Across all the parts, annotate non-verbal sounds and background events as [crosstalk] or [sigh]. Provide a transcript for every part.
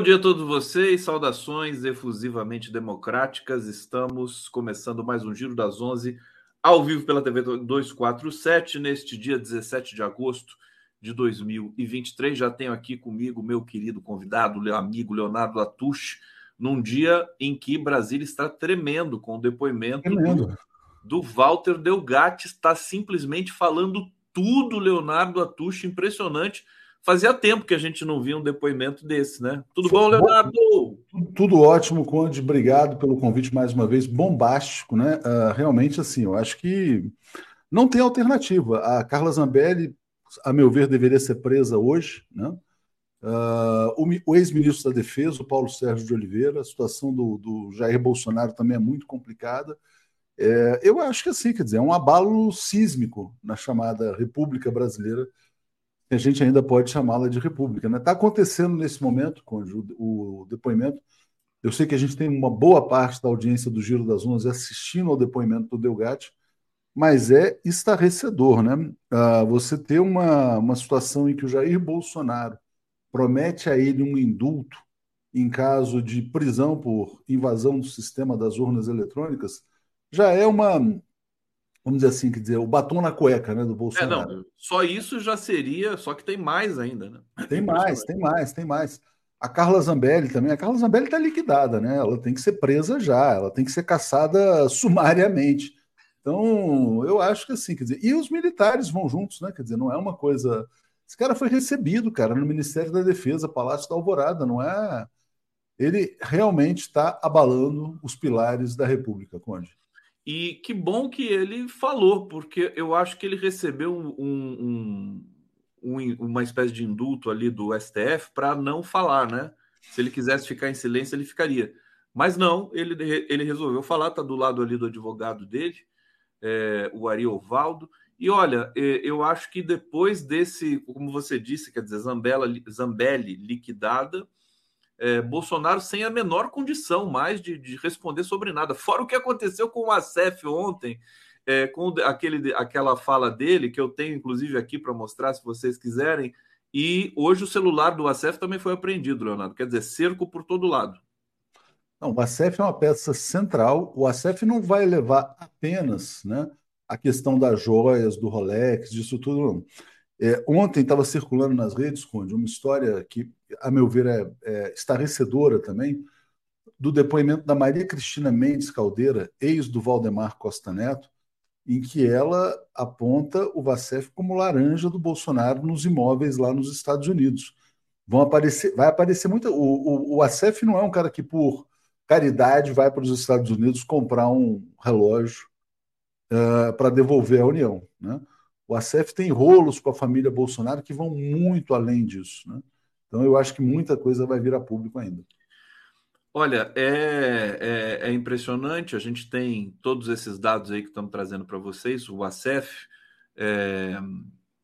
bom dia a todos vocês, saudações efusivamente democráticas. Estamos começando mais um Giro das Onze, ao vivo pela TV 247, neste dia 17 de agosto de 2023. Já tenho aqui comigo meu querido convidado, meu amigo Leonardo Atush, num dia em que Brasília está tremendo com o depoimento do, do, Walter Delgatti, está simplesmente falando tudo, Leonardo Atush, impressionante Fazia tempo que a gente não via um depoimento desse, né? Tudo bom, Leonardo? Tudo ótimo, Conde. Obrigado pelo convite mais uma vez. Bombástico, né? Uh, realmente, assim, eu acho que não tem alternativa. A Carla Zambelli, a meu ver, deveria ser presa hoje, né? Uh, o, o ex-ministro da Defesa, o Paulo Sérgio de Oliveira, a situação do, do Jair Bolsonaro também é muito complicada. É, eu acho que assim, quer dizer, é um abalo sísmico na chamada República Brasileira a gente ainda pode chamá-la de república. Está né? Tá acontecendo nesse momento, com o, depoimento. Eu sei que a gente tem uma boa parte da audiência do Giro das Onze assistindo ao depoimento do Delgatti, mas é estarrecedor, né? Uh, você ter uma, uma situação em que o Jair Bolsonaro promete a ele um indulto em caso de prisão por invasão do sistema das urnas eletrônicas, já é uma, vamos dizer assim, quer dizer, o batom na cueca, né, do Bolsonaro. É, não, só isso já seria, só que tem mais ainda, né? Tem [laughs] mais, tem mais, tem mais. A Carla Zambelli também, a Carla Zambelli está liquidada, né? Ela tem que ser presa já, ela tem que ser caçada [laughs] sumariamente. Então, eu acho que assim, quer dizer, e os militares vão juntos, né? Quer dizer, não é uma coisa. Esse cara foi recebido, cara, no Ministério da Defesa, Palácio da Alvorada, não é. Ele realmente está abalando os pilares da República, Conde. E que bom que ele falou, porque eu acho que ele recebeu um, um, um, uma espécie de indulto ali do STF para não falar, né? Se ele quisesse ficar em silêncio, ele ficaria. Mas não, ele, ele resolveu falar, está do lado ali do advogado dele, é, o Ari Ovaldo. E olha, é, eu acho que depois desse, como você disse, quer dizer, Zambella, Zambelli liquidada, é, Bolsonaro sem a menor condição mais de, de, responder sobre nada. Fora o que aconteceu com o Acef ontem, é, com aquele, aquela fala dele, que eu tenho inclusive aqui para mostrar, se vocês quiserem. E hoje o celular do Acef também foi apreendido, Leonardo. Quer dizer, cerco por todo lado. Não, o ACEF é uma peça central. O ACEF não vai levar apenas né, a questão das joias, do Rolex, disso tudo. Não. É, ontem estava circulando nas redes, Conde, uma história que, a meu ver, é, é estarrecedora também, do depoimento da Maria Cristina Mendes Caldeira, ex do Valdemar Costa Neto, em que ela aponta o Vacef como laranja do Bolsonaro nos imóveis lá nos Estados Unidos. Vão aparecer, vai aparecer muito. O, o, o Acef não é um cara que, por caridade, vai para os Estados Unidos comprar um relógio uh, para devolver à União. Né? O ACF tem rolos com a família Bolsonaro que vão muito além disso. Né? Então, eu acho que muita coisa vai vir a público ainda. Olha, é, é, é, impressionante. A gente tem todos esses dados aí que estamos trazendo para vocês. O ACF, é,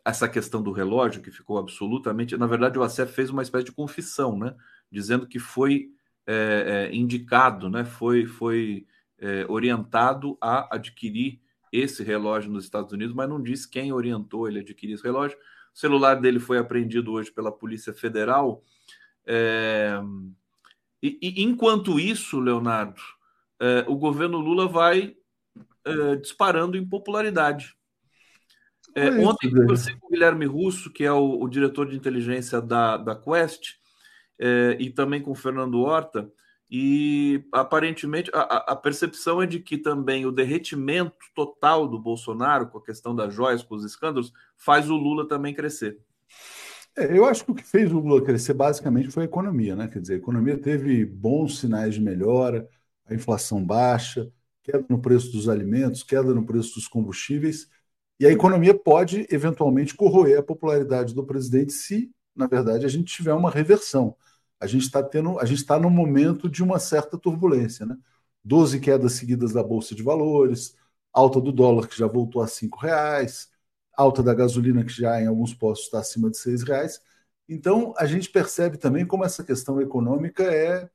essa questão do relógio que ficou absolutamente. Na verdade, o ACF fez uma espécie de confissão, né? Dizendo que foi é, é, indicado, né? Foi, foi é, orientado a adquirir esse relógio nos Estados Unidos, mas não disse quem orientou ele a adquirir esse relógio. O celular dele foi apreendido hoje pela Polícia Federal. É... E, e, enquanto isso, Leonardo, é, o governo Lula vai é, disparando em popularidade. É, ontem conversei com o Guilherme Russo, que é o, o diretor de inteligência da, da Quest, é, e também com o Fernando Horta. E aparentemente a, a, percepção é de que também o derretimento total do Bolsonaro, com a questão das joias, com os escândalos, faz o Lula também crescer. É, eu acho que o que fez o Lula crescer basicamente foi a economia, né? Quer dizer, a economia teve bons sinais de melhora, a inflação baixa, queda no preço dos alimentos, queda no preço dos combustíveis, e a economia pode eventualmente corroer a popularidade do presidente se, na verdade, a gente tiver uma reversão a gente está tendo, a gente está no momento de uma certa turbulência, né? 12 quedas seguidas da Bolsa de Valores, alta do dólar que já voltou a cinco reais, alta da gasolina que já em alguns postos está acima de seis reais. Então a gente percebe também como essa questão econômica é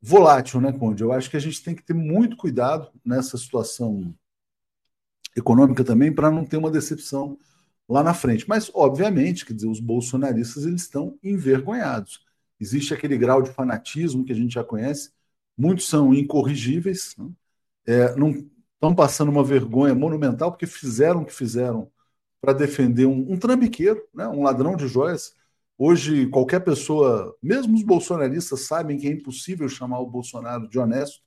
volátil, né, Conde? Eu acho que a gente tem que ter muito cuidado nessa situação econômica também para não ter uma decepção lá na frente. Mas, obviamente, quer dizer, os bolsonaristas eles estão envergonhados existe aquele grau de fanatismo que a gente já conhece, muitos são incorrigíveis, né? é, não estão passando uma vergonha monumental porque fizeram o que fizeram para defender um, um trambiqueiro, né? um ladrão de joias. Hoje, qualquer pessoa, mesmo os bolsonaristas, sabem que é impossível chamar o Bolsonaro de honesto,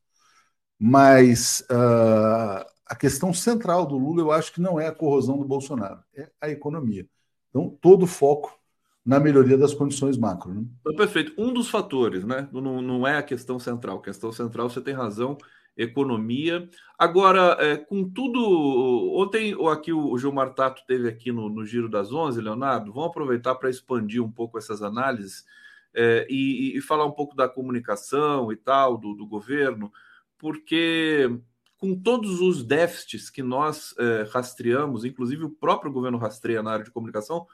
mas uh, a questão central do Lula, eu acho que não é a corrosão do Bolsonaro, é a economia. Então, todo o foco na melhoria das condições macro. Né? Então, perfeito. Um dos fatores, né? Não, não é a questão central. A questão central, você tem razão, economia. Agora, é, com tudo. Ontem, aqui o Gilmar Tato teve aqui no, no Giro das Onze, Leonardo. Vamos aproveitar para expandir um pouco essas análises é, e, e, falar um pouco da comunicação e tal, do, do governo, porque com todos os déficits que nós é, rastreamos, inclusive o próprio governo rastreia na área de comunicação,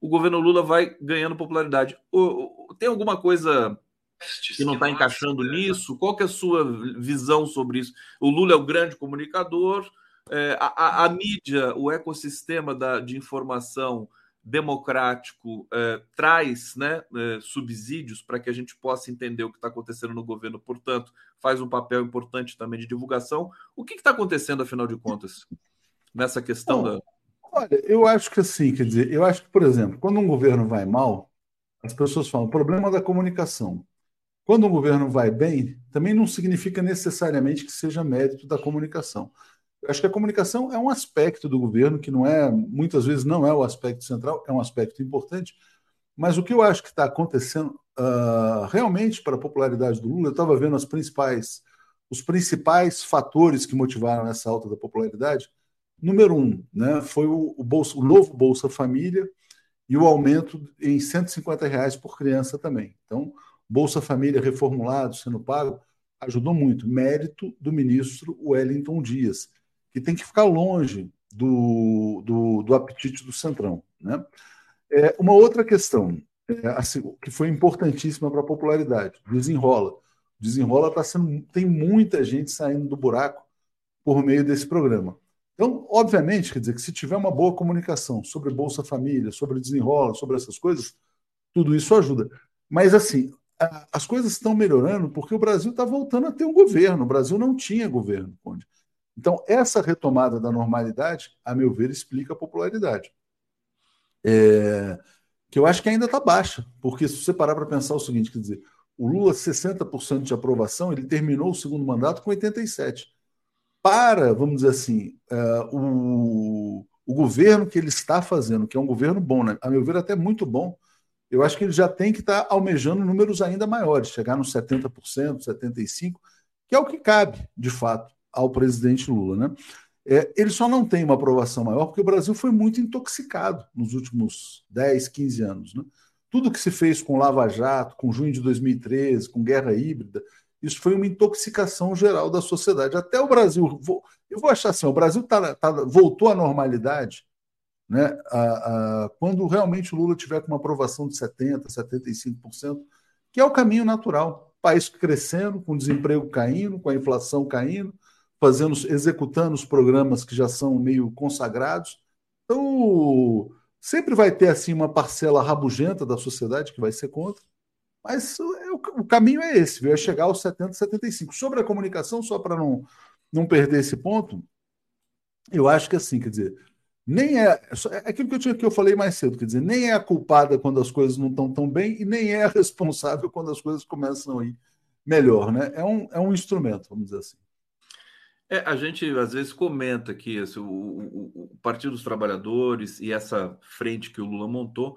o governo Lula vai ganhando popularidade. O, o, tem alguma coisa que não está encaixando nisso? Qual que é a sua visão sobre isso? O Lula é o grande comunicador, é, a, a, a, mídia, o ecossistema da, de informação democrático é, traz né, é, subsídios para que a gente possa entender o que está acontecendo no governo, portanto, faz um papel importante também de divulgação. O que está acontecendo, afinal de contas, nessa questão Bom, da. Olha, eu acho que assim, quer dizer, eu acho que, por exemplo, quando um governo vai mal, as pessoas falam, problema da comunicação. Quando um governo vai bem, também não significa necessariamente que seja mérito da comunicação. Eu acho que a comunicação é um aspecto do governo que não é, muitas vezes não é o aspecto central, é um aspecto importante. Mas o que eu acho que está acontecendo uh, realmente para a popularidade do Lula, eu estava vendo as principais, os principais fatores que motivaram essa alta da popularidade. Número um, né, foi o, o, Bolsa, o novo Bolsa Família e o aumento em 150 reais por criança também. Então, Bolsa Família reformulado, sendo pago, ajudou muito. Mérito do ministro Wellington Dias, que tem que ficar longe do, do, do apetite do Centrão. Né? É, uma outra questão, é, assim, que foi importantíssima para a popularidade, desenrola. Desenrola tá sendo, tem muita gente saindo do buraco por meio desse programa. Então, obviamente, quer dizer que se tiver uma boa comunicação sobre Bolsa Família, sobre desenrola, sobre essas coisas, tudo isso ajuda. Mas assim, as coisas estão melhorando porque o Brasil está voltando a ter um governo. O Brasil não tinha governo, Conde. Então, essa retomada da normalidade, a meu ver, explica a popularidade. É, que eu acho que ainda está baixa, porque se você parar para pensar o seguinte, quer dizer, o Lula, 60% de aprovação, ele terminou o segundo mandato com 87%. Para, vamos dizer assim, uh, o, o governo que ele está fazendo, que é um governo bom, né? a meu ver, até muito bom, eu acho que ele já tem que estar tá almejando números ainda maiores, chegar nos 70%, 75%, que é o que cabe, de fato, ao presidente Lula. Né? É, ele só não tem uma aprovação maior porque o Brasil foi muito intoxicado nos últimos 10, 15 anos. Né? Tudo que se fez com Lava Jato, com junho de 2013, com guerra híbrida, isso foi uma intoxicação geral da sociedade. Até o Brasil, eu vou achar assim, o Brasil tá, tá, voltou à normalidade né? A, a, quando realmente o Lula tiver com uma aprovação de 70%, 75%, que é o caminho natural. País crescendo, com desemprego caindo, com a inflação caindo, fazendo, executando os programas que já são meio consagrados. Então, sempre vai ter assim uma parcela rabugenta da sociedade que vai ser contra, mas é, o, caminho é esse, viu? é chegar aos 70, 75. Sobre a comunicação, só para não, não perder esse ponto, eu acho que assim, quer dizer, nem é, é aquilo que eu, tinha, que eu falei mais cedo, quer dizer, nem é a culpada quando as coisas não estão tão bem e nem é a [laughs] responsável quando as coisas começam a ir melhor, né? É um, é um instrumento, vamos dizer assim. É, a gente às vezes comenta que esse, o, o, o, Partido dos Trabalhadores e essa frente que o Lula montou,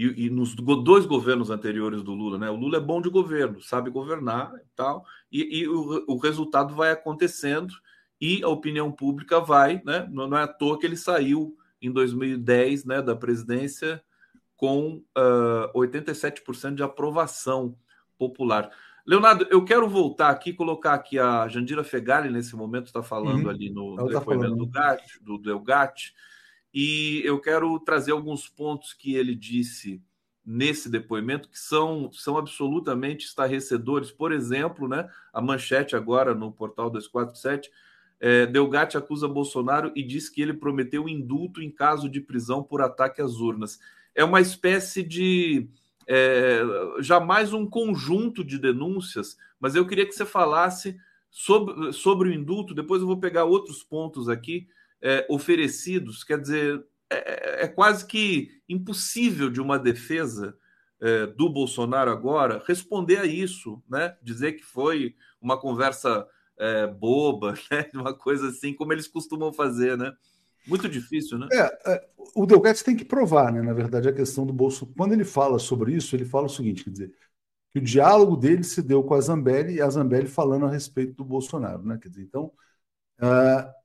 e, e, nos dois governos anteriores do Lula, né? O Lula é bom de governo, sabe governar e tal, e, e o, o resultado vai acontecendo e a opinião pública vai, né? Não é à toa que ele saiu em 2010 né, da presidência com uh, ah, 87% de aprovação popular. Leonardo, eu quero voltar aqui, colocar aqui a Jandira Fegali, nesse momento, está falando uhum. ali no, tá depoimento do, Gat, do Delgatti, e eu quero trazer alguns pontos que ele disse nesse depoimento que são, são absolutamente estarrecedores. Por exemplo, né, a manchete agora no portal 247 é, Delgatti acusa Bolsonaro e diz que ele prometeu indulto em caso de prisão por ataque às urnas. É uma espécie de é, jamais um conjunto de denúncias, mas eu queria que você falasse sobre, sobre o indulto. Depois eu vou pegar outros pontos aqui é, oferecidos. Quer dizer, é, é, quase que impossível de uma defesa é, do Bolsonaro agora responder a isso, né? Dizer que foi uma conversa é, boba, [laughs] né? Uma coisa assim, como eles costumam fazer, né? Muito difícil, né? É, é o Delgatti tem que provar, né? Na verdade, a questão do bolso. Quando ele fala sobre isso, ele fala o seguinte: quer dizer, que o diálogo dele se deu com a Zambelli e a Zambelli falando a respeito do Bolsonaro, né? Quer dizer, então, uh,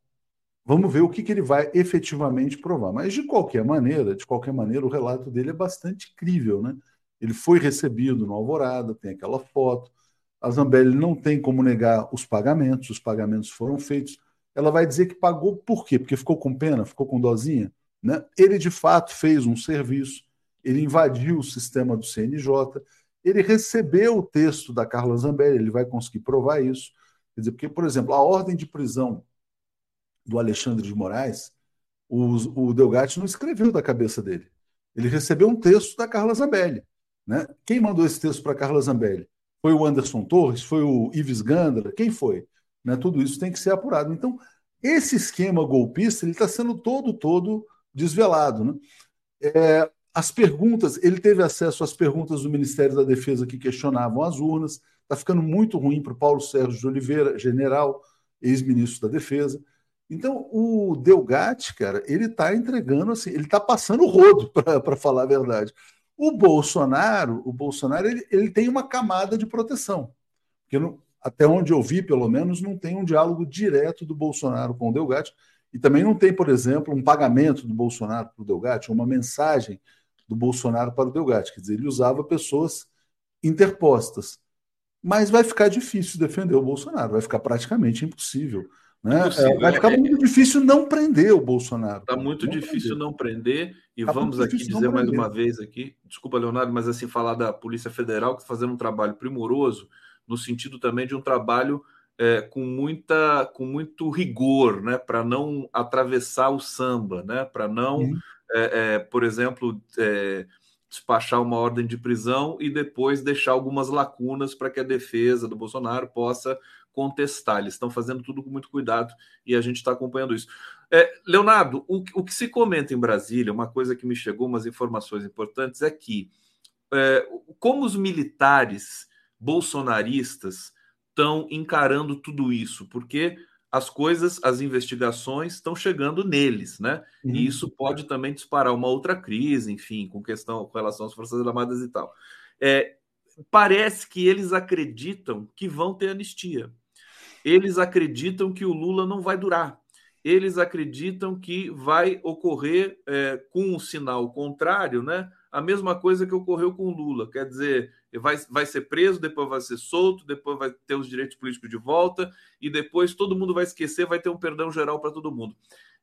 vamos ver o que, que ele vai efetivamente provar. Mas de qualquer maneira, de qualquer maneira, o relato dele é bastante crível, né? Ele foi recebido no Alvorada, tem aquela foto. A Zambelli não tem como negar os pagamentos, os pagamentos foram feitos. Ela vai dizer que pagou por quê? Porque ficou com pena, ficou com dozinha? Né? Ele, de fato, fez um serviço, ele invadiu o sistema do CNJ, ele recebeu o texto da Carla Zambelli, ele vai conseguir provar isso. Quer dizer, porque, por exemplo, a ordem de prisão do Alexandre de Moraes, o, o Delgatti não escreveu da cabeça dele. Ele recebeu um texto da Carla Zambelli. Né? Quem mandou esse texto para Carla Zambelli? Foi o Anderson Torres? Foi o Ives Gandra? Quem foi? Né? Tudo isso tem que ser apurado. Então, esse esquema golpista ele está sendo todo, todo desvelado. Né? É, as perguntas, ele teve acesso às perguntas do Ministério da Defesa que questionavam as urnas. Está ficando muito ruim para o Paulo Sérgio de Oliveira, general, ex-ministro da Defesa. Então, o Delgatti, cara, ele está entregando assim, ele está passando o rodo, [laughs] para falar a verdade. O Bolsonaro, o Bolsonaro, ele, ele tem uma camada de proteção. Porque não, até onde eu vi, pelo menos, não tem um diálogo direto do Bolsonaro com o Delgatti. E também não tem, por exemplo, um pagamento do Bolsonaro para o Delgatti, uma mensagem do Bolsonaro para o Delgatti. Quer dizer, ele usava pessoas interpostas. Mas vai ficar difícil defender o Bolsonaro, vai ficar praticamente impossível. Né? É, vai ficar é, muito difícil não prender o Bolsonaro. Está muito não difícil prender. não prender. E tá vamos aqui dizer mais uma vez aqui, desculpa, Leonardo, mas assim, falar da Polícia Federal, que está fazendo um trabalho primoroso, no sentido também de um trabalho é, com, muita, com muito rigor, né? Para não atravessar o samba, né? Para não, uhum. é, é, por exemplo, é, despachar uma ordem de prisão e depois deixar algumas lacunas para que a defesa do Bolsonaro possa contestar. Eles estão fazendo tudo com muito cuidado e a gente está acompanhando isso. É, Leonardo, o, o, que se comenta em Brasília, uma coisa que me chegou, umas informações importantes, é que é, como os militares bolsonaristas estão encarando tudo isso, porque as coisas, as investigações estão chegando neles, né? Uhum. E isso pode também disparar uma outra crise, enfim, com questão com relação às Forças Armadas e tal. É, parece que eles acreditam que vão ter anistia eles acreditam que o Lula não vai durar. Eles acreditam que vai ocorrer é, com um sinal contrário, né? A mesma coisa que ocorreu com o Lula. Quer dizer, vai, vai ser preso, depois vai ser solto, depois vai ter os direitos políticos de volta, e depois todo mundo vai esquecer, vai ter um perdão geral para todo mundo.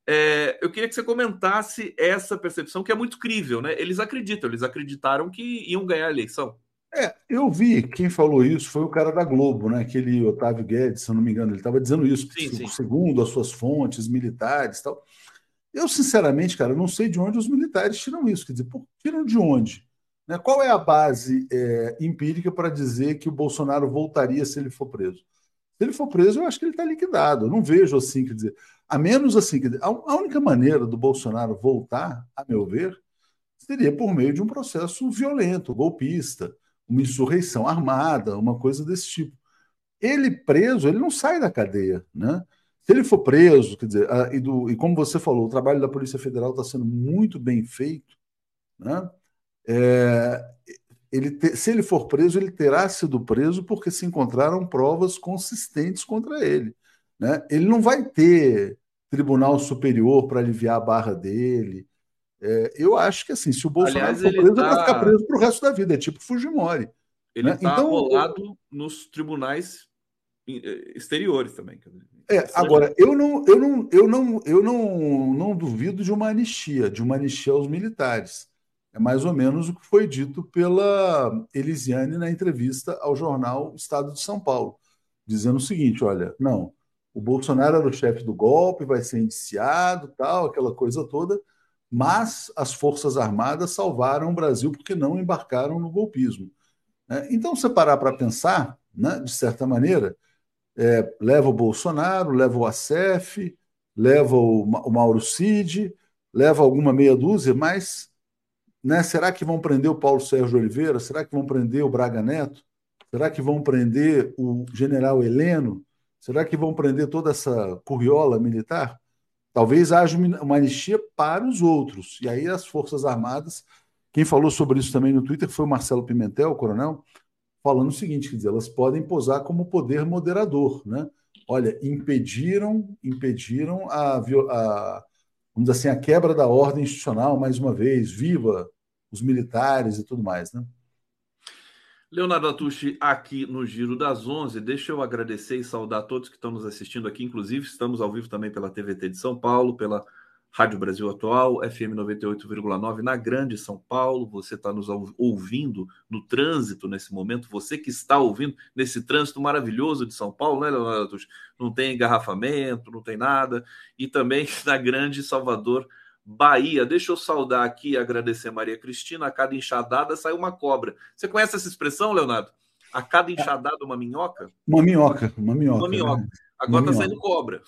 É, eu queria que você comentasse essa percepção que é muito crível, né? Eles acreditam, eles acreditaram que iam ganhar a eleição. É, eu vi, quem falou isso foi o cara da Globo, né? Aquele Otávio Guedes, se eu não me engano, ele estava dizendo isso, sim, sim. segundo as suas fontes militares e tal. Eu, sinceramente, cara, não sei de onde os militares tiram isso. Quer dizer, pô, tiram de onde? Né? Qual é a base é, empírica para dizer que o Bolsonaro voltaria se ele for preso? Se ele for preso, eu acho que ele está liquidado. Eu não vejo assim, quer dizer, a menos assim, quer dizer, a, a única maneira do Bolsonaro voltar, a meu ver, seria por meio de um processo violento, golpista uma insurreição armada, uma coisa desse tipo. Ele preso, ele não sai da cadeia, né? Se ele for preso, quer dizer, e, do, e como você falou, o trabalho da Polícia Federal está sendo muito bem feito, né? É, ele te, se ele for preso, ele terá sido preso porque se encontraram provas consistentes contra ele. Né? Ele não vai ter tribunal superior para aliviar a barra dele, é, eu acho que assim, se o Bolsonaro Aliás, for preso, ele, tá... ele vai ficar preso para o resto da vida, é tipo Fujimori. Ele está né? então, rolado nos tribunais eh, exteriores também. É, agora, eu não, eu não, eu não, eu não, não duvido de uma anistia, de uma anistia aos militares. É mais ou menos o que foi dito pela Elisiane na entrevista ao jornal Estado de São Paulo, dizendo o seguinte: olha, não, o Bolsonaro era o chefe do golpe, vai ser indiciado, tal, aquela coisa toda, mas as Forças Armadas salvaram o Brasil porque não embarcaram no golpismo. Né? Então, se parar para pensar, né, de certa maneira, é, leva o Bolsonaro, leva o ACF, leva o, o Mauro Cid, leva alguma meia dúzia, mas né, será que vão prender o Paulo Sérgio Oliveira? Será que vão prender o Braga Neto? Será que vão prender o general Heleno? Será que vão prender toda essa curriola militar? Talvez haja uma anistia para os outros. E aí as Forças Armadas, quem falou sobre isso também no Twitter foi o Marcelo Pimentel, o coronel, falando o seguinte, quer dizer, elas podem posar como poder moderador, né? Olha, impediram, impediram a, a vamos dizer assim, a quebra da ordem institucional mais uma vez, viva os militares e tudo mais, né? Leonardo Atucci aqui no Giro das Onze. Deixa eu agradecer e saudar todos que estão nos assistindo aqui. Inclusive, estamos ao vivo também pela TVT de São Paulo, pela Rádio Brasil Atual, FM 98,9 na Grande São Paulo. Você está nos ouvindo no trânsito nesse momento. Você que está ouvindo nesse trânsito maravilhoso de São Paulo, né, Leonardo Atucci? Não tem engarrafamento, não tem nada. E também [laughs] na Grande Salvador Bahia. Deixa eu saudar aqui e agradecer a Maria Cristina. A cada enxadada sai uma cobra. Você conhece essa expressão, Leonardo? A cada enxadada, uma minhoca? Uma minhoca, uma minhoca. Uma minhoca. Né? Agora está saindo cobra.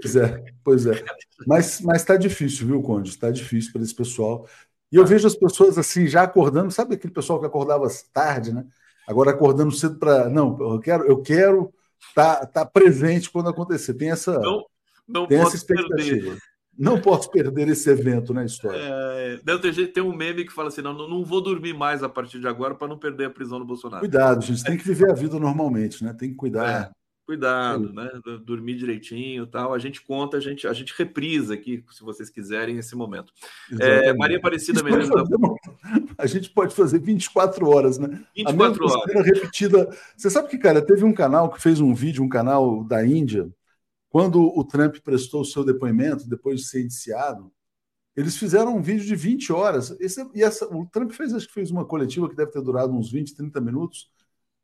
Pois é, pois é. Mas está difícil, viu, Conde? Está difícil para esse pessoal. E eu vejo as pessoas assim, já acordando, sabe aquele pessoal que acordava tarde, né? Agora acordando cedo para. Não, eu quero, eu quero estar tá, tá presente quando acontecer. Tem essa, não, não tem essa expectativa. Perder. Não posso perder esse evento na história. É, tem, tem um meme que fala assim: não, não vou dormir mais a partir de agora para não perder a prisão do Bolsonaro. Cuidado, gente. Tem que viver a vida normalmente, né? Tem que cuidar. É, cuidado, né? Dormir direitinho tal. A gente conta, a gente, a gente reprisa aqui, se vocês quiserem, esse momento. É, Maria Aparecida Menezes. A gente pode fazer 24 horas, né? 24 horas. repetida. Você sabe que, cara, teve um canal que fez um vídeo, um canal da Índia quando o Trump prestou o seu depoimento, depois de ser indiciado, eles fizeram um vídeo de 20 horas. Esse, e essa, o Trump fez, acho que fez uma coletiva que deve ter durado uns 20, 30 minutos.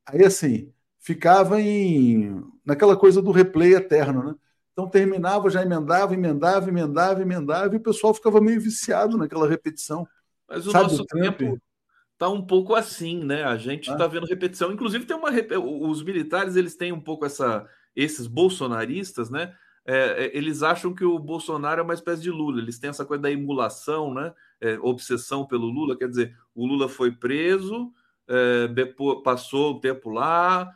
Aí, assim, ficava em naquela coisa do replay eterno, né? Então terminava, já emendava, emendava, emendava, emendava, e o pessoal ficava meio viciado naquela repetição. Mas o Sabe, nosso o tempo tá um pouco assim, né? A gente está ah. vendo repetição. Inclusive, tem uma. Os militares eles têm um pouco essa esses bolsonaristas, né? É, é, eles acham que o Bolsonaro é uma espécie de Lula. Eles têm essa coisa da emulação, né? É, obsessão pelo Lula. Quer dizer, o Lula foi preso, é, depois, passou o tempo lá,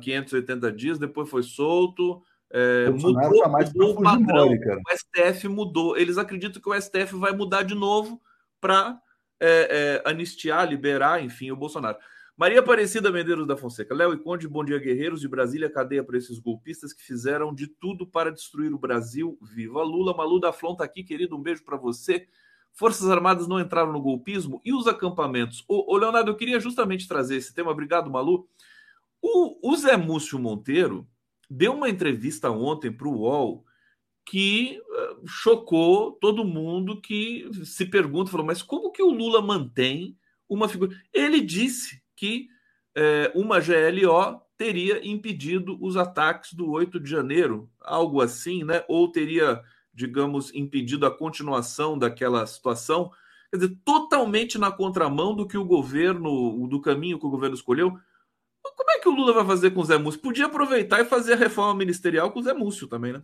580 é, dias, depois foi solto. É, mudou, tá mais mudou o padrão. o STF mudou. Eles acreditam que o STF vai mudar de novo para anistiar, liberar, enfim, o Bolsonaro. Maria Aparecida Medeiros da Fonseca. Léo e Conde, bom dia, guerreiros de Brasília. Cadeia para esses golpistas que fizeram de tudo para destruir o Brasil. Viva Lula. Malu da Flon tá aqui, querido. Um beijo para você. Forças Armadas não entraram no golpismo e os acampamentos. Ô, ô, Leonardo, eu queria justamente trazer esse tema. Obrigado, Malu. O, o Zé Múcio Monteiro deu uma entrevista ontem para o UOL que uh, chocou todo mundo que se pergunta, falou, mas como que o Lula mantém uma figura? Ele disse que é, uma GLO teria impedido os ataques do 8 de janeiro, algo assim, né? Ou teria, digamos, impedido a continuação daquela situação. Quer dizer, totalmente na contramão do que o governo, do caminho que o governo escolheu. Como é que o Lula vai fazer com o Zé Múcio? Podia aproveitar e fazer a reforma ministerial com o Zé Múcio também, né?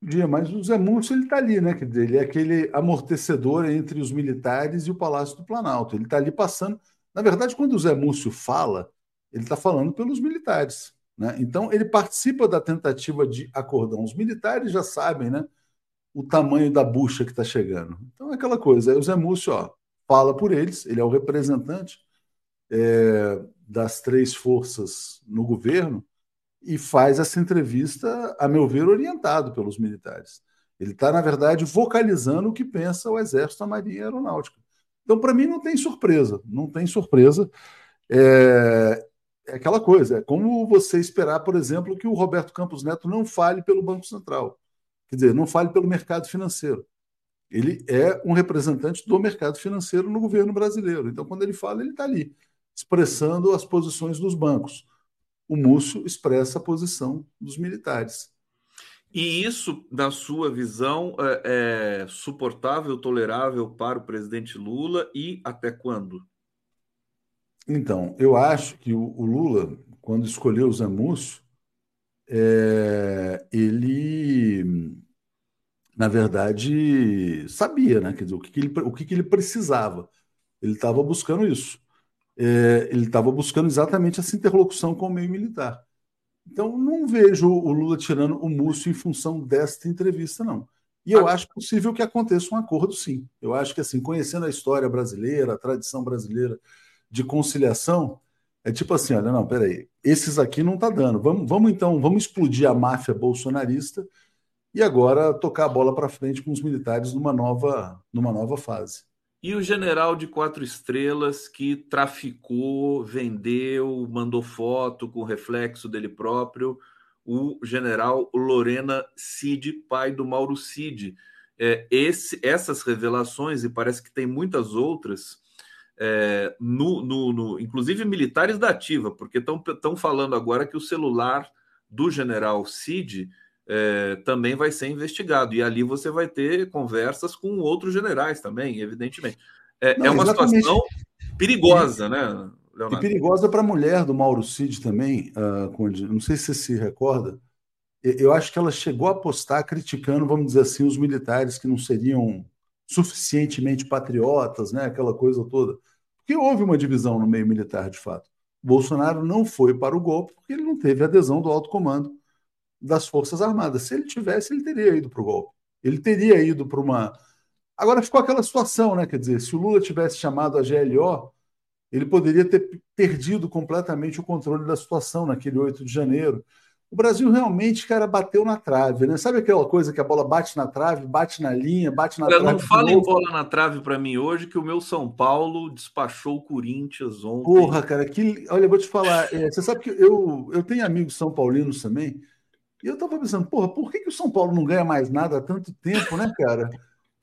Podia, mas o Zé Múcio ele está ali, né? Quer dizer, ele é aquele amortecedor entre os militares e o Palácio do Planalto. Ele está ali passando na verdade, quando o Zé Múcio fala, ele está falando pelos militares. Né? Então, ele participa da tentativa de acordão. Os militares já sabem né, o tamanho da bucha que está chegando. Então, é aquela coisa. Aí o Zé Múcio ó, fala por eles, ele é o representante é, das três forças no governo e faz essa entrevista, a meu ver, orientado pelos militares. Ele está, na verdade, vocalizando o que pensa o Exército, a Marinha e a Aeronáutica. Então, para mim, não tem surpresa. Não tem surpresa. É, é, aquela coisa. É como você esperar, por exemplo, que o Roberto Campos Neto não fale pelo Banco Central. Quer dizer, não fale pelo mercado financeiro. Ele é um representante do mercado financeiro no governo brasileiro. Então, quando ele fala, ele está ali, expressando as posições dos bancos. O Múcio expressa a posição dos militares. E isso, na sua visão, é, é suportável, tolerável para o presidente Lula e até quando? Então, eu acho que o, o Lula, quando escolheu o Múcio, é, ele, na verdade, sabia, né? Quer dizer, o que, que ele, o que, que ele precisava. Ele estava buscando isso. É, ele estava buscando exatamente essa interlocução com o meio militar. Então, não vejo o Lula tirando o Múcio em função desta entrevista, não. E eu ah. acho possível que aconteça um acordo, sim. Eu acho que, assim, conhecendo a história brasileira, a tradição brasileira de conciliação, é tipo assim: olha, não, peraí, esses aqui não tá dando. Vamos, vamos então, vamos explodir a máfia bolsonarista e agora tocar a bola para frente com os militares numa nova, numa nova fase. E o general de quatro estrelas que traficou, vendeu, mandou foto com reflexo dele próprio, o general Lorena Cid, pai do Mauro Cid. É, esse, essas revelações, e parece que tem muitas outras, é, no, no, no, inclusive militares da ativa, porque estão falando agora que o celular do general Cid é, também vai ser investigado. E ali você vai ter conversas com outros generais também, evidentemente. É, Não, é uma exatamente. situação perigosa, né, Leonardo? E perigosa para a mulher do Mauro Cid também, uh, Conde. Não sei se você se recorda. Eu acho que ela chegou a postar criticando, vamos dizer assim, os militares que não seriam suficientemente patriotas, né? aquela coisa toda. Porque houve uma divisão no meio militar, de fato. Bolsonaro não foi para o golpe porque ele não teve adesão do alto comando das Forças Armadas. Se ele tivesse, ele teria ido para o golpe. Ele teria ido para uma. Agora ficou aquela situação, né? Quer dizer, se o Lula tivesse chamado a GLO, ele poderia ter perdido completamente o controle da situação naquele 8 de janeiro. O Brasil realmente, cara, bateu na trave, né? Sabe aquela coisa que a bola bate na trave, bate na linha, bate na Eu trave? Não fala em bola na trave para mim hoje, que o meu São Paulo despachou o Corinthians ontem. Porra, cara, que. Olha, eu vou te falar, é, você sabe que eu, eu tenho amigos são paulinos também. E eu tava pensando, porra, por que, que o São Paulo não ganha mais nada há tanto tempo, né, cara?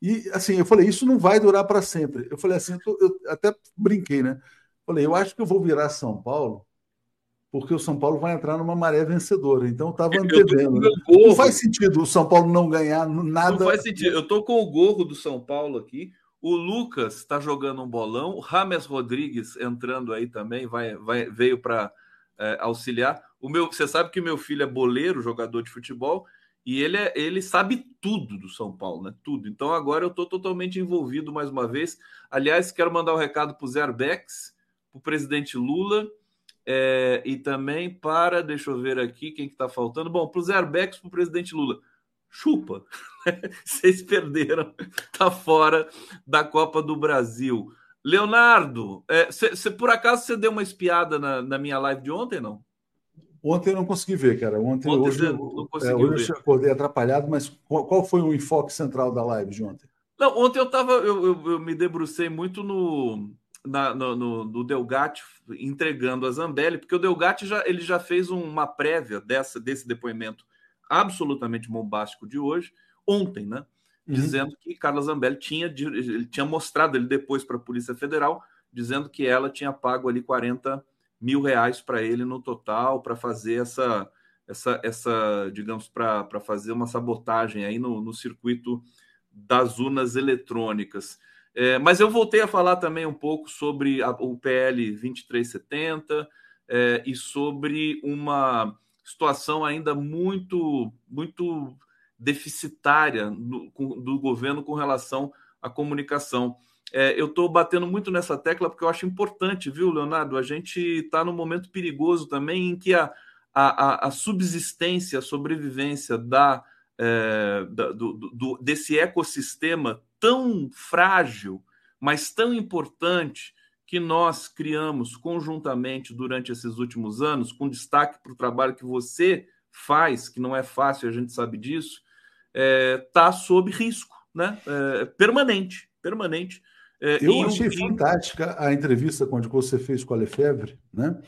E assim, eu falei, isso não vai durar para sempre. Eu falei assim, eu, tô, eu, até brinquei, né? Falei, eu acho que eu vou virar São Paulo, porque o São Paulo vai entrar numa maré vencedora. Então eu estava antevendo. Né? Não faz sentido o São Paulo não ganhar nada. Não faz sentido. Eu tô com o gorro do São Paulo aqui. O Lucas está jogando um bolão. O Rames Rodrigues entrando aí também, vai, vai veio para é, auxiliar. O meu, você sabe que meu filho é boleiro, jogador de futebol, e ele, é, ele sabe tudo do São Paulo, né? Tudo. Então agora eu estou totalmente envolvido mais uma vez. Aliás, quero mandar um recado para o Zé Arbex, para o presidente Lula, é, e também para, deixa eu ver aqui quem que está faltando. Bom, para o Zé Arbex, para o presidente Lula. Chupa! [laughs] Vocês perderam, tá fora da Copa do Brasil. Leonardo, é, cê, por acaso você deu uma espiada na, na minha live de ontem, não? Ontem eu não consegui ver, cara. Ontem, ontem hoje, eu, é, hoje eu acordei atrapalhado, mas qual, qual, foi o enfoque central da live de ontem? Não, ontem eu tava, eu, eu, eu me debrucei muito no, na, no, no, no, Delgatti entregando a Zambelli, porque o Delgatti já, ele já fez uma prévia dessa, desse depoimento absolutamente bombástico de hoje, ontem, né? Uhum. Dizendo que Carla Zambelli tinha, ele tinha mostrado ele depois para a Polícia Federal, dizendo que ela tinha pago ali 40 mil reais para ele no total para fazer essa, essa, essa digamos, para fazer uma sabotagem aí no, no circuito das urnas eletrônicas. É, mas eu voltei a falar também um pouco sobre a, o PL 2370 é, e sobre uma situação ainda muito, muito deficitária do, do governo com relação à comunicação. É, eu estou batendo muito nessa tecla porque eu acho importante, viu, Leonardo? A gente está num momento perigoso também em que a, a, a subsistência, a sobrevivência da, é, da do, do, desse ecossistema tão frágil, mas tão importante que nós criamos conjuntamente durante esses últimos anos, com destaque para o trabalho que você faz, que não é fácil, a gente sabe disso, está é, tá sob risco, né? É, permanente, permanente. É, Eu achei fantástica a entrevista que você fez com a Lefebvre, né?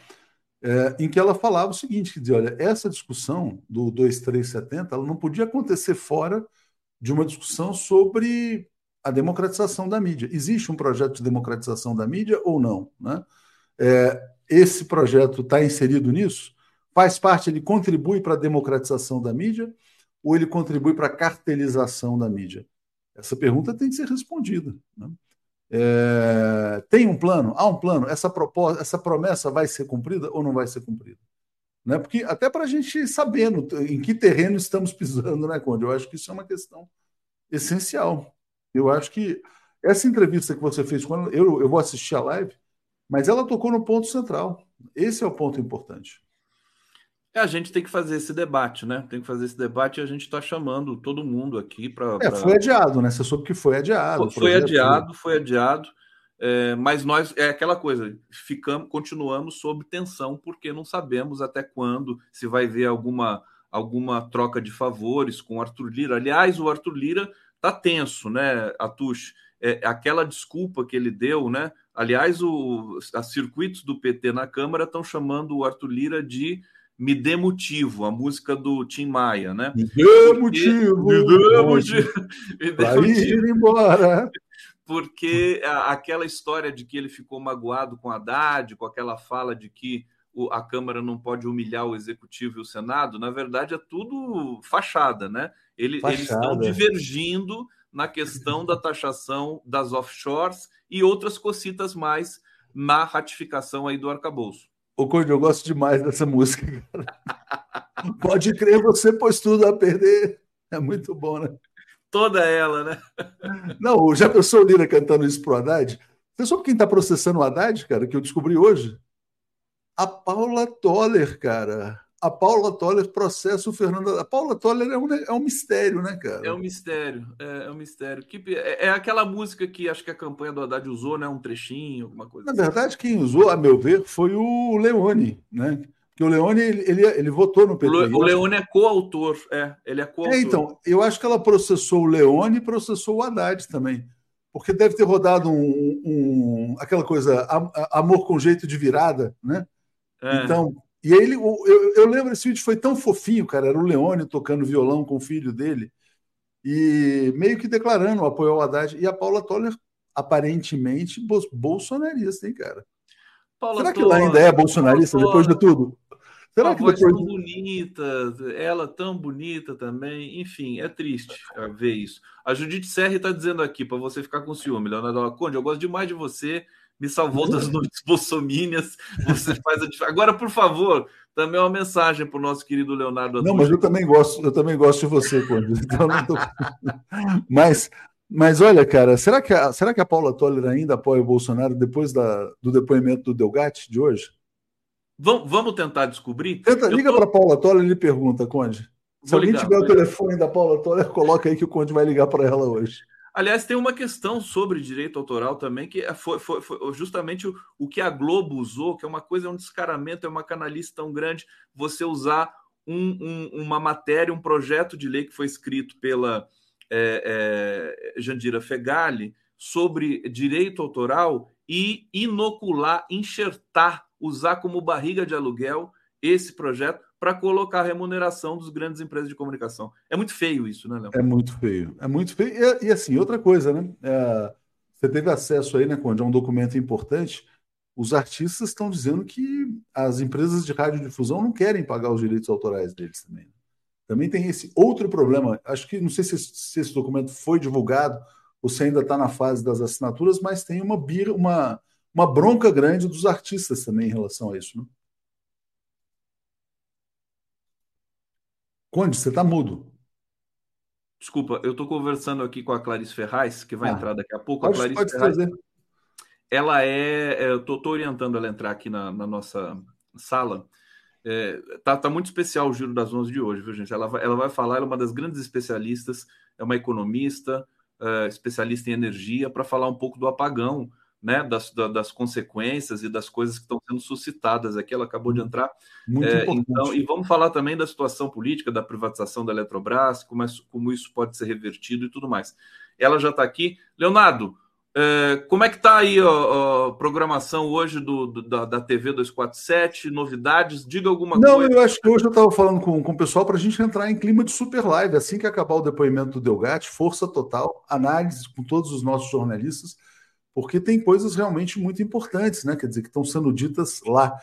É, em que ela falava o seguinte: que dizia, olha, essa discussão do 2370 ela não podia acontecer fora de uma discussão sobre a democratização da mídia. Existe um projeto de democratização da mídia ou não? Né? É, esse projeto está inserido nisso? Faz parte, ele contribui para a democratização da mídia? ou ele contribui para a cartelização da mídia? Essa pergunta tem que ser respondida. Né? É, tem um plano? Há um plano? Essa, proposta, essa promessa vai ser cumprida ou não vai ser cumprida? Né? Porque até para a gente saber no, em que terreno estamos pisando, né, Conde? Eu acho que isso é uma questão essencial. Eu acho que essa entrevista que você fez com ela, eu, eu vou assistir a live, mas ela tocou no ponto central. Esse é o ponto importante. É, a gente tem que fazer esse debate, né? Tem que fazer esse debate e a gente está chamando todo mundo aqui para. É, pra... foi adiado, né? Você soube que foi adiado. Foi, adiado, foi adiado. É, mas nós é aquela coisa, ficamos, continuamos sob tensão porque não sabemos até quando se vai ver alguma alguma troca de favores com o Arthur Lira. Aliás, o Arthur Lira tá tenso, né, Atush? É, aquela desculpa que ele deu, né? Aliás, os circuitos do PT na Câmara estão chamando o Arthur Lira de me Dê Motivo, a música do Tim Maia, né? Me dê motivo! Me dê motivo! [laughs] Me dê motivo. Ir embora! Porque aquela história de que ele ficou magoado com Haddad, com aquela fala de que a Câmara não pode humilhar o Executivo e o Senado, na verdade é tudo fachada, né? Ele, fachada. Eles estão divergindo na questão da taxação das offshores e outras cocitas mais na ratificação aí do arcabouço. Ô, Conde, eu gosto demais dessa música. Pode crer, você pôs tudo a perder. É muito bom, né? Toda ela, né? Não, já pensou o Lira cantando isso pro Haddad? Você sabe quem está processando o Haddad, cara, que eu descobri hoje? A Paula Toller, cara a Paula Toller processa o Fernando. A Paula Toller é um, é um mistério, né, cara? É um mistério, é, é um mistério. Que, é, é, aquela música que acho que a campanha do Haddad usou, né? Um trechinho, alguma coisa. Na assim. verdade, quem usou, a meu ver, foi o Leone, né? Porque o Leone ele, ele, ele votou no PT. O, o Leone é coautor, é, ele é coautor. É, então, eu acho que ela processou o Leone e processou o Haddad também. Porque deve ter rodado um, um aquela coisa, amor com jeito de virada, né? É. Então, e aí ele, eu, eu lembro esse vídeo foi tão fofinho, cara. Era o Leone tocando violão com o filho dele e meio que declarando o apoio ao Haddad. E a Paula Toller, aparentemente, bolsonarista, hein, cara? Paula Será que ela ainda é bolsonarista Paula, depois de tudo? Será que depois... tão bonita, ela tão bonita também. Enfim, é triste ver isso. A Judite Serri está dizendo aqui, para você ficar com ciúme, Leonardo Conde, eu gosto demais de você me salvou das [laughs] noites bolsomínias. Você faz a Agora, por favor, também uma mensagem para o nosso querido Leonardo. Não, mas eu também gosto, eu também gosto de você, Conde. [laughs] Então, tô... [laughs] mas, mas olha, cara, será que a, será que a Paula Toller ainda apoia o Bolsonaro depois da, do depoimento do Delgatti de hoje? Vamos, vamos tentar descobrir. Tenta, liga tô... para a Paula Toller e lhe pergunta, Conde. Se Vou alguém ligar, tiver o telefone da Paula Toller, coloca aí que o Conde vai ligar para ela hoje. Aliás, tem uma questão sobre direito autoral também, que é, foi, foi, foi justamente o, o, que a Globo usou, que é uma coisa, é um descaramento, é uma canalice tão grande, você usar um, um, uma matéria, um projeto de lei que foi escrito pela é, é, Jandira Fegali sobre direito autoral e inocular, enxertar, usar como barriga de aluguel esse projeto para colocar a remuneração dos grandes empresas de comunicação. É muito feio isso, né, Léo? É muito feio. É muito feio. E, e assim, outra coisa, né? É, você teve acesso aí, né, Conde, a um documento importante. Os artistas estão dizendo que as empresas de radiodifusão não querem pagar os direitos autorais deles também. Né? Também tem esse outro problema. Acho que não sei se, se esse documento foi divulgado ou se ainda está na fase das assinaturas, mas tem uma, uma, uma bronca grande dos artistas também em relação a isso. Né? Conde, você está mudo. Desculpa, eu estou conversando aqui com a Clarice Ferraz, que vai ah, entrar daqui a pouco. Pode, a Clarice pode Ferraz, fazer. ela é. é eu estou orientando ela a entrar aqui na, na nossa sala. É, tá, tá, muito especial o Giro das Onze de hoje, viu, gente? Ela vai, ela vai falar, ela é uma das grandes especialistas, é uma economista, é, especialista em energia, para falar um pouco do apagão né, das, das consequências e das coisas que estão sendo suscitadas aqui. Ela acabou de entrar. Muito é, então, e vamos falar também da situação política, da privatização da Eletrobras, como, é, como isso pode ser revertido e tudo mais. Ela já está aqui. Leonardo, é, como é que está aí a, a, programação hoje do, do da, da, TV 247? Novidades? Diga alguma Não, coisa. Não, eu acho que hoje eu estava falando com, com o pessoal para a gente entrar em clima de super live. Assim que acabar o depoimento do Delgatti, força total, análise com todos os nossos jornalistas porque tem coisas realmente muito importantes, né? Quer dizer, que estão sendo ditas lá.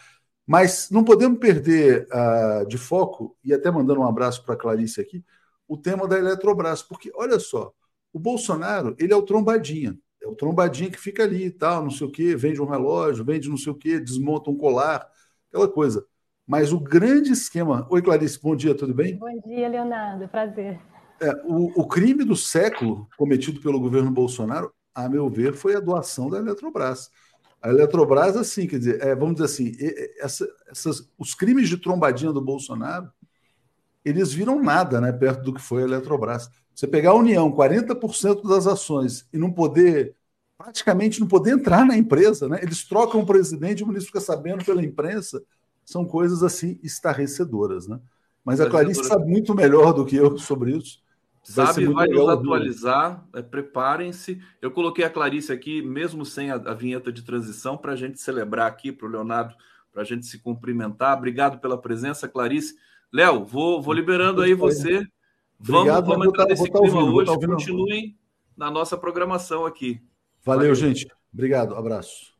Mas não podemos perder uh, de foco, e até mandando um abraço para a Clarice aqui, o tema da Eletrobras, porque olha só, o Bolsonaro, ele é o trombadinha, é o trombadinha que fica ali e tal, não sei o quê, vende um relógio, vende não sei o quê, desmonta um colar, aquela coisa. Mas o grande esquema. Oi, Clarice, bom dia, tudo bem? Bom dia, Leonardo, prazer. É, o, o crime do século cometido pelo governo Bolsonaro, a meu ver, foi a doação da Eletrobras. A Eletrobras, assim, quer dizer, é, vamos dizer assim, essa, essas, os crimes de trombadinha do Bolsonaro, eles viram nada né, perto do que foi a Eletrobras. Você pegar a União, 40% das ações, e não poder, praticamente não poder entrar na empresa, né? Eles trocam o presidente, o ministro fica sabendo pela imprensa, são coisas assim estarrecedoras, né? Mas a Clarice sabe muito melhor do que eu sobre isso. Sabe, vai, nos atualizar, é, preparem-se. Eu coloquei a Clarice aqui, mesmo sem a, a vinheta de transição, para a gente celebrar aqui, para o Leonardo, para a gente se cumprimentar. Obrigado pela presença, Clarice. Léo, vou, vou liberando aí você. Obrigado, vamos, vamos entrar nesse clima ouvindo, hoje. Continuem na nossa programação aqui. Valeu, Valeu, gente. Obrigado, abraço.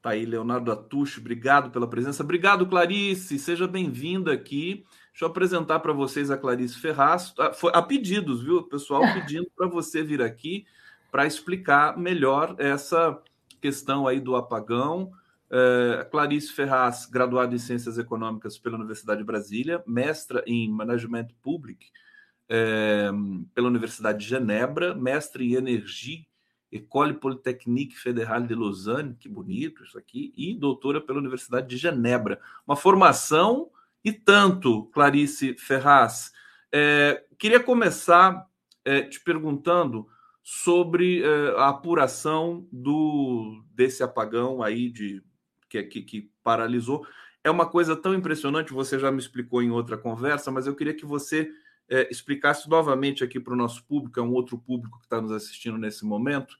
Tá aí, Leonardo Atucho, obrigado pela presença. Obrigado, Clarice, seja bem-vinda aqui. Deixa eu apresentar para vocês a Clarice Ferraz. Ah, foi a pedidos, viu? O pessoal [laughs] pedindo para você vir aqui para explicar melhor essa questão aí do apagão. É, Clarice Ferraz, graduada em Ciências Econômicas pela Universidade de Brasília, mestra em Management Public é, pela Universidade de Genebra, mestre em Energia, École Polytechnique Fédérale de Lausanne, que bonito isso aqui, e doutora pela Universidade de Genebra. Uma formação e tanto, Clarice Ferraz. É, queria começar é, te perguntando sobre é, a apuração do desse apagão aí de que, que, que paralisou. É uma coisa tão impressionante, você já me explicou em outra conversa, mas eu queria que você é, explicasse novamente aqui para o nosso público, é um outro público que está nos assistindo nesse momento,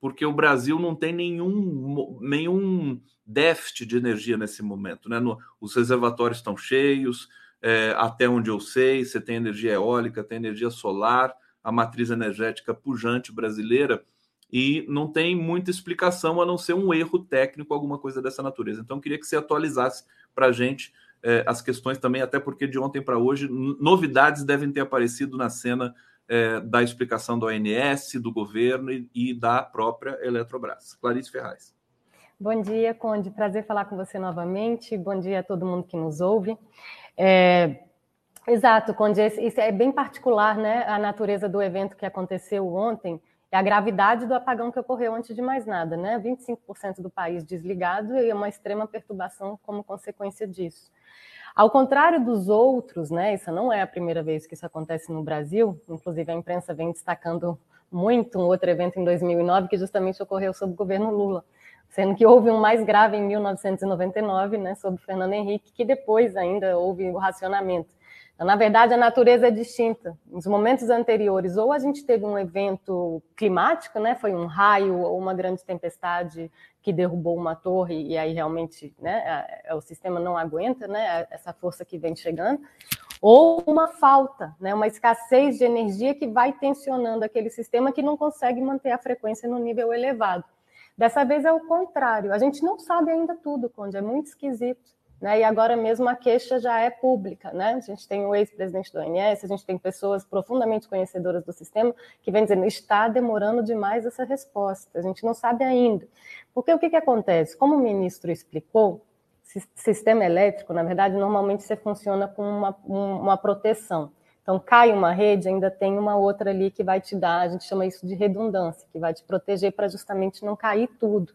porque o Brasil não tem nenhum, nenhum déficit de energia nesse momento. Né? No, os reservatórios estão cheios, é, até onde eu sei, você tem energia eólica, tem energia solar, a matriz energética pujante brasileira e não tem muita explicação a não ser um erro técnico, alguma coisa dessa natureza. Então, queria que você atualizasse para a gente é, as questões também, até porque de ontem para hoje, novidades devem ter aparecido na cena é, da explicação do ONS, do governo e, e, da própria Eletrobras. Clarice Ferraz. Bom dia, Conde. Prazer falar com você novamente. Bom dia a todo mundo que nos ouve. É, exato, Conde. Isso é bem particular, né? A natureza do evento que aconteceu ontem é a gravidade do apagão que ocorreu antes de mais nada, né? 25% do país desligado e uma extrema perturbação como consequência disso. Ao contrário dos outros, né? Isso não é a primeira vez que isso acontece no Brasil, inclusive a imprensa vem destacando muito um outro evento em 2009 que justamente ocorreu sob o governo Lula, sendo que houve um mais grave em 1999, né, sob Fernando Henrique, que depois ainda houve o racionamento. Na verdade, a natureza é distinta. Nos momentos anteriores, ou a gente teve um evento climático, né, foi um raio ou uma grande tempestade que derrubou uma torre e aí realmente né, o sistema não aguenta né, essa força que vem chegando, ou uma falta, né, uma escassez de energia que vai tensionando aquele sistema que não consegue manter a frequência no nível elevado. Dessa vez é o contrário. A gente não sabe ainda tudo, Conde, é muito esquisito. Né? E agora mesmo a queixa já é pública, né? A gente tem o ex-presidente do ONS, a gente tem pessoas profundamente conhecedoras do sistema que vêm dizendo está demorando demais essa resposta, a gente não sabe ainda. Porque o que, que acontece? Como o ministro explicou, sistema elétrico, na verdade, normalmente você funciona com uma, uma proteção. Então, cai uma rede, ainda tem uma outra ali que vai te dar, a gente chama isso de redundância, que vai te proteger para justamente não cair tudo.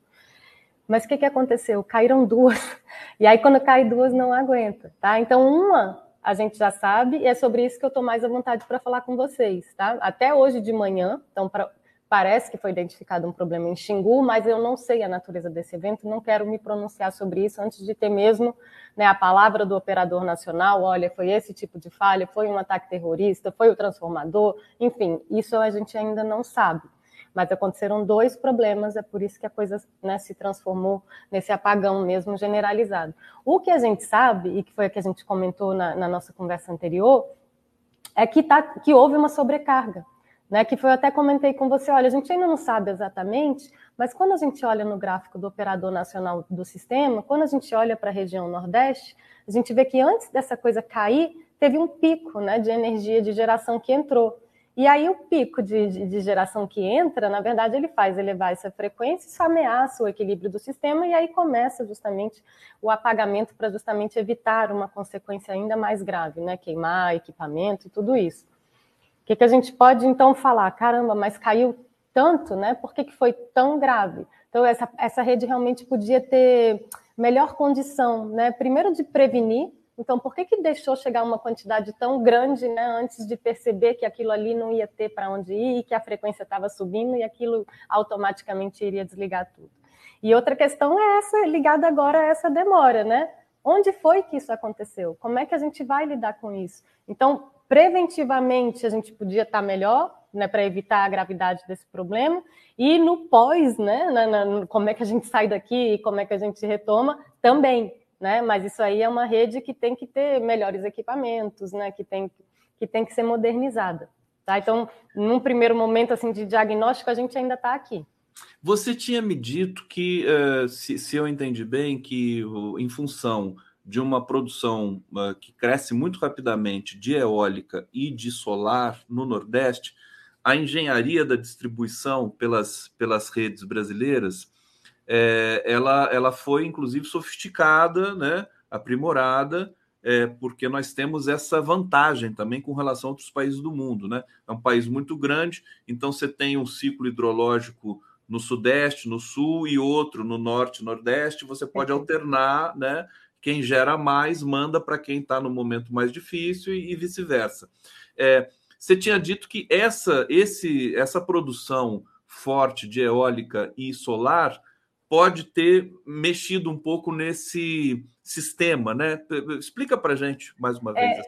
Mas o que, que aconteceu? Caíram duas. [laughs] E aí, quando cai duas, não aguenta, tá? Então, uma a gente já sabe, e é sobre isso que eu estou mais à vontade para falar com vocês, tá? Até hoje de manhã, então pra, parece que foi identificado um problema em Xingu, mas eu não sei a natureza desse evento, não quero me pronunciar sobre isso antes de ter mesmo né, a palavra do operador nacional, olha, foi esse tipo de falha, foi um ataque terrorista, foi o transformador, enfim, isso a gente ainda não sabe mas aconteceram dois problemas, é por isso que a coisa né, se transformou nesse apagão mesmo generalizado. O que a gente sabe, e que foi o que a gente comentou na, na nossa conversa anterior, é que, tá, que houve uma sobrecarga. Né, que foi eu até comentei com você, olha, a gente ainda não sabe exatamente, mas quando a gente olha no gráfico do operador nacional do sistema, quando a gente olha para a região Nordeste, a gente vê que antes dessa coisa cair, teve um pico né, de energia de geração que entrou. E aí o pico de, de, de, geração que entra, na verdade, ele faz elevar essa frequência, isso ameaça o equilíbrio do sistema e aí começa justamente o apagamento para justamente evitar uma consequência ainda mais grave, né? Queimar equipamento e tudo isso. O que, que a gente pode então falar? Caramba, mas caiu tanto, né? Por que, que foi tão grave? Então, essa, essa rede realmente podia ter melhor condição, né? Primeiro de prevenir então, por que, que deixou chegar uma quantidade tão grande né, antes de perceber que aquilo ali não ia ter para onde ir que a frequência estava subindo e aquilo automaticamente iria desligar tudo? E outra questão é essa, ligada agora a essa demora, né? Onde foi que isso aconteceu? Como é que a gente vai lidar com isso? Então, preventivamente, a gente podia estar melhor, né, para evitar a gravidade desse problema, e no pós, né, na, na, como é que a gente sai daqui e como é que a gente retoma, também né? Mas isso aí é uma rede que tem que ter melhores equipamentos, né? Que tem que tem que ser modernizada, tá? Então, num primeiro momento assim de diagnóstico, a gente ainda está aqui. Você tinha me dito que, uh, se, se, eu entendi bem, que em função de uma produção uh, que cresce muito rapidamente de eólica e de solar no Nordeste, a engenharia da distribuição pelas, pelas redes brasileiras é, ela, ela foi inclusive sofisticada, né, aprimorada, é, porque nós temos essa vantagem também com relação a outros países do mundo. Né? É um país muito grande, então você tem um ciclo hidrológico no sudeste, no sul e outro no norte e nordeste, você pode alternar, né? Quem gera mais manda para quem está no momento mais difícil e, e vice-versa. É, você tinha dito que essa, esse, essa produção forte de eólica e solar pode ter mexido um pouco nesse sistema, né? Explica para gente mais uma vez.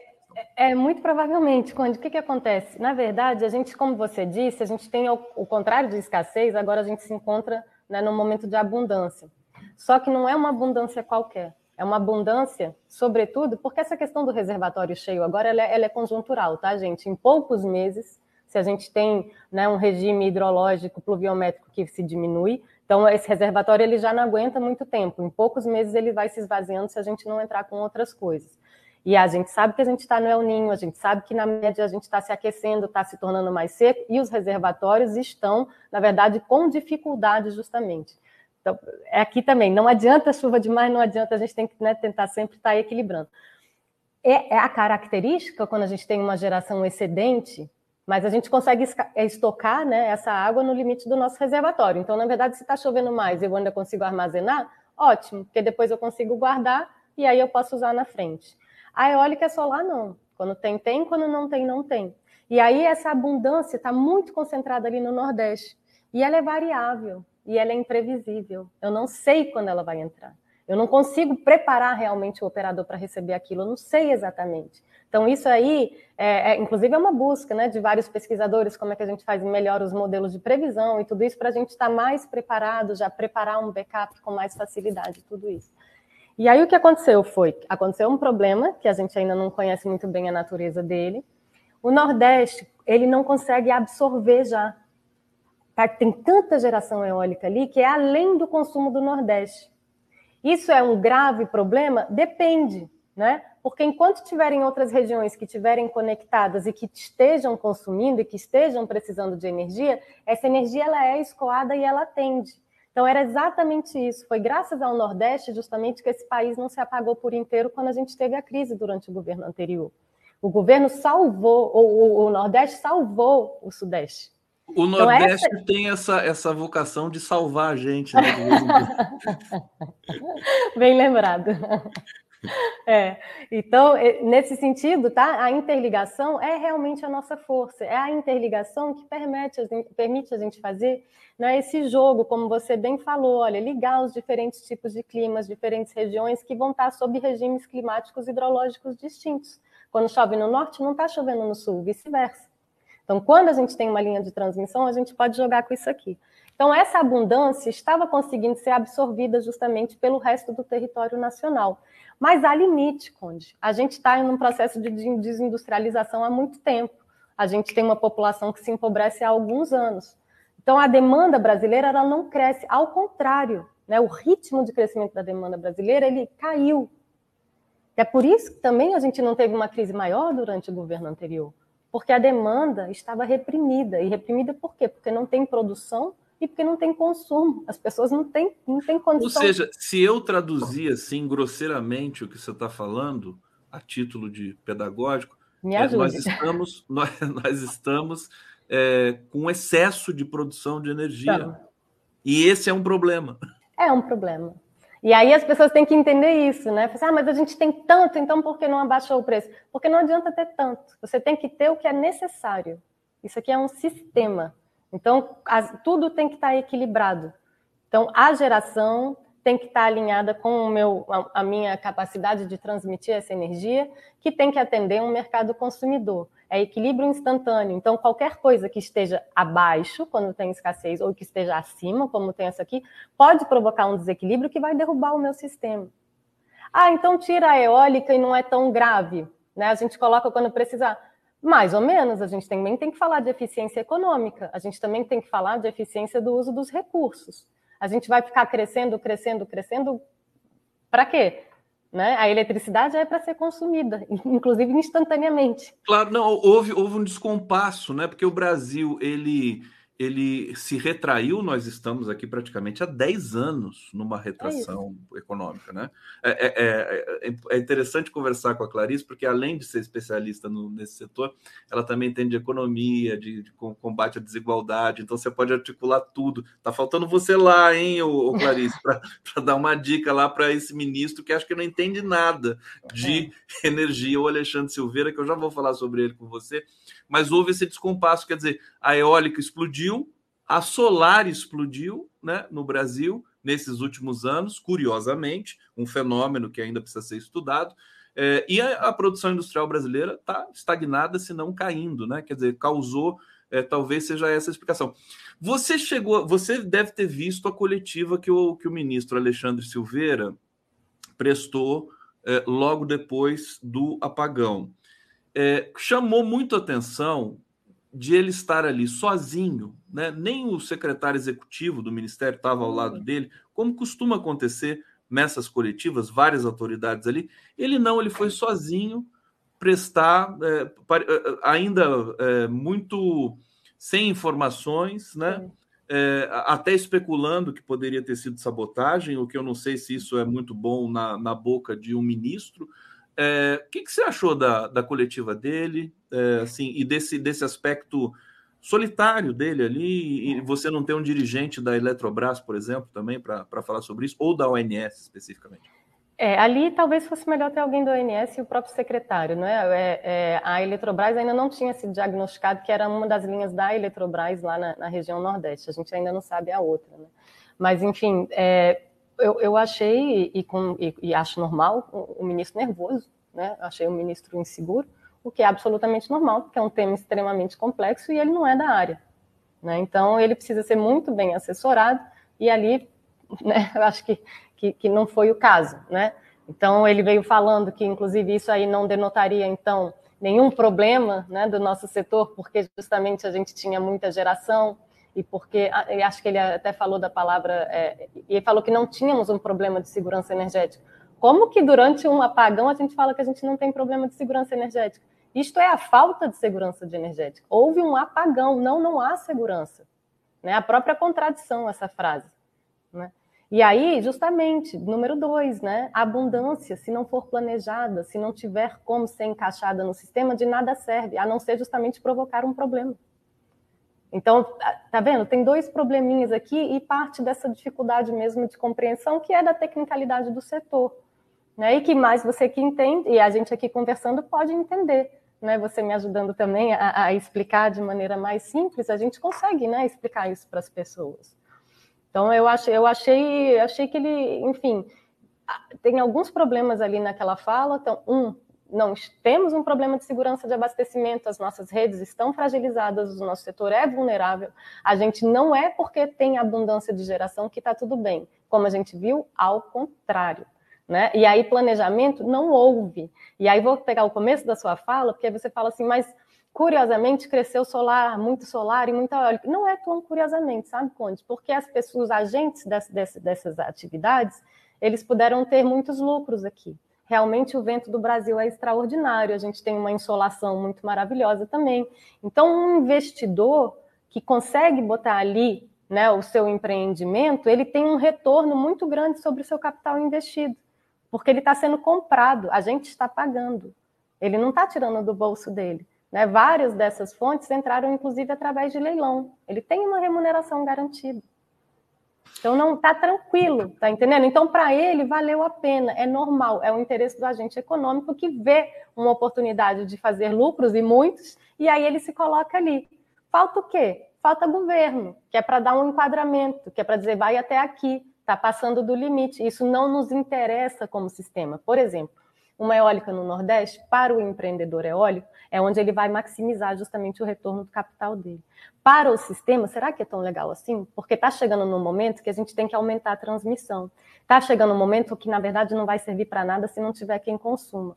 É, é, muito provavelmente, quando o que, que acontece? Na verdade, a gente, como você disse, a gente tem o, o contrário de escassez, agora a gente se encontra né, num momento de abundância. Só que não é uma abundância qualquer, é uma abundância, sobretudo, porque essa questão do reservatório cheio agora ela é, ela é conjuntural, tá, gente? Em poucos meses, se a gente tem né, um regime hidrológico pluviométrico que se diminui, então, esse reservatório ele já não aguenta muito tempo. Em poucos meses ele vai se esvaziando se a gente não entrar com outras coisas. E a gente sabe que a gente está no El Ninho, a gente sabe que na média a gente está se aquecendo, está se tornando mais seco, e os reservatórios estão, na verdade, com dificuldade justamente. Então, é aqui também, não adianta chuva demais, não adianta, a gente tem que né, tentar sempre estar tá equilibrando. É, é a característica, quando a gente tem uma geração excedente, mas a gente consegue é, estocar né, essa água no limite do nosso reservatório. Então, na verdade, se está chovendo mais e eu ainda consigo armazenar, ótimo, porque depois eu consigo guardar e aí eu posso usar na frente. A eólica é solar, não. Quando tem, tem, quando não tem, não tem. E aí essa abundância está muito concentrada ali no Nordeste. E ela é variável, e ela é imprevisível. Eu não sei quando ela vai entrar. Eu não consigo preparar realmente o operador para receber aquilo, eu não sei exatamente. Então, isso aí, é, é, inclusive, é uma busca né, de vários pesquisadores, como é que a gente faz melhor os modelos de previsão e tudo isso, para a gente estar mais preparado, já preparar um backup com mais facilidade, tudo isso. E aí, o que aconteceu foi, aconteceu um problema, que a gente ainda não conhece muito bem a natureza dele, o Nordeste, ele não consegue absorver já. Tá? Tem tanta geração eólica ali que é além do consumo do Nordeste. Isso é um grave problema? Depende, né? Porque enquanto tiverem outras regiões que estiverem conectadas e que estejam consumindo e que estejam precisando de energia, essa energia ela é escoada e ela atende. Então era exatamente isso. Foi graças ao Nordeste justamente que esse país não se apagou por inteiro quando a gente teve a crise durante o governo anterior. O governo salvou, o, o Nordeste salvou o Sudeste. O então, Nordeste então, essa... tem essa, essa vocação de salvar a gente. Né? [laughs] Bem lembrado. [laughs] É, então, nesse sentido, tá? A interligação é realmente a nossa força, é a interligação que permite a gente, permite a gente fazer né, esse jogo, como você bem falou, olha, ligar os diferentes tipos de climas, diferentes regiões que vão estar sob regimes climáticos hidrológicos distintos. Quando chove no norte, não está chovendo no sul, vice-versa. Então, quando a gente tem uma linha de transmissão, a gente pode jogar com isso aqui. Então, essa abundância estava conseguindo ser absorvida justamente pelo resto do território nacional. Mas há limite, Conde. A gente está em um processo de desindustrialização há muito tempo. A gente tem uma população que se empobrece há alguns anos. Então, a demanda brasileira ela não cresce, ao contrário, né? o ritmo de crescimento da demanda brasileira ele caiu. É por isso que também a gente não teve uma crise maior durante o governo anterior, porque a demanda estava reprimida. E reprimida por quê? Porque não tem produção e porque não tem consumo. As pessoas não têm, não têm condição. Ou seja, se eu traduzir assim grosseiramente o que você está falando, a título de pedagógico, é, nós estamos, [laughs] nós, nós estamos é, com excesso de produção de energia. Então, e esse é um problema. É um problema. E aí as pessoas têm que entender isso, né? Assim, ah, mas a gente tem tanto, então por que não abaixou o preço? Porque não adianta ter tanto. Você tem que ter o que é necessário. Isso aqui é um sistema. Então, as, tudo tem que estar equilibrado. Então, a geração tem que estar alinhada com meu, a, a minha capacidade de transmitir essa energia, que tem que atender um mercado consumidor é equilíbrio instantâneo. Então, qualquer coisa que esteja abaixo, quando tem escassez, ou que esteja acima, como tem essa aqui, pode provocar um desequilíbrio que vai derrubar o meu sistema. Ah, então tira a eólica e não é tão grave. Né? A gente coloca quando precisar. Mais ou menos, a gente também tem que falar de eficiência econômica, a gente também tem que falar de eficiência do uso dos recursos. A gente vai ficar crescendo, crescendo, crescendo. Para quê? Né? A eletricidade é para ser consumida, [laughs] inclusive instantaneamente. Claro, não, houve, houve um descompasso, né? Porque o Brasil ele ele se retraiu, nós estamos aqui praticamente há 10 anos numa retração é econômica. Né? É, é, é, é, interessante conversar com a Clarice, porque além de ser especialista no, nesse setor, ela também entende de economia, de, de, combate à desigualdade, então você pode articular tudo. Tá faltando você lá, hein, ô, ô Clarice, para dar uma dica lá para esse ministro que acho que não entende nada de é. energia, o Alexandre Silveira, que eu já vou falar sobre ele com você mas houve esse descompasso, quer dizer, a eólica explodiu, a solar explodiu né, no Brasil nesses últimos anos, curiosamente, um fenômeno que ainda precisa ser estudado, é, e a, a, produção industrial brasileira está estagnada, se não caindo, né? Quer dizer, causou, é, talvez seja essa a explicação. Você chegou, você deve ter visto a coletiva que o, que o ministro Alexandre Silveira prestou é, logo depois do apagão chamou muito atenção de ele estar ali sozinho, né? nem o secretário executivo do ministério estava ao lado dele, como costuma acontecer nessas coletivas, várias autoridades ali. Ele não, ele foi sozinho prestar, é, é ainda é, muito sem informações, né? É, até especulando que poderia ter sido sabotagem, o que eu não sei se isso é muito bom na, na boca de um ministro, é, o que, que, você achou da, da coletiva dele, é, assim, e desse, desse aspecto solitário dele ali, e você não ter um dirigente da Eletrobras, por exemplo, também para falar sobre isso, ou da ONS especificamente? É, ali talvez fosse melhor ter alguém do ONS e o próprio secretário, né? É, é, a Eletrobras ainda não tinha sido diagnosticado que era uma das linhas da Eletrobras lá na, na região Nordeste. A gente ainda não sabe a outra, né? Mas, enfim, é, eu, eu achei, e, com, e, e acho normal, o, o, ministro nervoso, né? achei o ministro inseguro, o que é absolutamente normal, porque é um tema extremamente complexo e ele não é da área. Né? Então, ele precisa ser muito bem assessorado, e ali, né, [laughs] eu acho que, que, que não foi o caso. Né? Então, ele veio falando que, inclusive, isso aí não denotaria, então, nenhum problema né, do nosso setor, porque justamente a gente tinha muita geração, e porque e acho que ele até falou da palavra é, e falou que não tínhamos um problema de segurança energética. Como que durante um apagão a gente fala que a gente não tem problema de segurança energética? Isto é a falta de segurança de energética. Houve um apagão, não, não há segurança. Né? A própria contradição essa frase. Né? E aí, justamente, número dois, né? A abundância, se não for planejada, se não tiver como ser encaixada no sistema, de nada serve, a não ser justamente provocar um problema. Então, tá, tá vendo? Tem dois probleminhas aqui e parte dessa dificuldade mesmo de compreensão que é da tecnicalidade do setor. Né? E que mais você que entende, e a gente aqui conversando pode entender, né? Você me ajudando também a, a explicar de maneira mais simples, a gente consegue, né, explicar isso para as pessoas. Então eu achei, eu achei, achei que ele, enfim, tem alguns problemas ali naquela fala. Então, um, não temos um problema de segurança de abastecimento, as nossas redes estão fragilizadas, o nosso setor é vulnerável. A gente não é porque tem abundância de geração que está tudo bem. Como a gente viu, ao contrário. Né? E aí, planejamento não houve. E aí, vou pegar o começo da sua fala, porque você fala assim, mas curiosamente cresceu solar, muito solar e muita eólica. Não é tão curiosamente, sabe, Conde? Porque as pessoas, os agentes dessas, dessas atividades, eles puderam ter muitos lucros aqui. Realmente o vento do Brasil é extraordinário, a gente tem uma insolação muito maravilhosa também. Então, um investidor que consegue botar ali né, o seu empreendimento, ele tem um retorno muito grande sobre o seu capital investido, porque ele está sendo comprado, a gente está pagando, ele não está tirando do bolso dele. Né? Várias dessas fontes entraram, inclusive, através de leilão. Ele tem uma remuneração garantida. Então não está tranquilo, tá entendendo? Então para ele valeu a pena, é normal, é o interesse do agente econômico que vê uma oportunidade de fazer lucros e muitos, e aí ele se coloca ali. Falta o quê? Falta governo, que é para dar um enquadramento, que é para dizer vai até aqui, está passando do limite. Isso não nos interessa como sistema. Por exemplo, uma eólica no Nordeste, para o empreendedor eólico, é onde ele vai maximizar justamente o retorno do capital dele. Para o sistema, será que é tão legal assim? Porque está chegando no momento que a gente tem que aumentar a transmissão. Está chegando um momento que, na verdade, não vai servir para nada se não tiver quem consuma.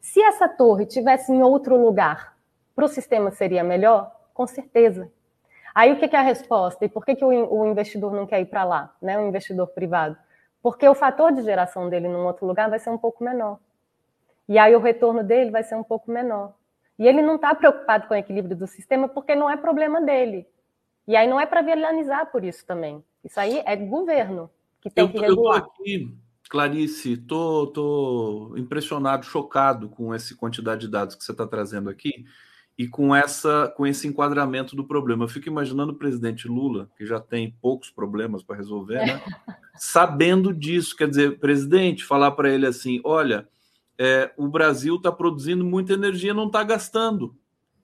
Se essa torre tivesse em outro lugar, para o sistema seria melhor? Com certeza. Aí o que é a resposta? E por que, que o investidor não quer ir para lá, né? o investidor privado? Porque o fator de geração dele num outro lugar vai ser um pouco menor. E aí o retorno dele vai ser um pouco menor. E ele não está preocupado com o equilíbrio do sistema porque não é problema dele. E aí não é para vilanizar por isso também. Isso aí é governo que tem eu, que regular. Eu estou aqui, Clarice, estou tô, tô impressionado, chocado com essa quantidade de dados que você está trazendo aqui e com essa com esse enquadramento do problema. Eu fico imaginando o presidente Lula, que já tem poucos problemas para resolver, né? [laughs] sabendo disso. Quer dizer, presidente, falar para ele assim: olha é, o Brasil está produzindo muita energia, não está gastando.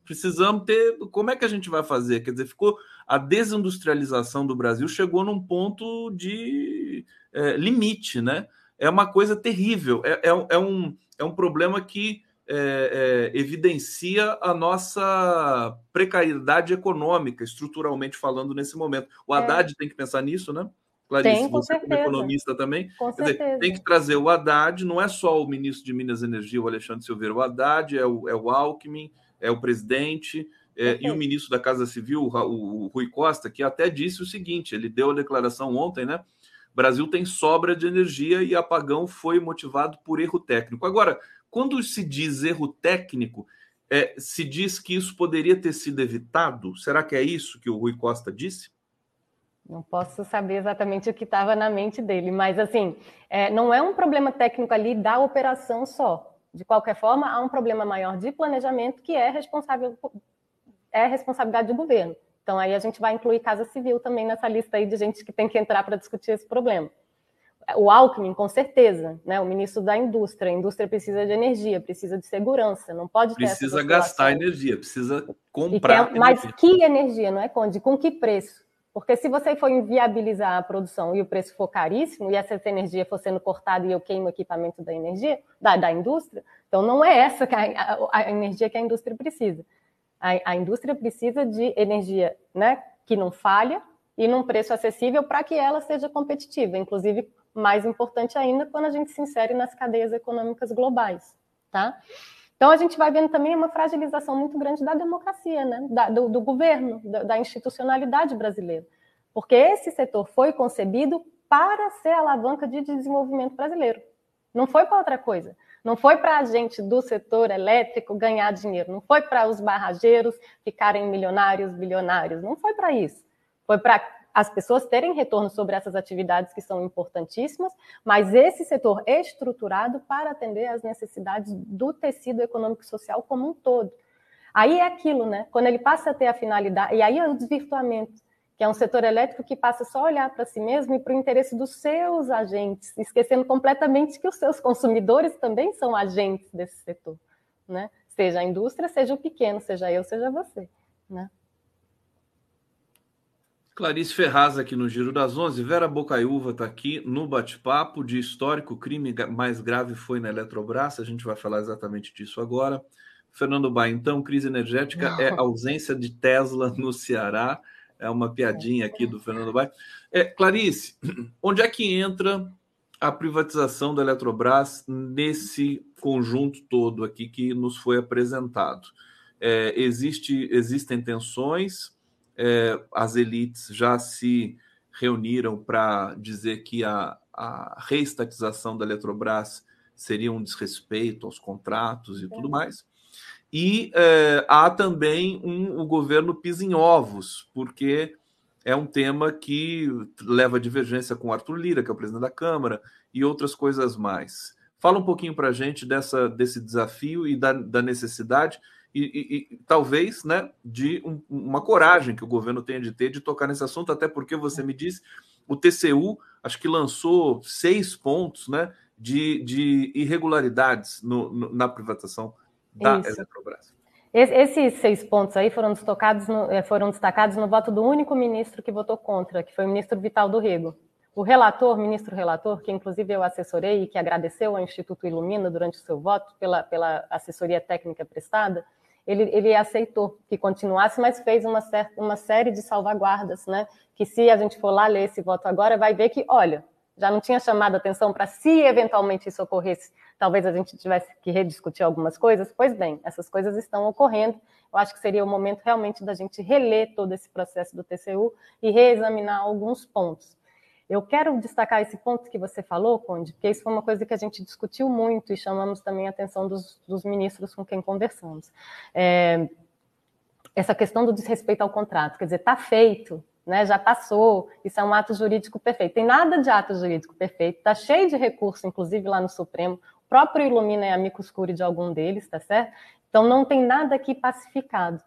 Precisamos ter. Como é que a gente vai fazer? Quer dizer, ficou a desindustrialização do Brasil chegou num ponto de é, limite, né? É uma coisa terrível. É, é, é um, é um problema que é, é, evidencia a nossa precariedade econômica, estruturalmente falando, nesse momento. O. Haddad tem que pensar nisso, né? Clarice, tem, você como economista também. Dizer, tem que trazer o Haddad, não é só o ministro de Minas e Energia, o Alexandre Silveira, o Haddad, é o, é o Alckmin, é o presidente, é, e o ministro da Casa Civil, o, o, Rui Costa, que até disse o seguinte: ele deu a declaração ontem, né? O Brasil tem sobra de energia e apagão foi motivado por erro técnico. Agora, quando se diz erro técnico, é, se diz que isso poderia ter sido evitado? Será que é isso que o Rui Costa disse? Não posso saber exatamente o que estava na mente dele, mas assim, é, não é um problema técnico ali da operação só. De qualquer forma, há um problema maior de planejamento que é responsável é responsabilidade do governo. Então aí a gente vai incluir Casa Civil também nessa lista aí de gente que tem que entrar para discutir esse problema. O Alckmin, com certeza, né? O ministro da Indústria. A indústria precisa de energia, precisa de segurança, não pode ter Precisa gastar energia, precisa comprar. Quer, mas que energia, não é, Conde? Com que preço? Porque se você for inviabilizar a produção e o preço for caríssimo, e essa energia for sendo cortada e eu queimo o equipamento da energia, da, da indústria, então não é essa a, a, a, energia que a indústria precisa. A, a indústria precisa de energia né, que não falha e num preço acessível para que ela seja competitiva. Inclusive, mais importante ainda, quando a gente se insere nas cadeias econômicas globais. Tá? Então, a gente vai vendo também uma fragilização muito grande da democracia, né? Da, do, do, governo, da, da, institucionalidade brasileira. Porque esse setor foi concebido para ser alavanca de desenvolvimento brasileiro. Não foi para outra coisa. Não foi para a gente do setor elétrico ganhar dinheiro. Não foi para os barrageiros ficarem milionários, bilionários. Não foi para isso. Foi para as pessoas terem retorno sobre essas atividades que são importantíssimas, mas esse setor estruturado para atender às necessidades do tecido econômico e social como um todo. Aí é aquilo, né? Quando ele passa a ter a finalidade, e aí é o desvirtuamento, que é um setor elétrico que passa só a olhar para si mesmo e para o interesse dos seus agentes, esquecendo completamente que os seus consumidores também são agentes desse setor, né? Seja a indústria, seja o pequeno, seja eu, seja você, né? Clarice Ferraz aqui no Giro das Onze. Vera Bocaiúva está aqui no bate-papo de histórico crime mais grave foi na Eletrobras. A gente vai falar exatamente disso agora. Fernando Bai, então, crise energética Não. é ausência de Tesla no Ceará. É uma piadinha aqui do Fernando Bai. É, Clarice, onde é que entra a privatização da Eletrobras nesse conjunto todo aqui que nos foi apresentado? É, existe, existem tensões é, as elites já se reuniram para dizer que a, a reestatização da Eletrobras seria um desrespeito aos contratos e tudo mais. E é, há também um, o governo pisa em ovos, porque é um tema que leva a divergência com Arthur Lira, que é o presidente da Câmara, e outras coisas mais. Fala um pouquinho para a gente dessa, desse desafio e da, da necessidade e, e, e, talvez né, de um, uma coragem que o governo tenha de ter de tocar nesse assunto, até porque você me disse, o TCU acho que lançou seis pontos né, de, de irregularidades no, no, na privatização da Isso. Eletrobras. Esses seis pontos aí foram destacados, no, eh, foram destacados no voto do único ministro que votou contra, que foi o ministro Vital do Rego. O relator, ministro relator, que inclusive eu assessorei e que agradeceu ao Instituto Ilumina durante o seu voto pela, pela assessoria técnica prestada, ele, ele aceitou que continuasse, mas fez uma, certa, uma série de salvaguardas, né? Que se a gente for lá ler esse voto agora, vai ver que, olha, já não tinha chamado atenção para se eventualmente isso ocorresse, talvez a gente tivesse que rediscutir algumas coisas. Pois bem, essas coisas estão ocorrendo. Eu acho que seria o momento realmente da gente reler todo esse processo do TCU e reexaminar alguns pontos. Eu quero destacar esse ponto que você falou, Conde, porque isso foi uma coisa que a gente discutiu muito e chamamos também a atenção dos, dos ministros com quem conversamos. É, essa questão do desrespeito ao contrato, quer dizer, está feito, né, já passou, isso é um ato jurídico perfeito. Tem nada de ato jurídico perfeito, está cheio de recurso, inclusive lá no Supremo, o próprio Ilumina é amigo escuro de algum deles, tá certo? Então não tem nada aqui pacificado.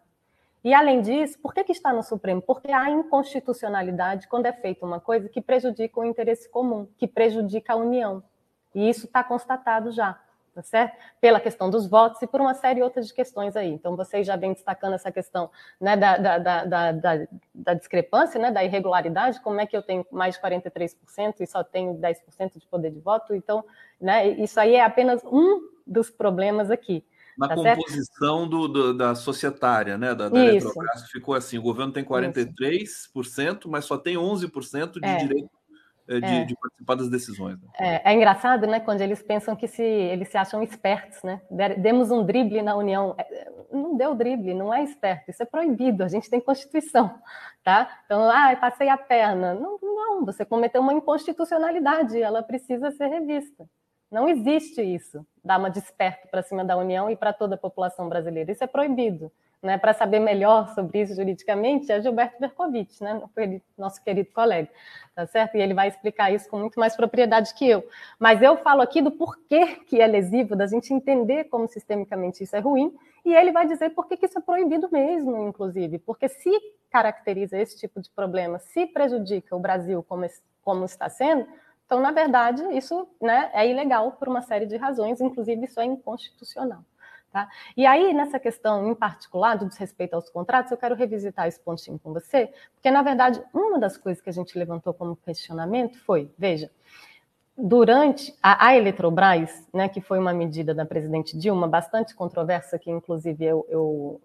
E, além disso, por que, que está no Supremo? Porque há inconstitucionalidade quando é feita uma coisa que prejudica o interesse comum, que prejudica a União. E isso está constatado já, tá certo? Pela questão dos votos e por uma série outras de questões aí. Então, vocês já vêm destacando essa questão né, da, da, da, da, da discrepância, né, da irregularidade, como é que eu tenho mais de 43% e só tenho 10% de poder de voto. Então, né, isso aí é apenas um dos problemas aqui na tá composição do, do, da societária, né? Da, da Eletrobras, ficou assim: o governo tem 43%, Isso. mas só tem 11% de é. direito eh, de, é. de, participar das decisões. Né? É, é, engraçado, né? Quando eles pensam que se eles se acham espertos, né? Demos um drible na União. É, não deu drible, não é esperto, isso é proibido, a gente tem Constituição, tá? Então, ah, passei a perna. Não, não, você cometeu uma inconstitucionalidade, ela precisa ser revista. Não existe isso, dar uma desperto para cima da União e para toda a população brasileira. Isso é proibido. Né? Para saber melhor sobre isso juridicamente, é Gilberto Bercovitch, né? nosso querido colega, tá certo? E ele vai explicar isso com muito mais propriedade que eu. Mas eu falo aqui do porquê que é lesivo, da gente entender como sistemicamente isso é ruim, e ele vai dizer por que isso é proibido mesmo, inclusive, porque se caracteriza esse tipo de problema, se prejudica o Brasil como, como está sendo, então, na verdade, isso né, é ilegal por uma série de razões, inclusive isso é inconstitucional. Tá? E aí, nessa questão em particular do desrespeito aos contratos, eu quero revisitar esse pontinho com você, porque, na verdade, uma das coisas que a gente levantou como questionamento foi, veja, durante a, a Eletrobras, né, que foi uma medida da presidente Dilma, bastante controversa, que inclusive eu, eu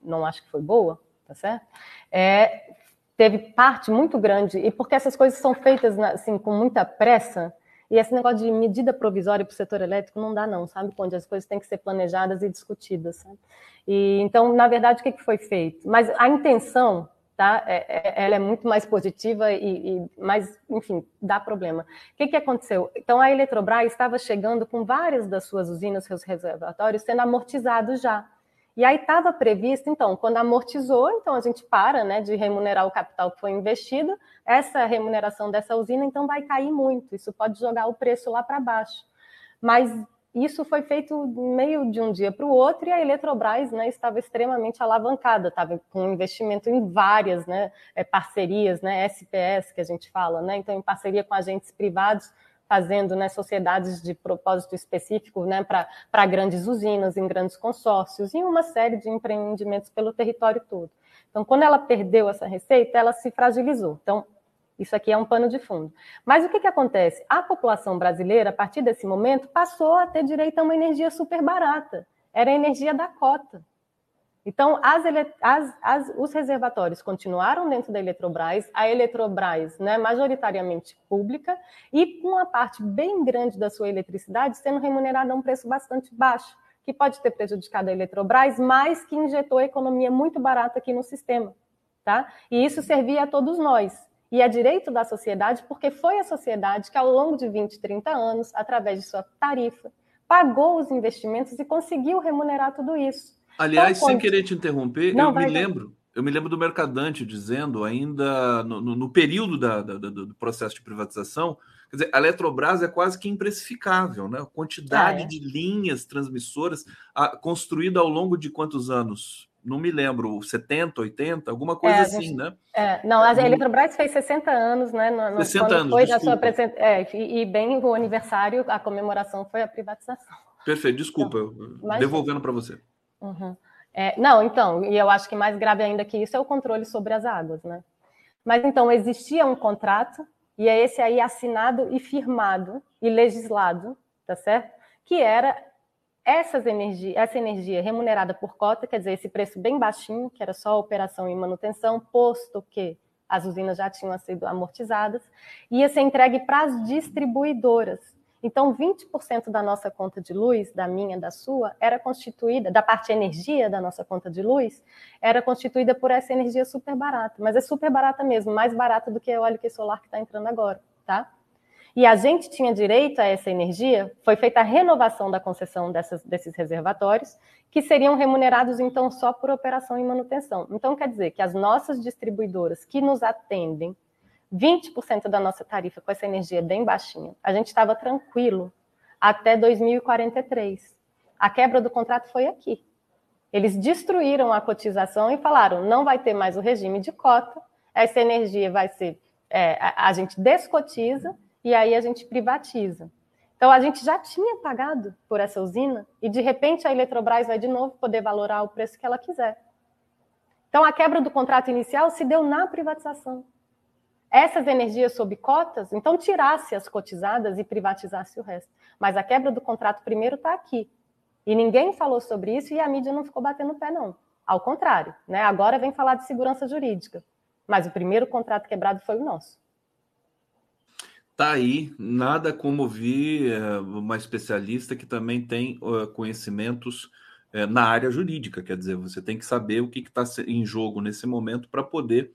não acho que foi boa, tá certo? É, teve parte muito grande, e porque essas coisas são feitas assim, com muita pressa, e esse negócio de medida provisória para o setor elétrico não dá, não, sabe? Onde as coisas têm que ser planejadas e discutidas. Sabe? E, então, na verdade, o que, que foi feito? Mas a intenção, tá? É, é, ela é muito mais positiva e, e mais, enfim, dá problema. O que, que aconteceu? Então, a Eletrobras estava chegando com várias das suas usinas, seus reservatórios, sendo amortizados já. E aí estava previsto, então, quando amortizou, então a gente para né, de remunerar o capital que foi investido, essa remuneração dessa usina, então, vai cair muito. Isso pode jogar o preço lá para baixo. Mas isso foi feito meio de um dia para o outro e a Eletrobras né, estava extremamente alavancada, estava com investimento em várias né, é, parcerias, né, SPS que a gente fala, né, então em parceria com agentes privados fazendo né, sociedades de propósito específico né, para grandes usinas, em grandes consórcios, e uma série de empreendimentos pelo território todo. Então, quando ela perdeu essa receita, ela se fragilizou. Então, isso aqui é um pano de fundo. Mas o que, que acontece? A população brasileira, a partir desse momento, passou a ter direito a uma energia super barata. Era a energia da cota. Então, as, as, as, os reservatórios continuaram dentro da Eletrobras, a Eletrobras, né, majoritariamente pública, e uma parte bem grande da sua eletricidade sendo remunerada a um preço bastante baixo, que pode ter prejudicado a Eletrobras, mas que injetou a economia muito barata aqui no sistema. Tá? E isso servia a todos nós. e é direito da sociedade, porque foi a sociedade que, ao longo de 20, 30 anos, através de sua tarifa, pagou os investimentos e conseguiu remunerar tudo isso. Aliás, então, sem querer te interromper, Não, eu me lembro, eu me lembro do Mercadante dizendo, ainda no, no, no período da, da, do processo de privatização, quer dizer, a Eletrobras é quase que imprecificável, né? A quantidade ah, é. de linhas transmissoras a, construída ao longo de quantos anos? não me lembro, 70, 80, alguma coisa é, assim, gente, né? É, não, a Eletrobras fez 60 anos, né? No, 60 anos, foi desculpa. da sua é, e, e, bem o aniversário, a comemoração foi a privatização. Perfeito, desculpa, então, devolvendo para você. Uhum. É, não, então, e eu acho que mais grave ainda que isso é o controle sobre as águas, né? Mas então, existia um contrato, e é esse aí assinado e firmado e legislado, tá certo? Que era essas energia, essa energia remunerada por cota, quer dizer, esse preço bem baixinho, que era só operação e manutenção, posto que as usinas já tinham sido amortizadas, ia ser entregue para as distribuidoras. Então, 20% da nossa conta de luz, da minha, da sua, era constituída, da parte energia da nossa conta de luz, era constituída por essa energia super barata. Mas é super barata mesmo, mais barata do que a eólica e solar que está entrando agora, tá? e a gente tinha direito a essa energia, foi feita a renovação da concessão dessas, desses reservatórios, que seriam remunerados então só por operação e manutenção. Então quer dizer que as nossas distribuidoras que nos atendem, 20% da nossa tarifa com essa energia bem baixinha, a gente estava tranquilo até 2043. A quebra do contrato foi aqui. Eles destruíram a cotização e falaram: não vai ter mais o regime de cota, essa energia vai ser. É, a, a gente descotiza e aí a gente privatiza. Então a gente já tinha pagado por essa usina e de repente a Eletrobras vai de novo poder valorar o preço que ela quiser. Então a quebra do contrato inicial se deu na privatização. Essas energias sob cotas, então tirasse as cotizadas e privatizasse o resto. Mas a quebra do contrato primeiro está aqui. E ninguém falou sobre isso e a mídia não ficou batendo o pé, não. Ao contrário, né? agora vem falar de segurança jurídica. Mas o primeiro contrato quebrado foi o nosso. Tá aí, nada como ouvir eh, uma especialista que também tem conhecimentos eh, na área jurídica, quer dizer, você tem que saber o que está em jogo nesse momento para poder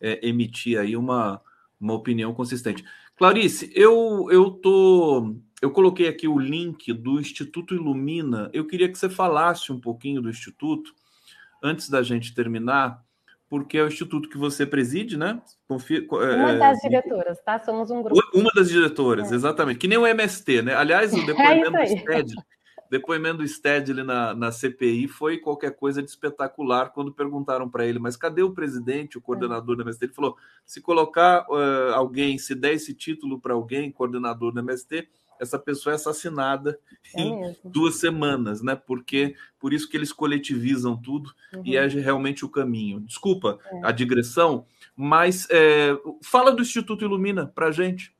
é, emitir aí uma, uma opinião consistente. Clarice, eu eu tô eu coloquei aqui o link do Instituto Ilumina. Eu queria que você falasse um pouquinho do Instituto antes da gente terminar porque é o instituto que você preside, né? Confia, uma é, das diretoras, tá? Somos um grupo. Uma das diretoras, é. exatamente. Que nem o MST, né? Aliás, o [laughs] é depoimento é do STED, depoimento do STED ali na, na CPI foi qualquer coisa de espetacular quando perguntaram para ele, mas cadê o presidente, o coordenador do MST? Ele falou: se colocar uh, alguém, se der esse título para alguém, coordenador do MST, essa pessoa é assassinada é em mesmo. duas semanas, né? Porque por isso que eles coletivizam tudo uhum. e é realmente o caminho. Desculpa é. a digressão, mas é, fala do Instituto Ilumina para gente.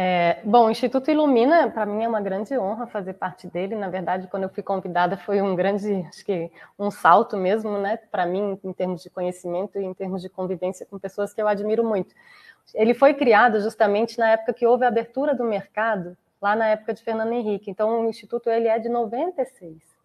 É, bom, o Instituto Ilumina, para mim é uma grande honra fazer parte dele. Na verdade, quando eu fui convidada, foi um grande, acho que um salto mesmo, né, para mim, em termos de conhecimento e em termos de convivência com pessoas que eu admiro muito. Ele foi criado justamente na época que houve a abertura do mercado lá na época de Fernando Henrique. Então, o Instituto ele é de 96.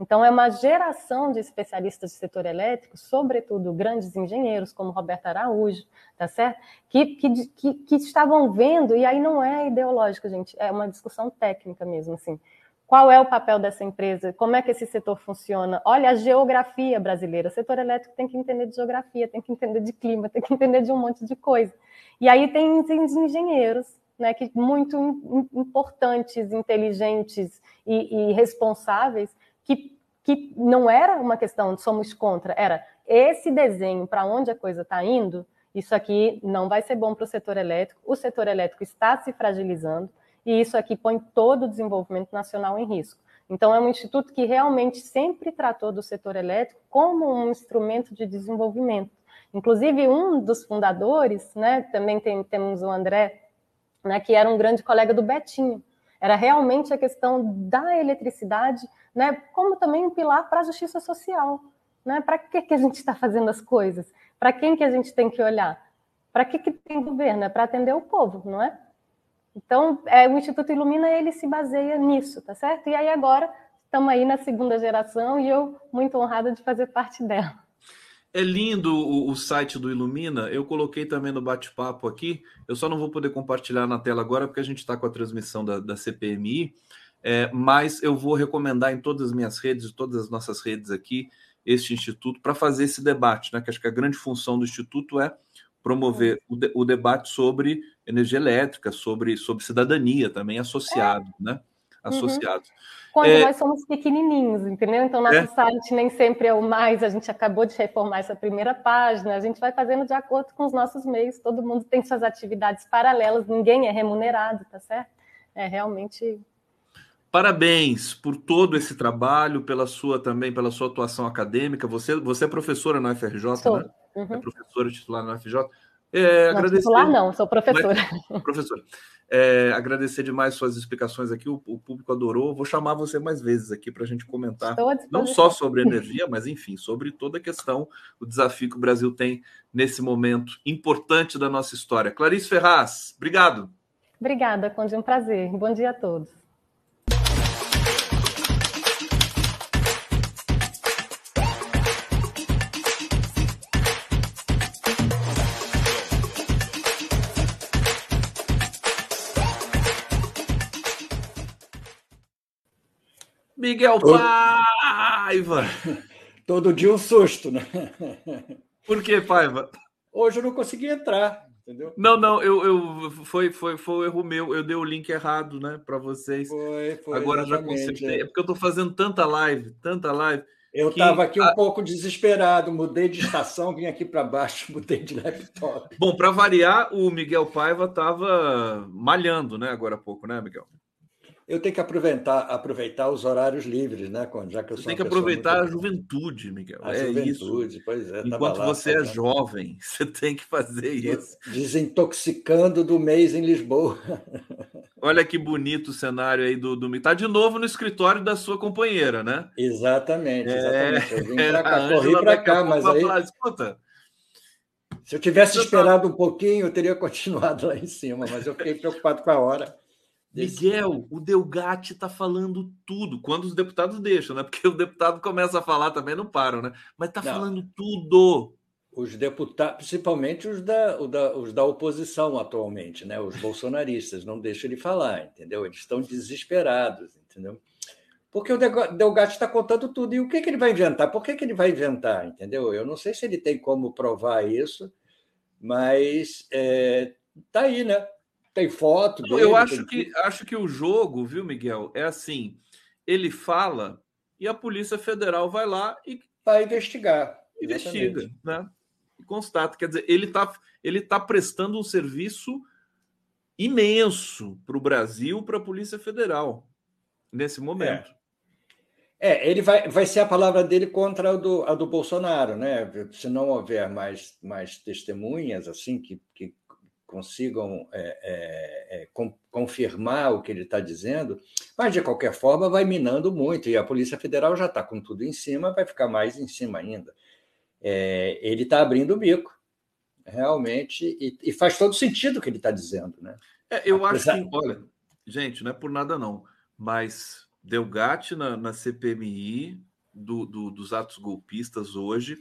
Então, é uma geração de especialistas de setor elétrico, sobretudo grandes engenheiros, como Roberto Araújo, tá certo? Que, que, que, que estavam vendo, e aí não é ideológico, gente, é uma discussão técnica mesmo, assim. Qual é o papel dessa empresa? Como é que esse setor funciona? Olha a geografia brasileira. O setor elétrico tem que entender de geografia, tem que entender de clima, tem que entender de um monte de coisa. E aí tem engenheiros né, que muito importantes, inteligentes e, e responsáveis, que, que não era uma questão de somos contra, era esse desenho para onde a coisa está indo, isso aqui não vai ser bom para o setor elétrico, o setor elétrico está se fragilizando, e isso aqui põe todo o desenvolvimento nacional em risco. Então, é um instituto que realmente sempre tratou do setor elétrico como um instrumento de desenvolvimento. Inclusive, um dos fundadores, né, também tem, temos o André né, que era um grande colega do Betinho. Era realmente a questão da eletricidade, né, como também um pilar para a justiça social. Né? Para que, que a gente está fazendo as coisas? Para quem que a gente tem que olhar? Para que, que tem governo? É para atender o povo, não é? Então, é, o Instituto Ilumina, ele se baseia nisso, tá certo? E aí agora, estamos aí na segunda geração e eu muito honrada de fazer parte dela. É lindo o, o, site do Ilumina. Eu coloquei também no bate-papo aqui. Eu só não vou poder compartilhar na tela agora porque a gente está com a transmissão da, da CPMI. É, mas eu vou recomendar em todas as minhas redes, todas as nossas redes aqui, este instituto para fazer esse debate, né? Que acho que a grande função do instituto é promover o, de, o debate sobre energia elétrica, sobre, sobre cidadania também associado, é. né? Associado. Uhum. Quando é... nós somos pequenininhos, entendeu? Então, nosso é. site nem sempre é o mais, a gente acabou de reformar essa primeira página, a gente vai fazendo de acordo com os nossos meios, todo mundo tem suas atividades paralelas, ninguém é remunerado, tá certo? É realmente Parabéns por todo esse trabalho, pela sua também, pela sua atuação acadêmica. Você, você é professora na UFRJ, sou. né? Uhum. É professora titular na UFRJ. É, não, agradecer... titular não, sou professora. Mas, [laughs] professora. É, agradecer demais suas explicações aqui, o, o, público adorou. Vou chamar você mais vezes aqui para a gente comentar, não só sobre energia, mas enfim, sobre toda a questão, o desafio que o Brasil tem nesse momento importante da nossa história. Clarice Ferraz, obrigado. Obrigada, Conde, um prazer. Bom dia a todos. Miguel Paiva! [laughs] Todo dia um susto, né? [laughs] Por que, Paiva? Hoje eu não consegui entrar, entendeu? Não, não, eu, eu foi, foi, foi um erro meu. Eu dei o link errado, né, para vocês. Foi, foi. Agora já consegui. É. é porque eu estou fazendo tanta live, tanta live. Eu estava aqui um pouco desesperado, mudei de estação, vim aqui para baixo, [laughs] mudei de laptop. Bom, para variar, o Miguel Paiva estava malhando, né, agora há pouco, né, Miguel? Eu tenho que aproveitar, aproveitar os horários livres, né, Conde? Já que eu sou tem que aproveitar muito... a juventude, Miguel. A é juventude, isso. pois é. Enquanto lá, você é jovem, [laughs] você tem que fazer isso. Desintoxicando do mês em Lisboa. [laughs] Olha que bonito o cenário aí do, do... Tá de novo no escritório da sua companheira, né? Exatamente, exatamente. É... Eu vim para cá, [laughs] corri para cá, mas aí... Falar, Escuta, se eu tivesse tá esperado um pouquinho, eu teria continuado lá em cima, mas eu fiquei preocupado com a hora. Miguel, o Delgatti está falando tudo, quando os deputados deixam, né? Porque o deputado começa a falar também, não param, né? Mas está falando tudo. Os deputados, principalmente os da, da, os da oposição atualmente, né? Os bolsonaristas, não deixam ele falar, entendeu? Eles estão desesperados, entendeu? Porque o Delgatti está contando tudo. E o que, que ele vai inventar? Por que, que ele vai inventar, entendeu? Eu não sei se ele tem como provar isso, mas está é, tá aí, né? Tem foto dele, Eu acho que, acho que o jogo, viu, Miguel, é assim: ele fala e a Polícia Federal vai lá e. Vai investigar. Investiga, exatamente. né? E constata. Quer dizer, ele está ele tá prestando um serviço imenso para o Brasil, para a Polícia Federal, nesse momento. É. é. ele vai, vai ser a palavra dele contra a do, a do Bolsonaro, né? Se não houver mais, mais testemunhas assim que, que consigam é, é, é, com, confirmar o que ele está dizendo, mas de qualquer forma vai minando muito, e a Polícia Federal já está com tudo em cima, vai ficar mais em cima ainda. É, ele está abrindo o bico, realmente, e, e, faz todo sentido o que ele está dizendo. Né? É, eu Apesar... acho que, olha, gente, não é por nada não, mas Delgatti na, na CPMI do, do, dos atos golpistas hoje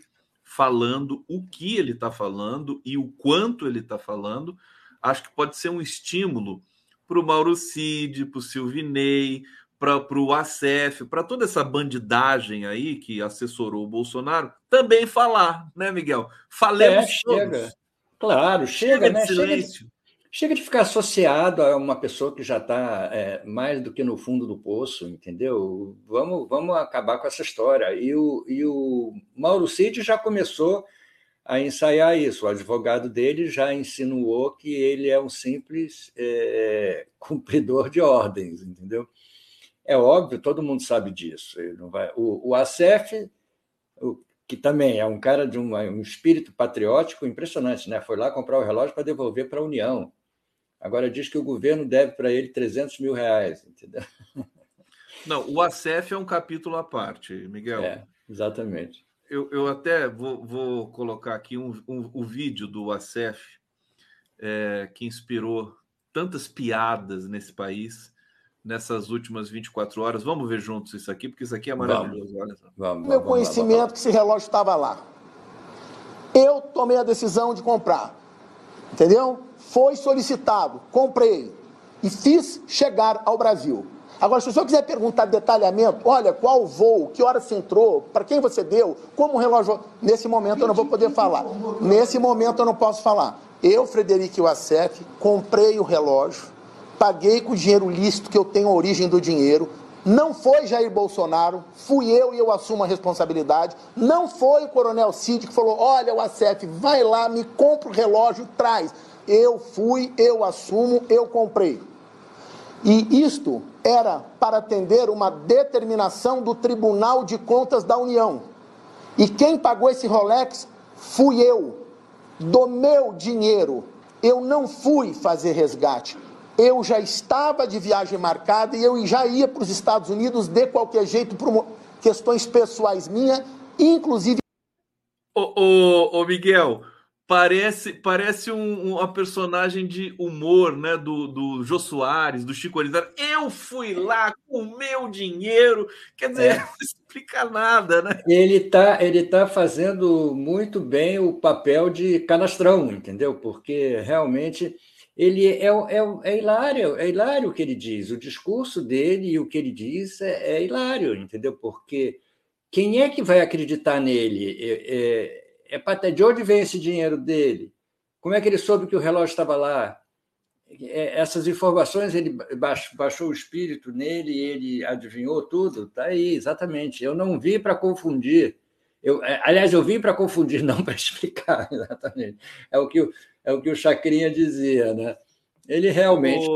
falando o que ele está falando e o quanto ele está falando, acho que pode ser um estímulo para o Mauro Cid, para o Silvinei, para o ACF, para toda essa bandidagem aí que assessorou o Bolsonaro, também falar, né, Miguel? Falemos é, chega. Claro, chega, chega né? Chega de, Chega de ficar associado a uma pessoa que já está é, mais do que no fundo do poço, entendeu? Vamos, vamos acabar com essa história. E o, e o Mauro Cid já começou a ensaiar isso. O advogado dele já insinuou que ele é um simples é, [laughs] cumpridor de ordens, entendeu? É óbvio, todo mundo sabe disso. Ele não vai... o, o ACF, o, que também é um cara de um, um espírito patriótico impressionante, né? Foi lá comprar o relógio para devolver para a União. Agora diz que o governo deve para ele 300 mil reais, entendeu? Não, o ACF é um capítulo à parte, Miguel. É, exatamente. Eu, eu até vou, vou colocar aqui um, um, um vídeo do ACF é, que inspirou tantas piadas nesse país nessas últimas 24 horas. Vamos ver juntos isso aqui, porque isso aqui é maravilhoso. Vamos. Olha só. Vamos, Meu conhecimento vamos, que esse relógio estava lá. Eu tomei a decisão de comprar. Entendeu? Foi solicitado, comprei e fiz chegar ao Brasil. Agora, se o senhor quiser perguntar detalhamento, olha, qual voo, que hora você entrou, para quem você deu, como o relógio. Nesse momento eu não vou poder falar. Nesse momento eu não posso falar. Eu, Frederico Wassef, comprei o relógio, paguei com o dinheiro lícito que eu tenho a origem do dinheiro. Não foi Jair Bolsonaro, fui eu e eu assumo a responsabilidade. Não foi o Coronel Cid que falou: olha, o vai lá, me compra o relógio, traz. Eu fui, eu assumo, eu comprei. E isto era para atender uma determinação do Tribunal de Contas da União. E quem pagou esse Rolex fui eu, do meu dinheiro. Eu não fui fazer resgate. Eu já estava de viagem marcada e eu já ia para os Estados Unidos de qualquer jeito por questões pessoais minhas, inclusive. Ô, ô, ô Miguel, Parece, parece um, uma personagem de humor, né? Do, do Jô Soares, do Chico Arizona. Eu fui lá com o meu dinheiro. Quer dizer, é. [laughs] não explica nada, né? Ele está ele tá fazendo muito bem o papel de canastrão, entendeu? Porque realmente ele é, é, é hilário, é hilário o que ele diz. O discurso dele e o que ele diz é, é hilário, entendeu? Porque quem é que vai acreditar nele? É, é é, de onde vem esse dinheiro dele? Como é que ele soube que o relógio estava lá? É, essas informações, ele baixou o espírito nele, ele adivinhou tudo? Está aí, exatamente. Eu não vi para confundir. Eu, é, aliás, eu vim para confundir, [laughs] não para explicar, [laughs] exatamente. É o que o, é o, que o Chacrinha dizia, né? Ele realmente.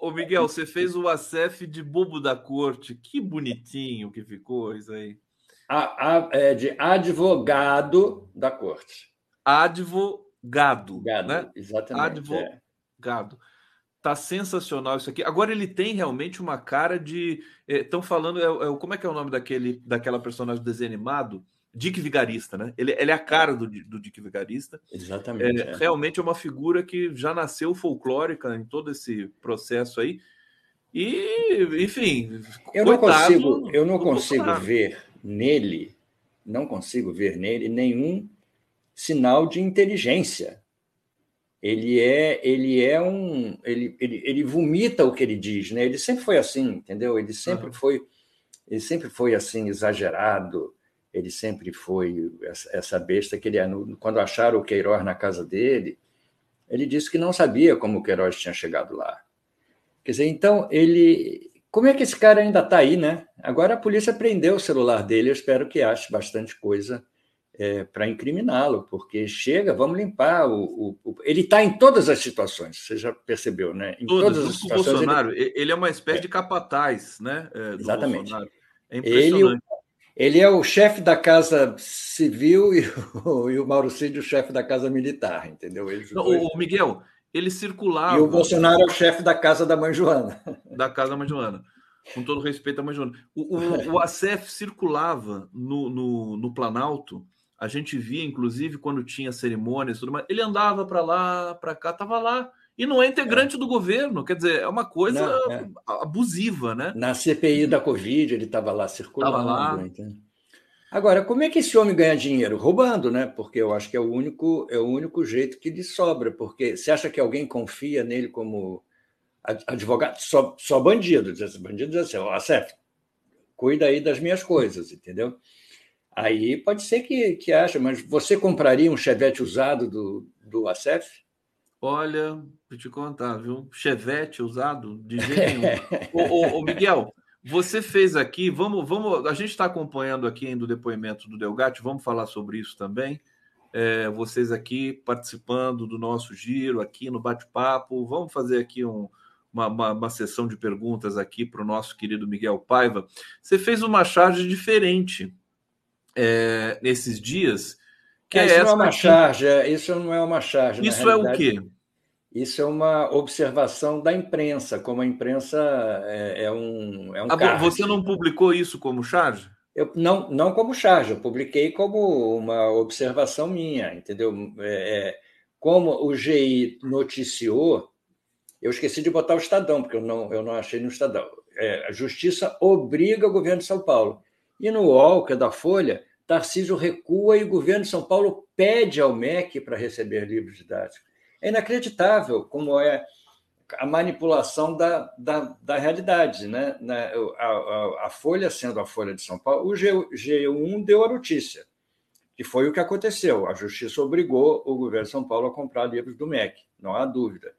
Ô, Miguel, você fez o ACF de bobo da corte. Que bonitinho que ficou isso aí a, a, é, de advogado da corte. Advogado. Gado, né? Exatamente. Advogado. É. Tá sensacional isso aqui. Agora ele tem realmente uma cara de. Estão é, falando. É, é, como é que é o nome daquele, daquela personagem do desenho animado? Dick Vigarista, né? Ele, ele é a cara do, do Dick Vigarista. Exatamente. É, é. Realmente é uma figura que já nasceu folclórica em todo esse processo aí. E, enfim. Eu coitado, não consigo, eu não consigo ver nele, não consigo ver nele nenhum sinal de inteligência. Ele é, ele é um, ele, ele, ele vomita o que ele diz, né? Ele sempre foi assim, entendeu? Ele sempre uhum. foi, ele sempre foi assim exagerado. Ele sempre foi essa besta que ele é. Quando acharam o Queiroz na casa dele, ele disse que não sabia como o Queiroz tinha chegado lá. Quer dizer, então ele como é que esse cara ainda está aí, né? Agora a polícia prendeu o celular dele, eu espero que ache bastante coisa é, para incriminá-lo, porque chega, vamos limpar. O, o, o... ele está em todas as situações, você já percebeu, né? Em todas, todas as situações. O Bolsonaro, ele... ele... é uma espécie é. de capataz, né? É, Exatamente. Bolsonaro. É impressionante. Ele, ele é o chefe da Casa Civil [laughs] e o, e o Mauro Cid o chefe da Casa Militar, entendeu? Eles Não, dois... O Miguel, ele circulava. E o Bolsonaro é o chefe da casa da mãe Joana. [laughs] Da casa da mãe Joana. Com todo respeito à mãe Joana. O, o, [laughs] o ACF circulava no, no, no, Planalto. A gente via, inclusive, quando tinha cerimônias tudo mais. Ele andava para lá, para cá, estava lá. E não é integrante é. do governo. Quer dizer, é uma coisa não, é. abusiva, né? Na CPI da Covid, ele estava lá circulando. Tava lá. Agora, como é que esse homem ganha dinheiro? Roubando, né? Porque eu acho que é o único, é o único jeito que lhe sobra. Porque você acha que alguém confia nele como advogado? Só, só bandido. Diz bandido diz assim, Acef, cuida aí das minhas coisas, entendeu? Aí pode ser que, que acha, mas você compraria um chevette usado do, do Acef? Olha, vou te contar, viu? Chevette usado de jeito nenhum. [laughs] ô, ô, ô, Miguel, você fez aqui, vamos, vamos, a gente está acompanhando aqui ainda o depoimento do Delgatti, vamos falar sobre isso também. É, vocês aqui participando do nosso giro, aqui no bate-papo, vamos fazer aqui um, uma, uma, uma, sessão de perguntas aqui para o nosso querido Miguel Paiva. Você fez uma charge diferente é, nesses dias. Que é, é isso não é uma charge, é, isso não é uma charge. Isso é o quê? Isso é uma observação da imprensa, como a imprensa é, é um. É um ah, você não publicou isso como charge? Eu, não, não como charge, eu publiquei como uma observação minha, entendeu? É, é como o GI noticiou, eu esqueci de botar o Estadão, porque eu não, eu não achei no Estadão. É, a justiça obriga o governo de São Paulo. E no UOL, que é da Folha, Tarcísio recua e o governo de São Paulo pede ao MEC para receber livros didáticos. É inacreditável como é a manipulação da, da, da realidade. Né? A, a, a, Folha, sendo a Folha de São Paulo, o G, G1 deu a notícia, que foi o que aconteceu. A Justiça obrigou o governo de São Paulo a comprar livros do MEC, não há dúvida.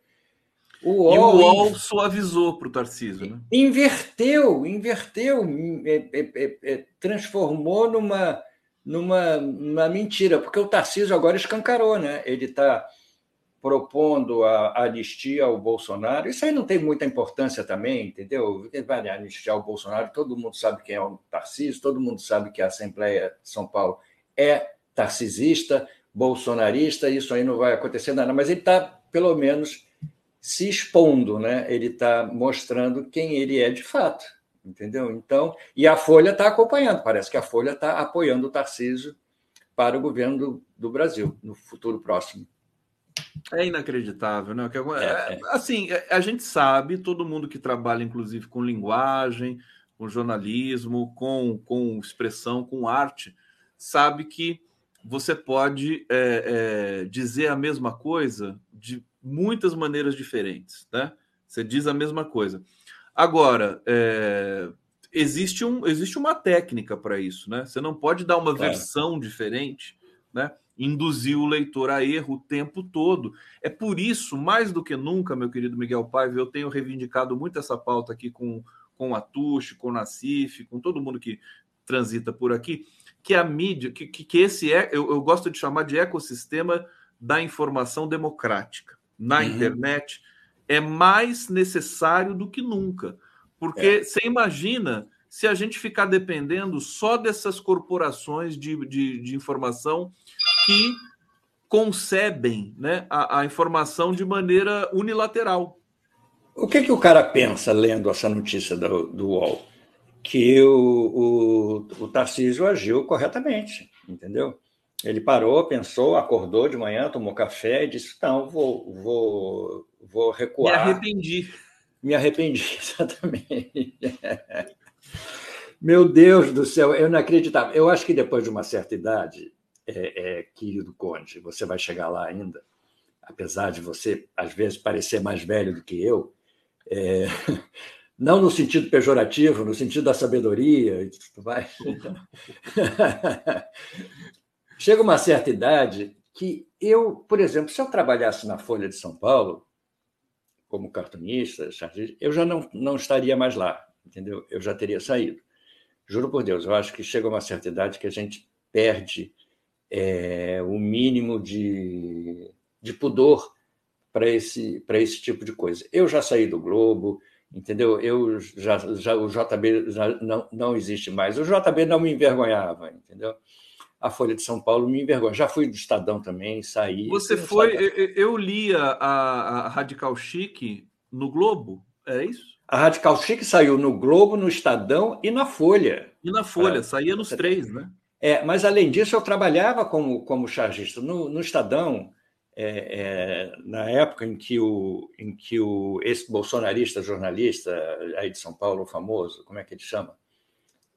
O UOL, e o UOL suavizou para o Tarcísio, né? Inverteu, inverteu, é, é, é, é, transformou numa, numa, numa mentira, porque o Tarcísio agora escancarou, né? Ele está propondo a, anistia ao Bolsonaro. Isso aí não tem muita importância também, entendeu? Vai anistiar o Bolsonaro, todo mundo sabe quem é o Tarcísio, todo mundo sabe que a Assembleia de São Paulo é tarcisista, bolsonarista, isso aí não vai acontecer nada, mas ele está, pelo menos, se expondo, né? Ele está mostrando quem ele é de fato, entendeu? Então, e a Folha está acompanhando. Parece que a Folha está apoiando o Tarcísio para o governo do, do Brasil no futuro próximo. É inacreditável, né? É, é, é, assim, é, a gente sabe, todo mundo que trabalha, inclusive, com linguagem, com jornalismo, com, com expressão, com arte, sabe que você pode é, é, dizer a mesma coisa de muitas maneiras diferentes, né? Você diz a mesma coisa. Agora, é, existe, um, existe uma técnica para isso, né? Você não pode dar uma claro. versão diferente, né? Induzir o leitor a erro o tempo todo. É por isso, mais do que nunca, meu querido Miguel Paiva, eu tenho reivindicado muito essa pauta aqui com, com a Tuxi, com o Nacif, com todo mundo que transita por aqui, que a mídia, que, que, que esse é, eu, eu gosto de chamar de ecossistema da informação democrática na uhum. internet é mais necessário do que nunca. Porque é. você imagina se a gente ficar dependendo só dessas corporações de, de, de informação que concebem né, a, a, informação de maneira unilateral. O que, que o cara pensa lendo essa notícia do, do UOL? Que o, o, o Tarcísio agiu corretamente, entendeu? Ele parou, pensou, acordou de manhã, tomou café e disse: Não, vou, vou, vou recuar. Me arrependi. Me arrependi, [laughs] exatamente. Meu Deus do céu, eu não acreditava. Eu acho que depois de uma certa idade, é, é, querido Conde, você vai chegar lá ainda, apesar de você, às vezes, parecer mais velho do que eu, é, [laughs] não no sentido pejorativo, no sentido da sabedoria mais. [laughs] Chega uma certa idade que eu, por exemplo, se eu trabalhasse na Folha de São Paulo, como cartunista, eu já não, não estaria mais lá, entendeu? Eu já teria saído. Juro por Deus, eu acho que chega uma certa idade que a gente perde é, o mínimo de, de pudor para esse, esse tipo de coisa. Eu já saí do Globo, entendeu? Eu já, já o JB já não, não existe mais. O JB não me envergonhava, entendeu? a Folha de São Paulo me envergonha. Já fui do Estadão também, saí. Você foi. Eu, eu lia a, a, Radical Chique no Globo, é isso? A Radical Chique saiu no Globo, no Estadão e na Folha. E na Folha, é. saía nos três, né? É, mas além disso, eu trabalhava como, como chargista no, no Estadão. É, é, na época em que o, em que o esse bolsonarista jornalista aí de São Paulo, famoso, como é que ele chama?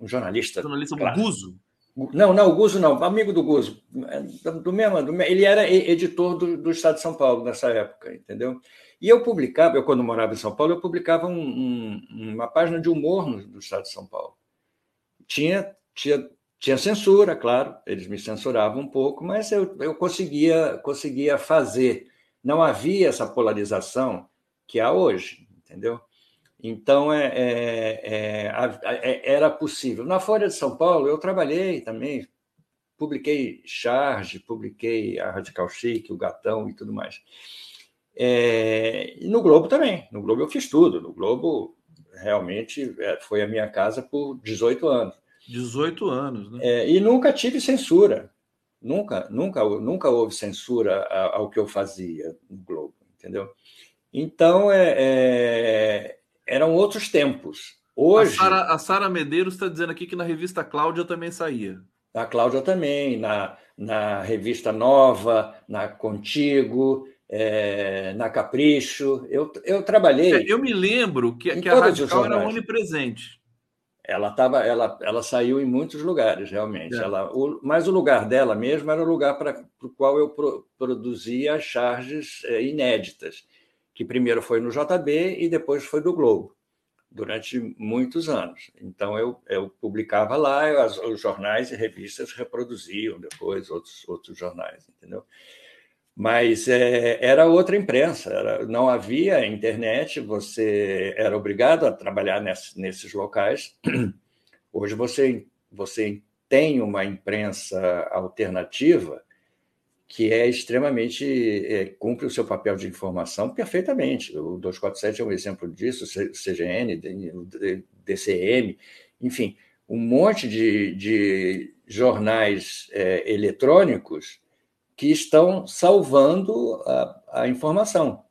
Um jornalista. Jornalista claro, Guzo. Não, não, o Guzo não, amigo do Guzo. Do mesmo, do, ele era editor do, do, Estado de São Paulo nessa época, entendeu? E eu publicava, eu quando morava em São Paulo, eu publicava um, um, uma página de humor no, do Estado de São Paulo. Tinha, tinha, tinha censura, claro, eles me censuravam um pouco, mas eu, eu conseguia, conseguia fazer. Não havia essa polarização que há hoje, entendeu? Então, é, é, é, é, era possível. Na Folha de São Paulo, eu trabalhei também, publiquei Charge, publiquei a Radical Chic, o Gatão e tudo mais. É, e no Globo também. No Globo eu fiz tudo. No Globo, realmente, é, foi a minha casa por 18 anos. 18 anos, né? É, e nunca tive censura. Nunca, nunca, nunca houve censura ao que eu fazia no Globo, entendeu? Então, é, eram outros tempos. Hoje. A Sara Medeiros está dizendo aqui que na revista Cláudia também saía. Na Cláudia também, na, na revista Nova, na Contigo, é, na Capricho. Eu, eu trabalhei. É, eu me lembro que, que a Radical era onipresente. Ela tava, ela, ela saiu em muitos lugares, realmente. É. Ela, o, mas o lugar dela mesmo era o lugar para o qual eu pro, produzia as charges é, inéditas, que primeiro foi no JB e depois foi do Globo, durante muitos anos. Então eu, eu publicava lá, as, os jornais e revistas reproduziam depois outros, outros jornais, entendeu? Mas é, era outra imprensa, era, não havia internet, você era obrigado a trabalhar nesse, nesses locais. [clears throat] Hoje você, você tem uma imprensa alternativa que é extremamente é, cumpre o seu papel de informação perfeitamente. O 247 é um exemplo disso, CGN, DCM, enfim, um monte de, de jornais é, eletrônicos que estão salvando a, a, informação,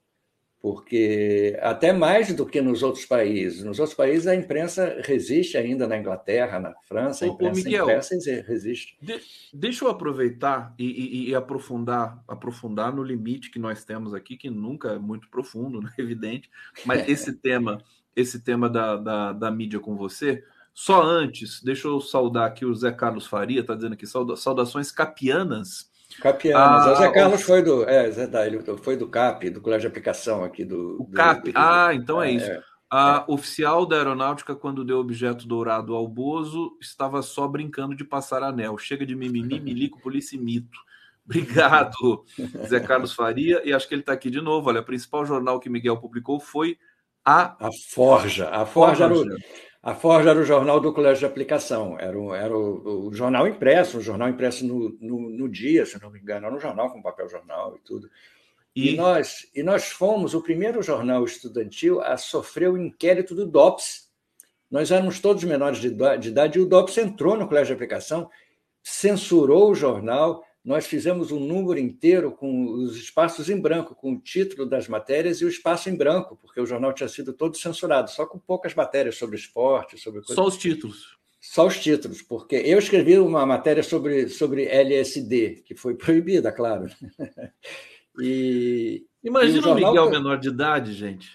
porque até mais do que nos outros países. Nos outros países a imprensa resiste ainda na Inglaterra, na França, a imprensa, Ô, Miguel, impressa resiste. De, deixa eu aproveitar e, e, e, aprofundar, aprofundar no limite que nós temos aqui, que nunca é muito profundo, [laughs] né? evidente, mas esse tema, esse tema da, da, da mídia com você. Só antes, deixa eu saudar aqui o Zé Carlos Faria, está dizendo aqui, saudações capianas Capianos. Ah, o Zé Carlos o... foi do. É, foi do CAP, do Colégio de Aplicação aqui do. O CAP. Do, ah, então é, é isso. É, a oficial da aeronáutica, quando deu objeto dourado ao Bozo, estava só brincando de passar anel. Chega de mimimi, [laughs] milico, polícia e mito. Obrigado, Zé Carlos Faria. E acho que ele está aqui de novo. Olha, o principal jornal que Miguel publicou foi a. A Forja. A Forja, Forja. A Forja era o jornal do Colégio de Aplicação, era, o, era o, o jornal impresso, o jornal impresso no, no, no, dia, se não me engano, era um jornal com papel jornal e tudo. E... e, nós, e nós fomos o primeiro jornal estudantil a sofrer o inquérito do DOPS. Nós éramos todos menores de, de idade e o DOPS entrou no Colégio de Aplicação, censurou o jornal, nós fizemos um número inteiro com os espaços em branco, com o título das matérias e o espaço em branco, porque o jornal tinha sido todo censurado, só com poucas matérias sobre esporte, sobre coisa... Só os títulos. Só os títulos, porque eu escrevi uma matéria sobre, sobre LSD, que foi proibida, claro. [laughs] E, Imagina e Miguel menor de idade, gente.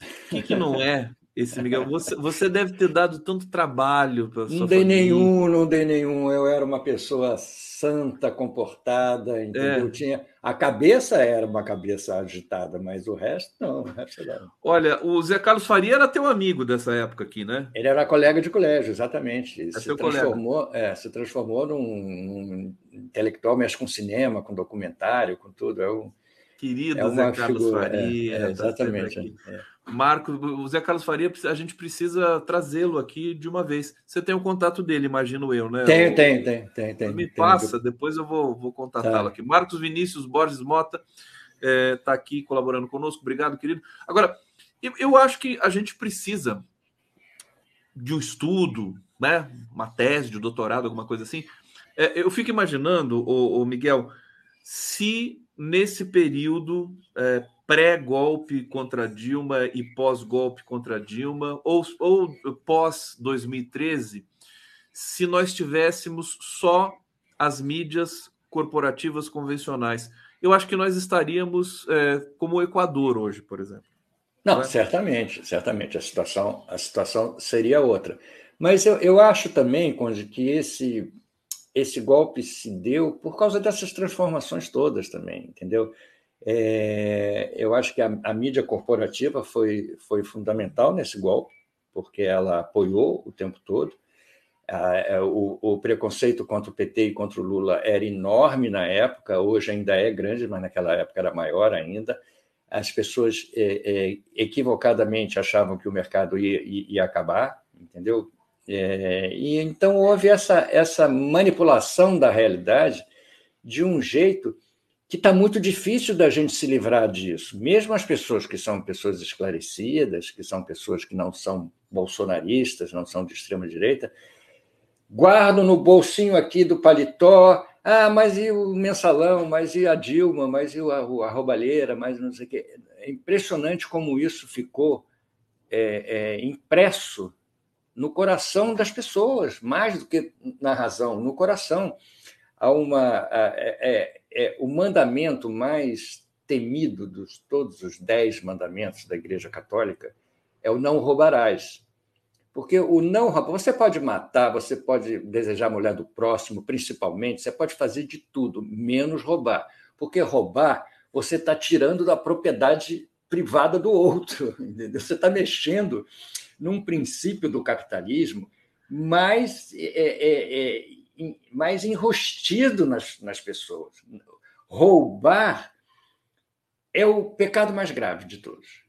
O que, que não é esse Miguel? Você, você deve ter dado tanto trabalho para sua Não dei família. nenhum, não dei nenhum. Eu era uma pessoa santa, comportada, entendeu? É. Tinha a cabeça era uma cabeça agitada, mas o resto não. O resto era... Olha, o Zé Carlos Faria era teu amigo dessa época aqui, né? Ele era colega de colégio, exatamente. É se, transformou, é, se transformou num, num, intelectual, mexe com cinema, com documentário, com tudo. É um, Querido é Zé Carlos figura, Faria. É, é, tá exatamente. Tá Marco, o Zé Carlos Faria, a gente precisa trazê-lo aqui de uma vez. Você tem o contato dele, imagino eu, né? Tem, tem, tem, tem, tem. Me passa, depois eu vou, vou contatá-lo tá. aqui. Marcos Vinícius Borges Mota está é, aqui colaborando conosco. Obrigado, querido. Agora, eu, eu acho que a gente precisa de um estudo, né? Uma tese de doutorado, alguma coisa assim. É, eu fico imaginando, o Miguel, se nesse período é, pré-golpe contra Dilma e pós-golpe contra Dilma, ou, ou pós-2013, se nós tivéssemos só as mídias corporativas convencionais. Eu acho que nós estaríamos é, como o Equador hoje, por exemplo. Não, é? certamente, certamente a situação, a situação seria outra. Mas eu, eu acho também, Conde, que esse, esse golpe se deu por causa dessas transformações todas também, entendeu? É, eu acho que a, a, mídia corporativa foi, foi fundamental nesse golpe, porque ela apoiou o tempo todo. É, o, o, preconceito contra o PT e contra o Lula era enorme na época, hoje ainda é grande, mas naquela época era maior ainda. As pessoas é, é, equivocadamente achavam que o mercado ia, ia, ia acabar, entendeu? É, e então houve essa, essa manipulação da realidade de um jeito que está muito difícil da gente se livrar disso. Mesmo as pessoas que são pessoas esclarecidas, que são pessoas que não são bolsonaristas, não são de extrema direita, guardam no bolsinho aqui do paletó, ah, mas e o mensalão, mas e a Dilma, mas e a, a roubalheira, mas não sei o quê. É impressionante como isso ficou é, é, impresso no coração das pessoas, mais do que na razão, no coração. Há uma. É, é, é o mandamento mais temido dos todos os dez mandamentos da Igreja Católica é o não roubarás. Porque o não você pode matar, você pode desejar a mulher do próximo, principalmente, você pode fazer de tudo, menos roubar. Porque roubar, você está tirando da propriedade privada do outro, [laughs] entendeu? Você está mexendo num princípio do capitalismo mais, é, é, é, mais enrostido nas, nas pessoas. Roubar é o pecado mais grave de todos.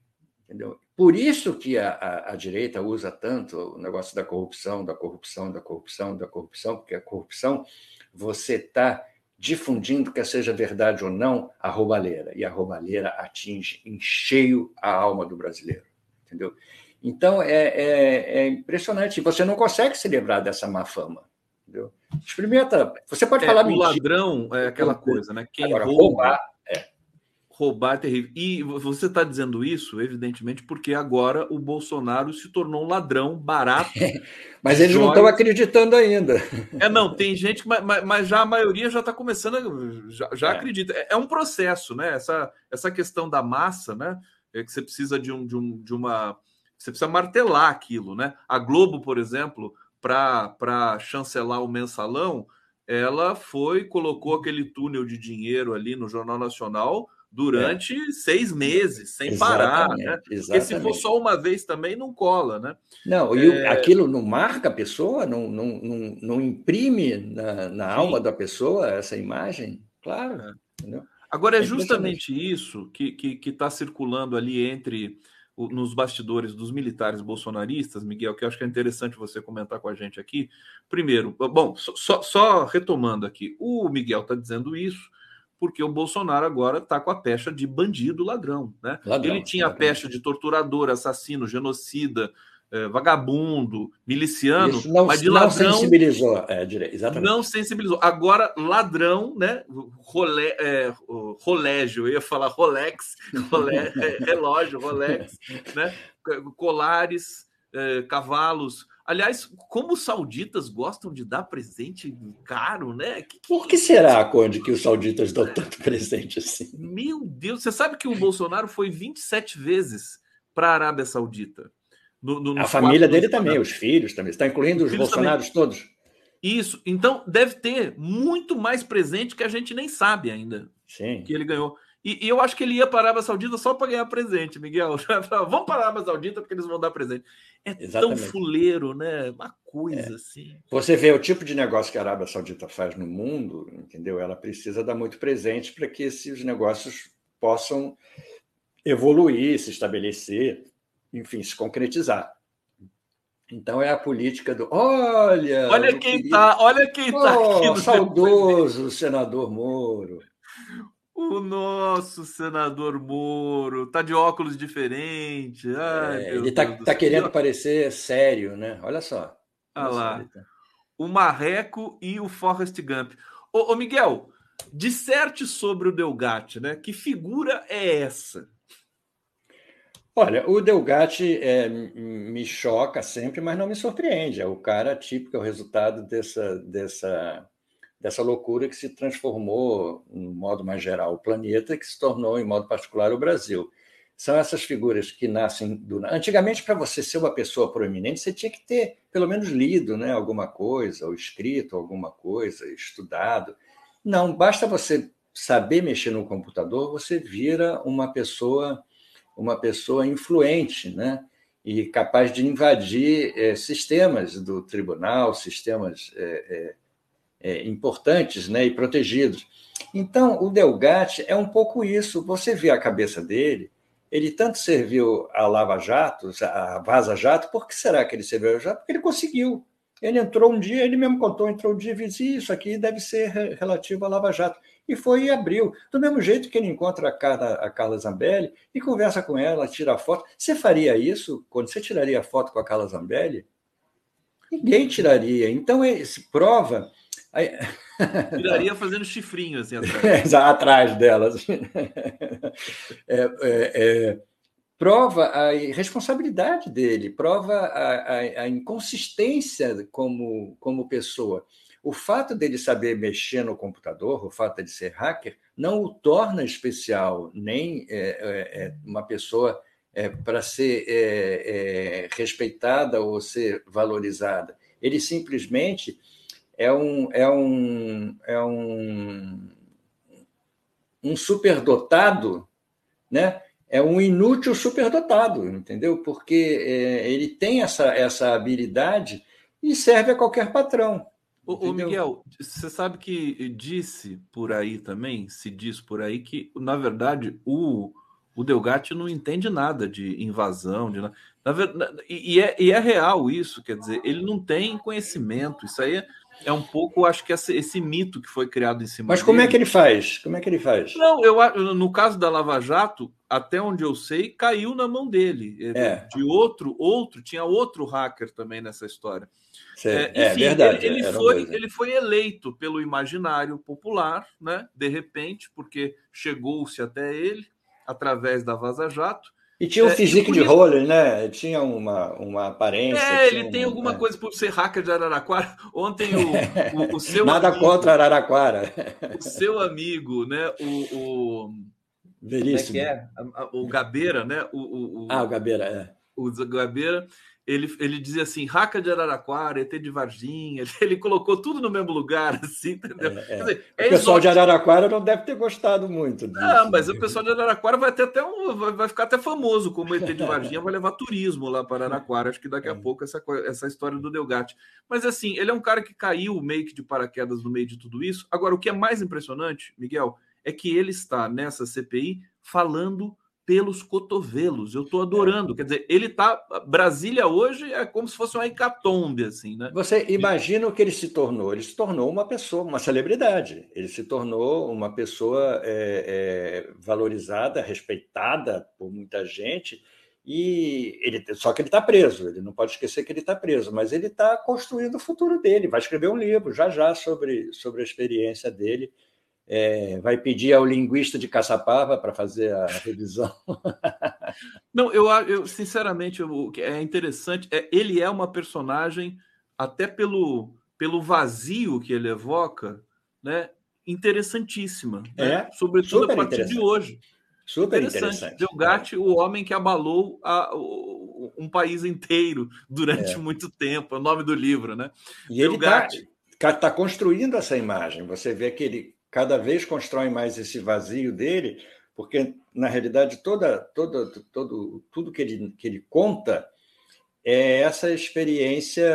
Entendeu? Por isso que a, a, a, direita usa tanto o negócio da corrupção, da corrupção, da corrupção, da corrupção, porque a corrupção você está difundindo, quer seja verdade ou não, a roubalheira. E a roubalheira atinge em cheio a alma do brasileiro. Entendeu? Então, é, é, é impressionante. Você não consegue se livrar dessa má fama. Entendeu? Experimenta. Você pode é, falar o mentira. ladrão é aquela coisa, né? Quem Agora, rouba, roubar roubar é terrível. E você está dizendo isso, evidentemente, porque agora o Bolsonaro se tornou um ladrão barato. [laughs] mas eles não estão acreditando ainda. É, não, tem gente, mas, mas já a maioria já está começando, a, já, já é. acredita. É, é, um processo, né? Essa, essa questão da massa, né? É que você precisa de, um, de, um, de uma. Você precisa martelar aquilo, né? A Globo, por exemplo, para chancelar o mensalão, ela foi, colocou aquele túnel de dinheiro ali no Jornal Nacional durante é. seis meses, sem exatamente, parar, né? Exatamente. Porque se for só uma vez também não cola, né? Não, e é... aquilo não marca a pessoa, não, não, não, não imprime na, na alma da pessoa essa imagem, claro. É. Agora é, é justamente isso que está que, que tá circulando ali entre nos bastidores dos militares bolsonaristas, Miguel, que eu acho que é interessante você comentar com a gente aqui. Primeiro, bom, só, só retomando aqui, o Miguel está dizendo isso porque o Bolsonaro agora está com a pecha de bandido ladrão. Né? Ladrão, Ele tinha ladrão. a pecha de torturador, assassino, genocida, vagabundo, miliciano, Isso, não, mas de não ladrão. sensibilizou, é, exatamente. Não sensibilizou. Agora, ladrão, né? Rolé, é, rolégio, eu ia falar Rolex, rolé, é, relógio, Rolex, [laughs] né? Colares, é, cavalos Aliás, como os sauditas gostam de dar presente caro, né? Que, que... Por que será, Conde, que os sauditas dão tanto [laughs] presente assim? Meu Deus, você sabe que o Bolsonaro foi 27 vezes para a Arábia Saudita. No, no, a família dele também, os filhos também. Está incluindo os, os Bolsonaros também. todos. Isso. Então, deve ter muito mais presente que a gente nem sabe ainda. Sim. Que ele ganhou. E, e, eu acho que ele ia para a Arábia Saudita só para ganhar presente, Miguel. [laughs] Vamos para a Arábia Saudita porque eles vão dar presente. É Exatamente. tão fuleiro, né? Uma coisa é. assim. Você vê o tipo de negócio que a Arábia Saudita faz no mundo, entendeu? Ela precisa dar muito presente para que esses negócios possam evoluir, se estabelecer, enfim, se concretizar. Então é a política do olha, olha quem está, olha quem está oh, aqui, saudoso senador Moro. O nosso senador Moro tá de óculos diferente. Ai, é, ele tá, tá querendo parecer sério, né? Olha só. Olha lá. Tá. O Marreco e o Forrest Gump. Ô, ô, Miguel, disserte sobre o Delgatti, né? Que figura é essa? Olha, o Delgatti é, me choca sempre, mas não me surpreende. É o cara típico, é o resultado dessa, dessa dessa loucura que se transformou, no modo mais geral, o planeta, que se tornou, em modo particular, o Brasil. São essas figuras que nascem do. Antigamente, para você ser uma pessoa proeminente, você tinha que ter, pelo menos, lido né, alguma coisa, ou escrito alguma coisa, estudado. Não, basta você saber mexer no computador, você vira uma pessoa, uma pessoa influente, né? E capaz de invadir é, sistemas do tribunal, sistemas é, é, importantes né, e protegidos. Então, o Delgatti é um pouco isso. Você vê a cabeça dele, ele tanto serviu a Lava Jato, a Vaza Jato, por que será que ele serviu a Jato? Porque ele conseguiu. Ele entrou um dia, ele mesmo contou, entrou um dia e disse: Isso aqui deve ser relativo à Lava Jato. E foi e abriu. Do mesmo jeito que ele encontra a Carla, a Carla Zambelli e conversa com ela, tira foto. Você faria isso quando você tiraria foto com a Carla Zambelli? Ninguém tiraria. Então, esse prova Aí... [laughs] Tiraria fazendo chifrinho assim [laughs] atrás. atrás delas. Assim. É, é, é, prova a responsabilidade dele, prova a, a, a, inconsistência como, como pessoa. O fato dele saber mexer no computador, o fato de ser hacker, não o torna especial, nem é, é, é uma pessoa é, para ser é, é, respeitada ou ser valorizada. Ele simplesmente é um, é um, é um, um superdotado, né? é um inútil superdotado, entendeu? Porque ele tem essa, essa habilidade e serve a qualquer patrão. Ô, Miguel, você sabe que disse por aí também, se diz por aí, que, na verdade, o, o Delgatti não entende nada de invasão, de, na verdade, e, é, e é real isso, quer dizer, ele não tem conhecimento, isso aí é, é um pouco, acho que esse, esse, mito que foi criado em cima Mas como é que ele faz? Como é que ele faz? Não, eu no caso da Lava Jato, até onde eu sei, caiu na mão dele. É. De outro, outro, tinha outro hacker também nessa história. É, é, enfim, verdade. Ele, ele foi, ele foi eleito pelo imaginário popular, né? De repente, porque chegou-se até ele através da Vaza Jato. E tinha um é, físico de roller, né? Tinha uma, uma aparência. É, ele tem alguma é. coisa por ser hacker de Araraquara. [laughs] Ontem o, o, o seu. [laughs] Nada amigo, contra Araraquara. [laughs] O seu amigo, né? O. o Veríssimo. Como é é? O Gabeira, né? O, o, o, ah, o Gabeira, é. O Gabeira ele, ele dizia assim, raca de Araraquara, ET de Varginha, [laughs] ele, colocou tudo no mesmo lugar, assim, entendeu? É, é. Dizer, é o pessoal exótico. de Araraquara não deve ter gostado muito disso. Ah, mas o pessoal de Araraquara vai ter até um, vai, vai ficar até famoso como ET de Varginha, vai levar turismo lá para Araraquara, acho que daqui a é. pouco essa, essa história do Delgatti. Mas assim, ele é um cara que caiu meio que de paraquedas no meio de tudo isso. Agora, o que é mais impressionante, Miguel, é que ele está nessa CPI falando pelos cotovelos. Eu estou adorando. É. Quer dizer, ele está. Brasília hoje é como se fosse uma hecatombe, assim, né? Você imagina o que ele se tornou? Ele se tornou uma pessoa, uma celebridade. Ele se tornou uma pessoa é, é, valorizada, respeitada por muita gente. E ele, só que ele está preso, ele não pode esquecer que ele está preso, mas ele está construindo o futuro dele. Vai escrever um livro já já sobre, sobre a experiência dele é, vai pedir ao linguista de Caçapava para fazer a revisão. [laughs] Não, eu, eu sinceramente, que é interessante é ele é uma personagem até pelo, pelo vazio que ele evoca, né? Interessantíssima, né? é, né? sobretudo a partir de hoje. Super interessante. Delgatti, é. o homem que abalou a, o, um país inteiro durante é. muito tempo, é o nome do livro, né? E Delgatti... ele está tá construindo essa imagem. Você vê que ele cada vez constrói mais esse vazio dele, porque na realidade toda, toda, todo, tudo que ele, que ele conta é essa experiência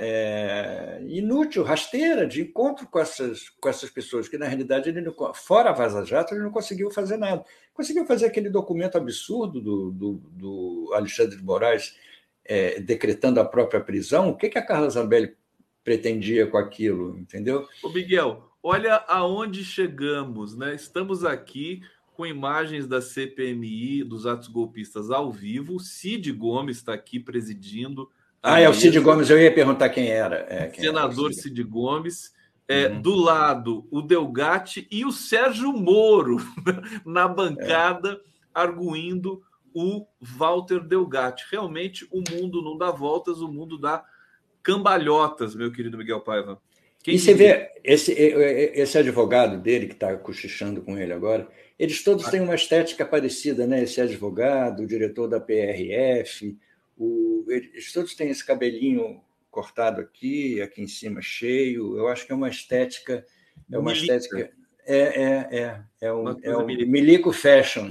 é, inútil, rasteira, de encontro com essas, com essas pessoas, que na realidade, ele não, fora a Vaza Jato, ele não conseguiu fazer nada. Conseguiu fazer aquele documento absurdo do, do, do Alexandre de Moraes é, decretando a própria prisão. O que, que a Carla Zambelli pretendia com aquilo, entendeu? O Miguel, Olha aonde chegamos, né? Estamos aqui com imagens da CPMI dos atos golpistas ao vivo. Cid Gomes está aqui presidindo. Ah, é o Cid Gomes, eu ia perguntar quem era. É, quem Senador era Cid Gomes. É, uhum. Do lado, o Delgatti e o Sérgio Moro [laughs] na bancada, é. arguindo o Walter Delgatti. Realmente, o mundo não dá voltas, o mundo dá cambalhotas, meu querido Miguel Paiva. Quem e você vê, esse, esse advogado dele, que está cochichando com ele agora, eles todos têm uma estética parecida, né? Esse advogado, o diretor da PRF, o, eles todos têm esse cabelinho cortado aqui, aqui em cima cheio. Eu acho que é uma estética. É uma Milica. estética. É, é, é. É um, é um milico fashion.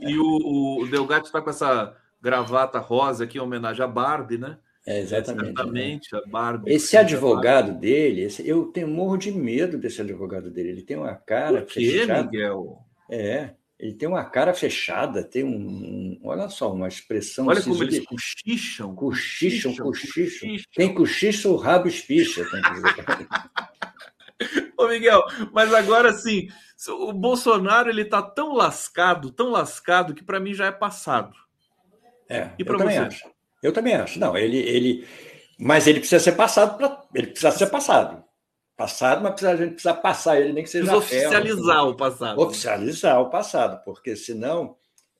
E, e o, o Delgado está com essa gravata rosa aqui em homenagem à Barbie, né? É, exatamente. Exatamente, né? a Barbie. Esse advogado dele, esse, eu tenho morro de medo desse advogado dele. Ele tem uma cara Por quê, fechada. Miguel? É, ele tem uma cara fechada, tem um, um olha só, uma expressão. Olha como eles cochicham. Cochicham, cochicham. Tem cochicho, o rabo espicha. [laughs] Ô, Miguel, mas agora sim, o Bolsonaro ele tá tão lascado, tão lascado, que para mim já é passado. É, e para você? Acho. Eu também acho. Não, ele, ele, mas ele precisa ser passado para, ele precisa ser passado. Passado, mas precisa, a gente precisa passar ele nem que seja oficializar o passado. Oficializar o passado, porque senão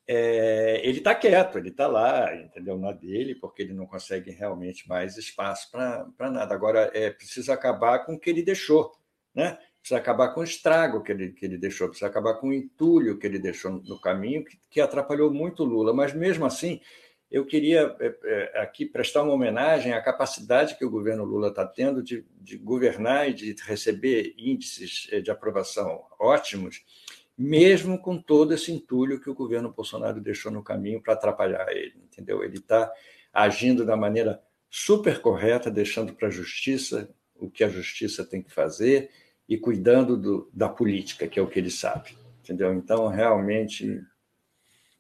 é, ele está quieto, ele está lá, entendeu? Na dele, porque ele não consegue realmente mais espaço para nada. Agora é preciso acabar com o que ele deixou, né? precisa acabar com o estrago que ele, que ele deixou, precisa acabar com o entulho que ele deixou no caminho, que, que atrapalhou muito o Lula. Mas, mesmo assim, eu queria é, é, aqui prestar uma homenagem à capacidade que o governo Lula está tendo de, de, governar e de receber índices é, de aprovação ótimos, mesmo com todo esse entulho que o governo Bolsonaro deixou no caminho para atrapalhar ele, entendeu? Ele está agindo da maneira super correta, deixando para a justiça o que a justiça tem que fazer e cuidando do, da política, que é o que ele sabe. Entendeu? Então, realmente.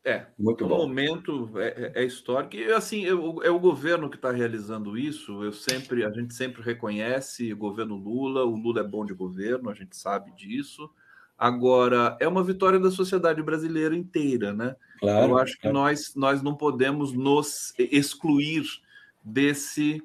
É, muito o bom. momento é, é, é histórico. E, assim, é o, é o governo que está realizando isso. Eu sempre, a gente sempre reconhece o governo Lula. O Lula é bom de governo, a gente sabe disso. Agora, é uma vitória da sociedade brasileira inteira, né? Claro, Eu acho que nós, nós não podemos nos excluir desse,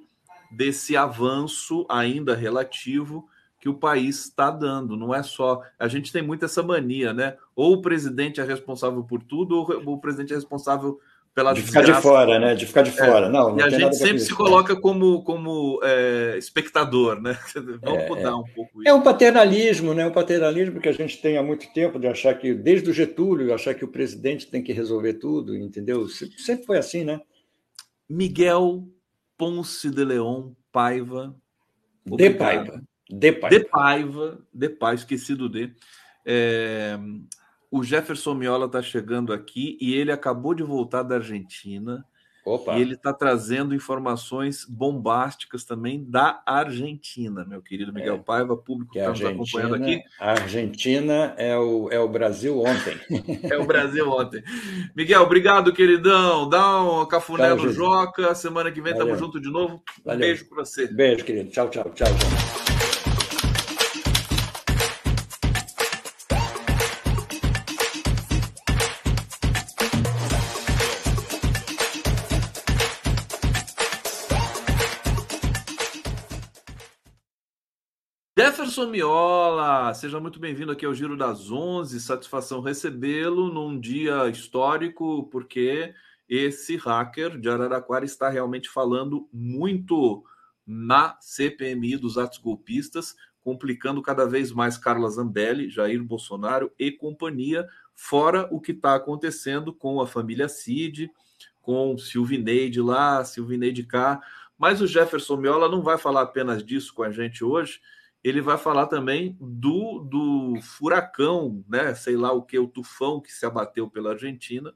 desse avanço ainda relativo que o país está dando. Não é só. A gente tem muito essa mania, né? Ou o presidente é responsável por tudo, ou o presidente é responsável pela de ficar de fora, né? De ficar de é, fora. É, não, não e a gente sempre se coloca como, como é, espectador, né? [laughs] Vamos é, mudar é. um pouco isso. É um paternalismo, né? Um paternalismo que a gente tem há muito tempo de achar que, desde o Getúlio, achar que o presidente tem que resolver tudo, entendeu? Sempre foi assim, né? Miguel Ponce de Leon Paiva. De Paiva. De Paiva. De Paiva, de Paiva, esqueci do D. É, o Jefferson Miola está chegando aqui e ele acabou de voltar da Argentina. Opa. E ele está trazendo informações bombásticas também da Argentina, meu querido Miguel é, Paiva, público que está nos acompanhando aqui. A Argentina é o, é o Brasil ontem. [laughs] é o Brasil ontem. Miguel, obrigado, queridão. Dá um cafuné no. Joca. Semana que vem estamos junto de novo. Um beijo para você. Beijo, querido. Tchau, tchau, tchau. tchau. Jefferson Miola, seja muito bem-vindo aqui ao Giro das Onze. Satisfação recebê-lo num dia histórico, porque esse hacker de Araraquara está realmente falando muito na CPMI dos atos golpistas, complicando cada vez mais Carla Zambelli, Jair Bolsonaro e companhia, fora o que está acontecendo com a família Cid, com Silvineide lá, Silvineide cá. Mas o Jefferson Miola não vai falar apenas disso com a gente hoje ele vai falar também do, do furacão, né? Sei lá o que, o tufão que se abateu pela Argentina,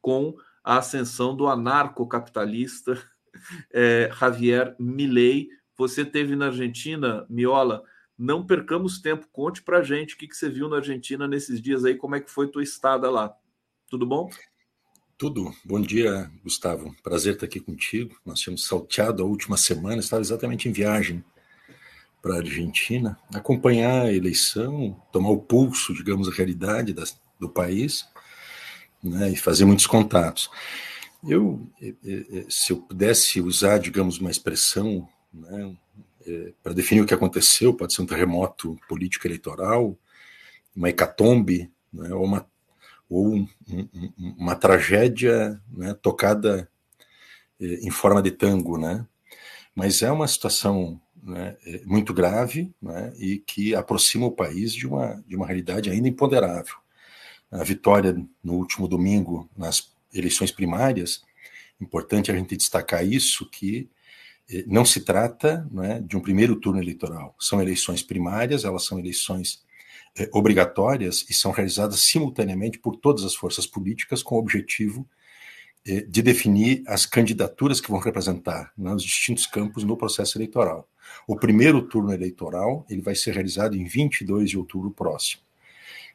com a ascensão do anarcocapitalista é, [laughs] Javier Milei. Você teve na Argentina, Miola? Não percamos tempo, conte pra gente o que, que você viu na Argentina nesses dias aí, como é que foi tua estada lá. Tudo bom? Tudo. Bom dia, Gustavo. Prazer estar aqui contigo. Nós tínhamos salteado a última semana, estava exatamente em viagem para a Argentina, acompanhar a eleição, tomar o pulso, digamos, a realidade das, do país, né, e fazer muitos contatos. Eu, eh, eh, eh, se eu pudesse usar, digamos, uma expressão né, para definir o que aconteceu, pode ser um terremoto político eleitoral, uma hecatombe, né, ou uma ou um, uma tragédia né, tocada em forma de tango, né? Mas é uma situação né, é muito grave né, e que aproxima o país de uma, de uma realidade ainda imponderável. A vitória no último domingo nas eleições primárias, importante a gente destacar isso, que eh, não se trata né, de um primeiro turno eleitoral. São eleições primárias, elas são eleições eh, obrigatórias e são realizadas simultaneamente por todas as forças políticas com o objetivo eh, de definir as candidaturas que vão representar nos distintos campos no processo eleitoral. O primeiro turno eleitoral ele vai ser realizado em 22 de outubro próximo.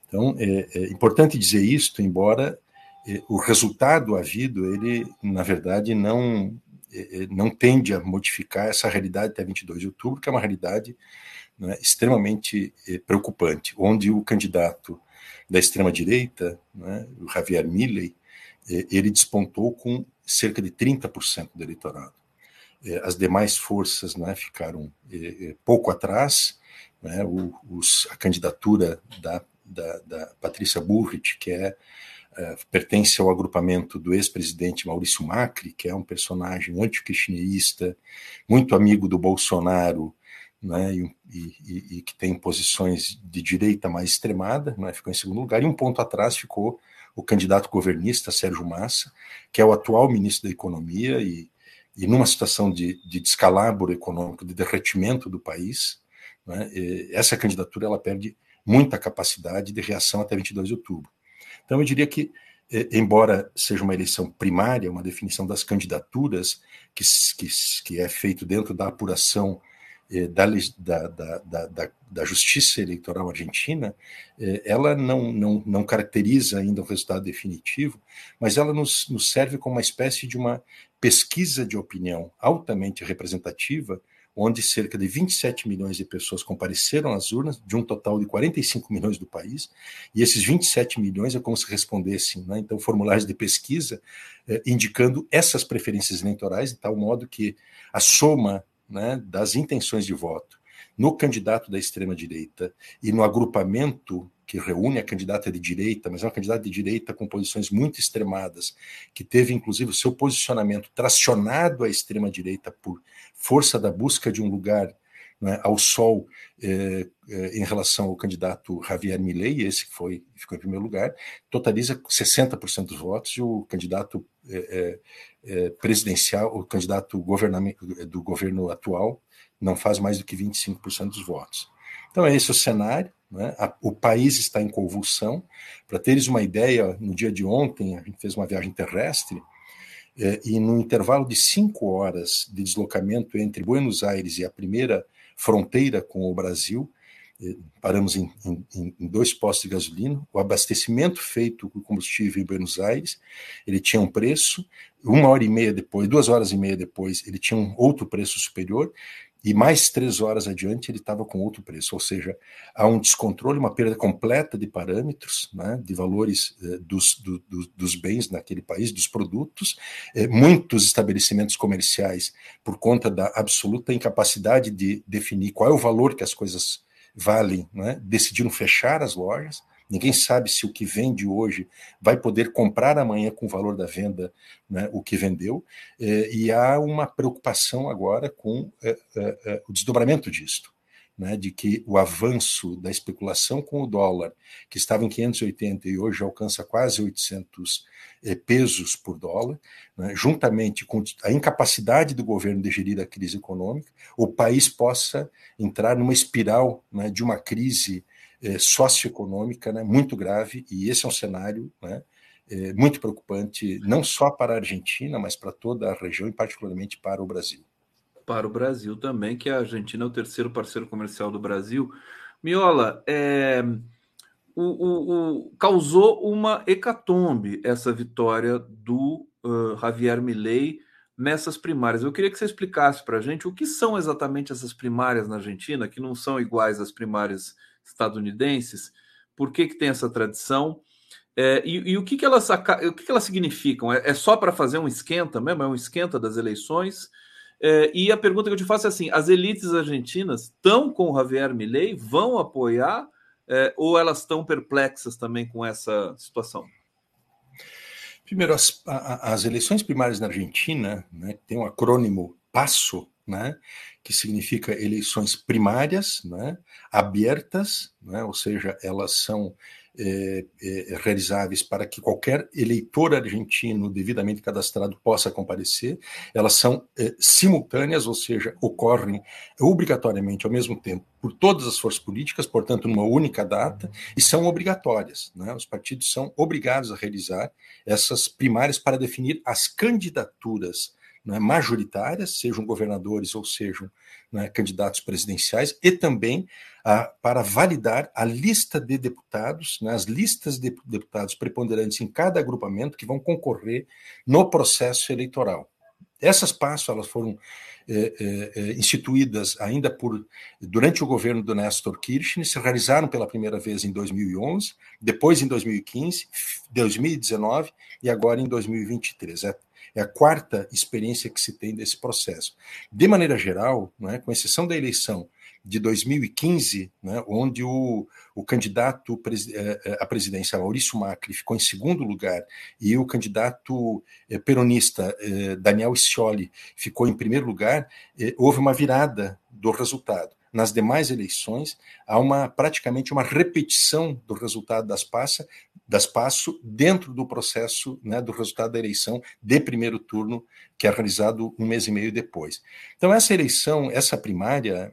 Então, é, é importante dizer isto, embora é, o resultado havido, ele, na verdade, não, é, é não tende a modificar essa realidade até 22 de outubro, que é uma realidade né, extremamente é, preocupante, onde o candidato da extrema-direita, né, o Javier Milley, é, ele despontou com cerca de 30% do eleitorado. É, as demais forças né, ficaram é, é, pouco atrás. Né, os, a candidatura da, da, da Patrícia Burrit, que é, pertence ao agrupamento do ex-presidente Maurício Macri, que é um personagem anticristinista, muito amigo do Bolsonaro, né, e, e, e, que tem posições de direita mais extremada, né, ficou em segundo lugar, e um ponto atrás ficou o candidato governista Sérgio Massa, que é o atual ministro da Economia e, e numa situação de, de descalabro econômico, de derretimento do país, né, essa candidatura ela perde muita capacidade de reação até 22 de outubro. Então eu diria que embora seja uma eleição primária, uma definição das candidaturas que, que, que é feito dentro da apuração da, da, da, da, da Justiça Eleitoral Argentina, eh, ela não, não, não caracteriza ainda o resultado definitivo, mas ela nos, nos serve como uma espécie de uma pesquisa de opinião altamente representativa onde cerca de 27 milhões de pessoas compareceram às urnas, de um total de 45 milhões do país, e esses 27 milhões é como se respondessem, né? então, formulários de pesquisa eh, indicando essas preferências eleitorais, de tal modo que a soma né, das intenções de voto no candidato da extrema-direita e no agrupamento que reúne a candidata de direita, mas é uma candidata de direita com posições muito extremadas, que teve inclusive o seu posicionamento tracionado à extrema-direita por força da busca de um lugar né, ao sol eh, eh, em relação ao candidato Javier Milei, esse que foi ficou em primeiro lugar, totaliza 60% dos votos e o candidato eh, presidencial, o candidato do governo atual, não faz mais do que 25% dos votos. Então, é esse o cenário. Né? O país está em convulsão. Para teres uma ideia, no dia de ontem, a gente fez uma viagem terrestre, é, e no intervalo de cinco horas de deslocamento entre Buenos Aires e a primeira fronteira com o Brasil, é, paramos em, em, em, dois postos de gasolina. O abastecimento feito com combustível em Buenos Aires, ele tinha um preço. Uma hora e meia depois, duas horas e meia depois, ele tinha um outro preço superior e mais três horas adiante ele estava com outro preço, ou seja, há um descontrole, uma perda completa de parâmetros, né, de valores eh, dos, do, do, dos bens naquele país, dos produtos, eh, muitos estabelecimentos comerciais, por conta da absoluta incapacidade de definir qual é o valor que as coisas valem, né, decidiram fechar as lojas, Ninguém sabe se o que vende hoje vai poder comprar amanhã com o valor da venda né, o que vendeu, é, e há uma preocupação agora com é, é, o desdobramento disto. Né, de que o avanço da especulação com o dólar, que estava em 580 e hoje alcança quase 800 é, pesos por dólar, né, juntamente com a incapacidade do governo de gerir a crise econômica, o país possa entrar numa espiral né, de uma crise é, socioeconômica né, muito grave, e esse é um cenário né, é, muito preocupante, não só para a Argentina, mas para toda a região e particularmente para o Brasil. Para o Brasil também, que a Argentina é o terceiro parceiro comercial do Brasil. Miola, é, o, o, o, causou uma hecatombe essa vitória do uh, Javier Milei nessas primárias. Eu queria que você explicasse para a gente o que são exatamente essas primárias na Argentina, que não são iguais às primárias estadunidenses, por que, que tem essa tradição é, e, e, o, que, que, elas, o que, que elas significam? É, é só para fazer um esquenta mesmo? É um esquenta das eleições? É, e a pergunta que eu te faço é assim: as elites argentinas estão com o Javier Milei, vão apoiar, é, ou elas estão perplexas também com essa situação? Primeiro, as, as eleições primárias na Argentina né, tem um acrônimo PASSO, né, que significa eleições primárias, né, abertas, né, ou seja, elas são é, é, realizáveis para que qualquer eleitor argentino devidamente cadastrado possa comparecer. Elas são é, simultâneas, ou seja, ocorrem obrigatoriamente ao mesmo tempo por todas as forças políticas, portanto, numa única data, e são obrigatórias. Né? Os partidos são obrigados a realizar essas primárias para definir as candidaturas né, majoritárias, sejam governadores ou sejam né, candidatos presidenciais, e também a, para validar a lista de deputados, né, as listas de deputados preponderantes em cada agrupamento que vão concorrer no processo eleitoral. Essas passos elas foram é, é, instituídas ainda por durante o governo do Néstor Kirchner, se realizaram pela primeira vez em 2011, depois em 2015, 2019 e agora em 2023. É, é a quarta experiência que se tem desse processo. De maneira geral, né, com exceção da eleição de 2015, né, onde o, o candidato à presidência, Maurício Macri, ficou em segundo lugar, e o candidato peronista, Daniel Scioli, ficou em primeiro lugar, houve uma virada do resultado. nas demais eleições, há uma praticamente uma repetição do resultado das passas, das passo dentro do processo né, do resultado da eleição de primeiro turno, que é realizado um mês e meio depois. Então, essa eleição, essa primária,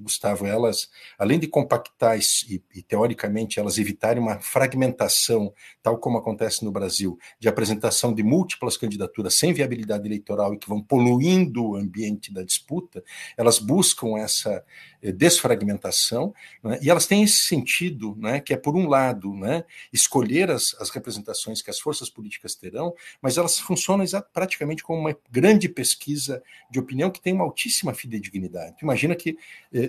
Gustavo, elas, além de compactar e, e, teoricamente elas evitarem uma fragmentação, tal como acontece no Brasil, de apresentação de múltiplas candidaturas sem viabilidade eleitoral e que vão poluindo o ambiente da disputa, elas buscam essa eh, desfragmentação né, e elas têm esse sentido, né, que é, por um lado, né, escolher as, as representações que as forças políticas terão, mas elas funcionam praticamente como uma grande pesquisa de opinião que tem uma altíssima fidedignidade. Imagina que eh,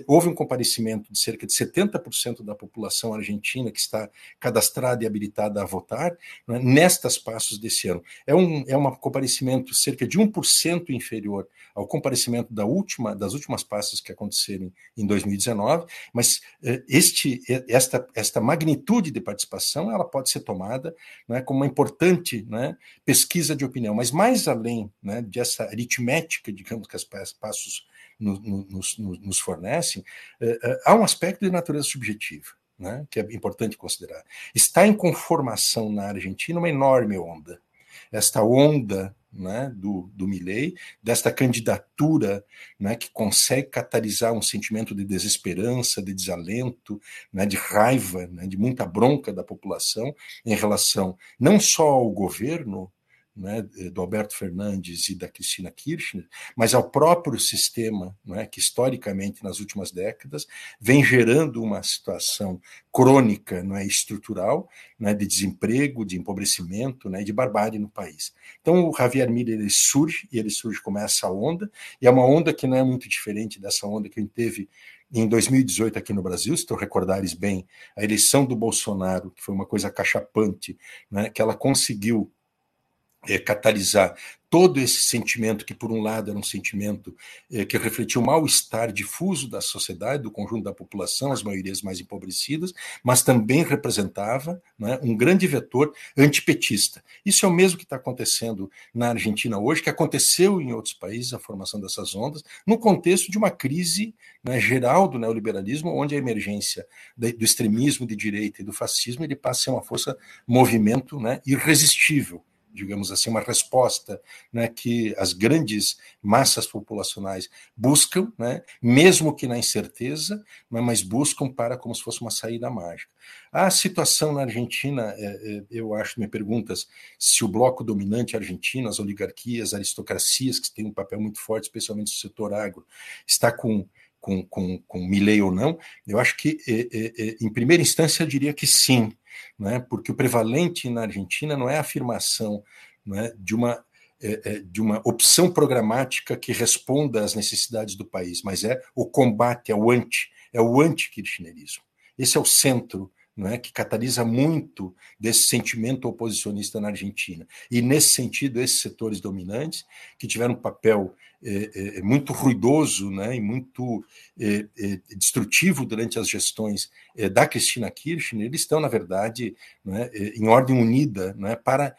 houve um comparecimento de cerca de 70% da população argentina que está cadastrada e habilitada a votar né, nestas passos desse ano. É um é um comparecimento cerca de 1% inferior ao comparecimento da última, das últimas passos que aconteceram em 2019, mas eh, este, esta, esta magnitude de participação ela pode ser tomada né, como uma importante né, pesquisa de opinião, mas mais além né, dessa aritmética, digamos, que as passos nos, nos fornecem, eh, eh, há um aspecto de natureza subjetiva. Né, que é importante considerar. Está em conformação na Argentina uma enorme onda. Esta onda né, do, do Milley, desta candidatura né, que consegue catalisar um sentimento de desesperança, de desalento, né, de raiva, né, de muita bronca da população em relação não só ao governo, né, do Alberto Fernandes e da Cristina Kirchner, mas ao próprio sistema, né, que historicamente nas últimas décadas vem gerando uma situação crônica, é, estrutural, né, de desemprego, de empobrecimento, né, de barbárie no país. Então o Javier Miller ele surge e ele surge como essa onda e é uma onda que não é muito diferente dessa onda que a gente teve em 2018 aqui no Brasil, se tu recordares bem, a eleição do Bolsonaro, que foi uma coisa cachapante, né, que ela conseguiu é, catalisar todo esse sentimento, que por um lado era um sentimento é, que refletia o mal-estar difuso da sociedade, do conjunto da população, as maiorias mais empobrecidas, mas também representava né, um grande vetor antipetista. Isso é o mesmo que está acontecendo na Argentina hoje, que aconteceu em outros países, a formação dessas ondas, no contexto de uma crise né, geral do neoliberalismo, onde a emergência do extremismo de direita e do fascismo ele passa a ser uma força, movimento né, irresistível digamos assim, uma resposta né, que as grandes massas populacionais buscam, né, mesmo que na incerteza, né, mas buscam para como se fosse uma saída mágica. A situação na Argentina, é, é, eu acho, me perguntas se o bloco dominante argentino, as oligarquias, as aristocracias, que têm um papel muito forte, especialmente no setor agro, está com com, com, com Milley ou não, eu acho que, é, é, é, em primeira instância, eu diria que sim, né? porque o prevalente na Argentina não é a afirmação né, de uma de uma opção programática que responda às necessidades do país, mas é o combate ao anti, é o anti-kirchnerismo. Esse é o centro é, que catalisa muito desse sentimento oposicionista na Argentina. E, nesse sentido, esses setores dominantes, que tiveram um papel é, é, muito ruidoso né, e muito é, é destrutivo durante as gestões é, da Cristina Kirchner, eles estão, na verdade, é, em ordem unida para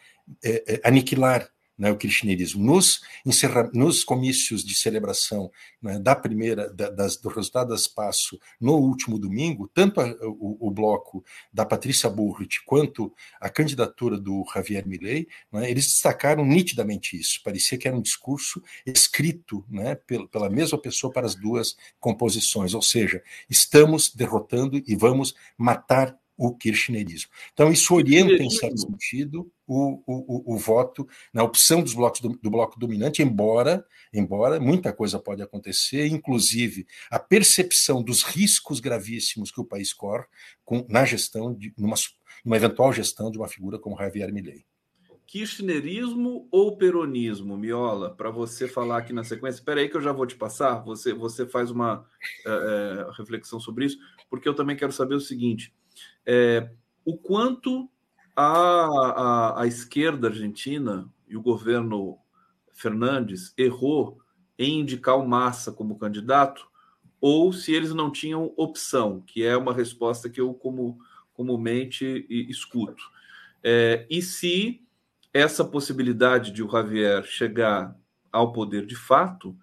aniquilar né, o kirchnerismo. Nos, encerra, nos comícios de celebração né, da primeira, da, das, do resultado das PASSO no último domingo, tanto a, o, o, bloco da Patrícia Burrit quanto a candidatura do Javier Milei, né, eles destacaram nitidamente isso. Parecia que era um discurso escrito né, pela, pela mesma pessoa para as duas composições, ou seja, estamos derrotando e vamos matar o kirchnerismo. Então, isso orienta, em certo sentido, o, o, o voto na opção dos blocos do, do, bloco dominante, embora, embora muita coisa pode acontecer, inclusive a percepção dos riscos gravíssimos que o país corre com, na gestão, de, numa, numa eventual gestão de uma figura como Javier Milei. Kirchnerismo ou peronismo, Miola? Para você falar aqui na sequência. Espera aí que eu já vou te passar. Você, você faz uma é, reflexão sobre isso, porque eu também quero saber o seguinte é, o quanto a, a, a esquerda argentina e o governo Fernandes errou em indicar o Massa como candidato, ou se eles não tinham opção, que é uma resposta que eu como, comumente escuto. É, e se essa possibilidade de o Javier chegar ao poder de fato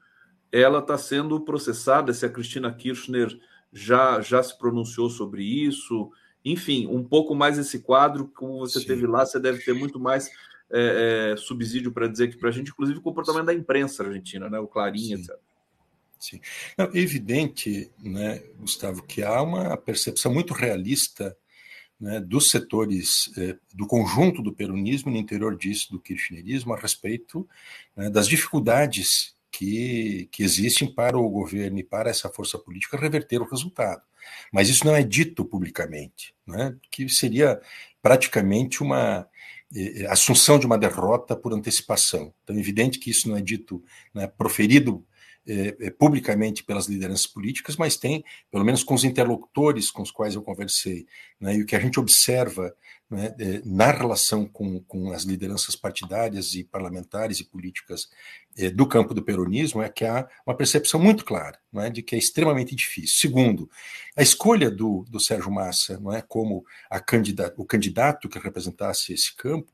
ela está sendo processada. Se a Cristina Kirchner já, já se pronunciou sobre isso, enfim, um pouco mais esse quadro, como você Sim. teve lá, você deve ter muito mais é, é, subsídio para dizer que para a gente, inclusive o comportamento da imprensa argentina, né? o Clarim, Sim. etc. Sim. Não, é evidente, né, Gustavo, que há uma percepção muito realista né, dos setores, eh, do conjunto do peronismo no interior disso, do kirchnerismo, a respeito né, das dificuldades que, que existem para o governo e para essa força política reverter o resultado. Mas isso não é dito publicamente, né, que seria praticamente uma eh, assunção de uma derrota por antecipação. Então, é evidente que isso não é dito, né, proferido é, publicamente pelas lideranças políticas, mas tem, pelo menos com os interlocutores com os quais eu conversei, né, e o que a gente observa né, é, na relação com, com as lideranças partidárias e parlamentares e políticas é, do campo do peronismo é que há uma percepção muito clara não é, de que é extremamente difícil. Segundo, a escolha do, do Sérgio Massa não é, como a o candidato que representasse esse campo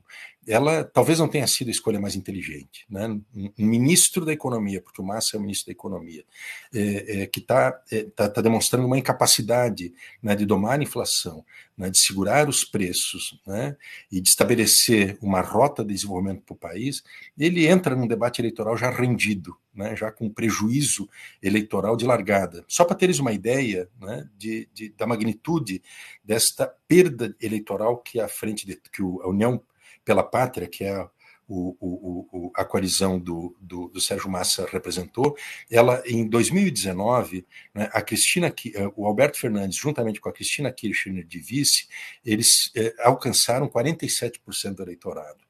ela talvez não tenha sido a escolha mais inteligente. Né? Um ministro da Economia, porque o Massa é o ministro da Economia, é, é, que está é, tá, tá demonstrando uma incapacidade né, de domar a inflação, né, de segurar os preços né, e de estabelecer uma rota de desenvolvimento para o país, ele entra num debate eleitoral já rendido, né, já com prejuízo eleitoral de largada. Só para teres uma ideia né, de, de, da magnitude desta perda eleitoral que a frente de, que a União pela Pátria, que é o, o, o, a coalizão do, do, do, Sérgio Massa representou, ela em 2019, né, a Cristina, eh, o Alberto Fernandes, juntamente com a Cristina Kirchner de vice, eles eh, alcançaram 47% do eleitorado.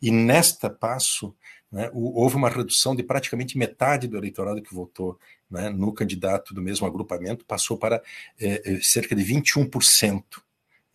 E nesta passo, né, houve uma redução de praticamente metade do eleitorado que votou né, no candidato do mesmo agrupamento, passou para eh, cerca de 21%.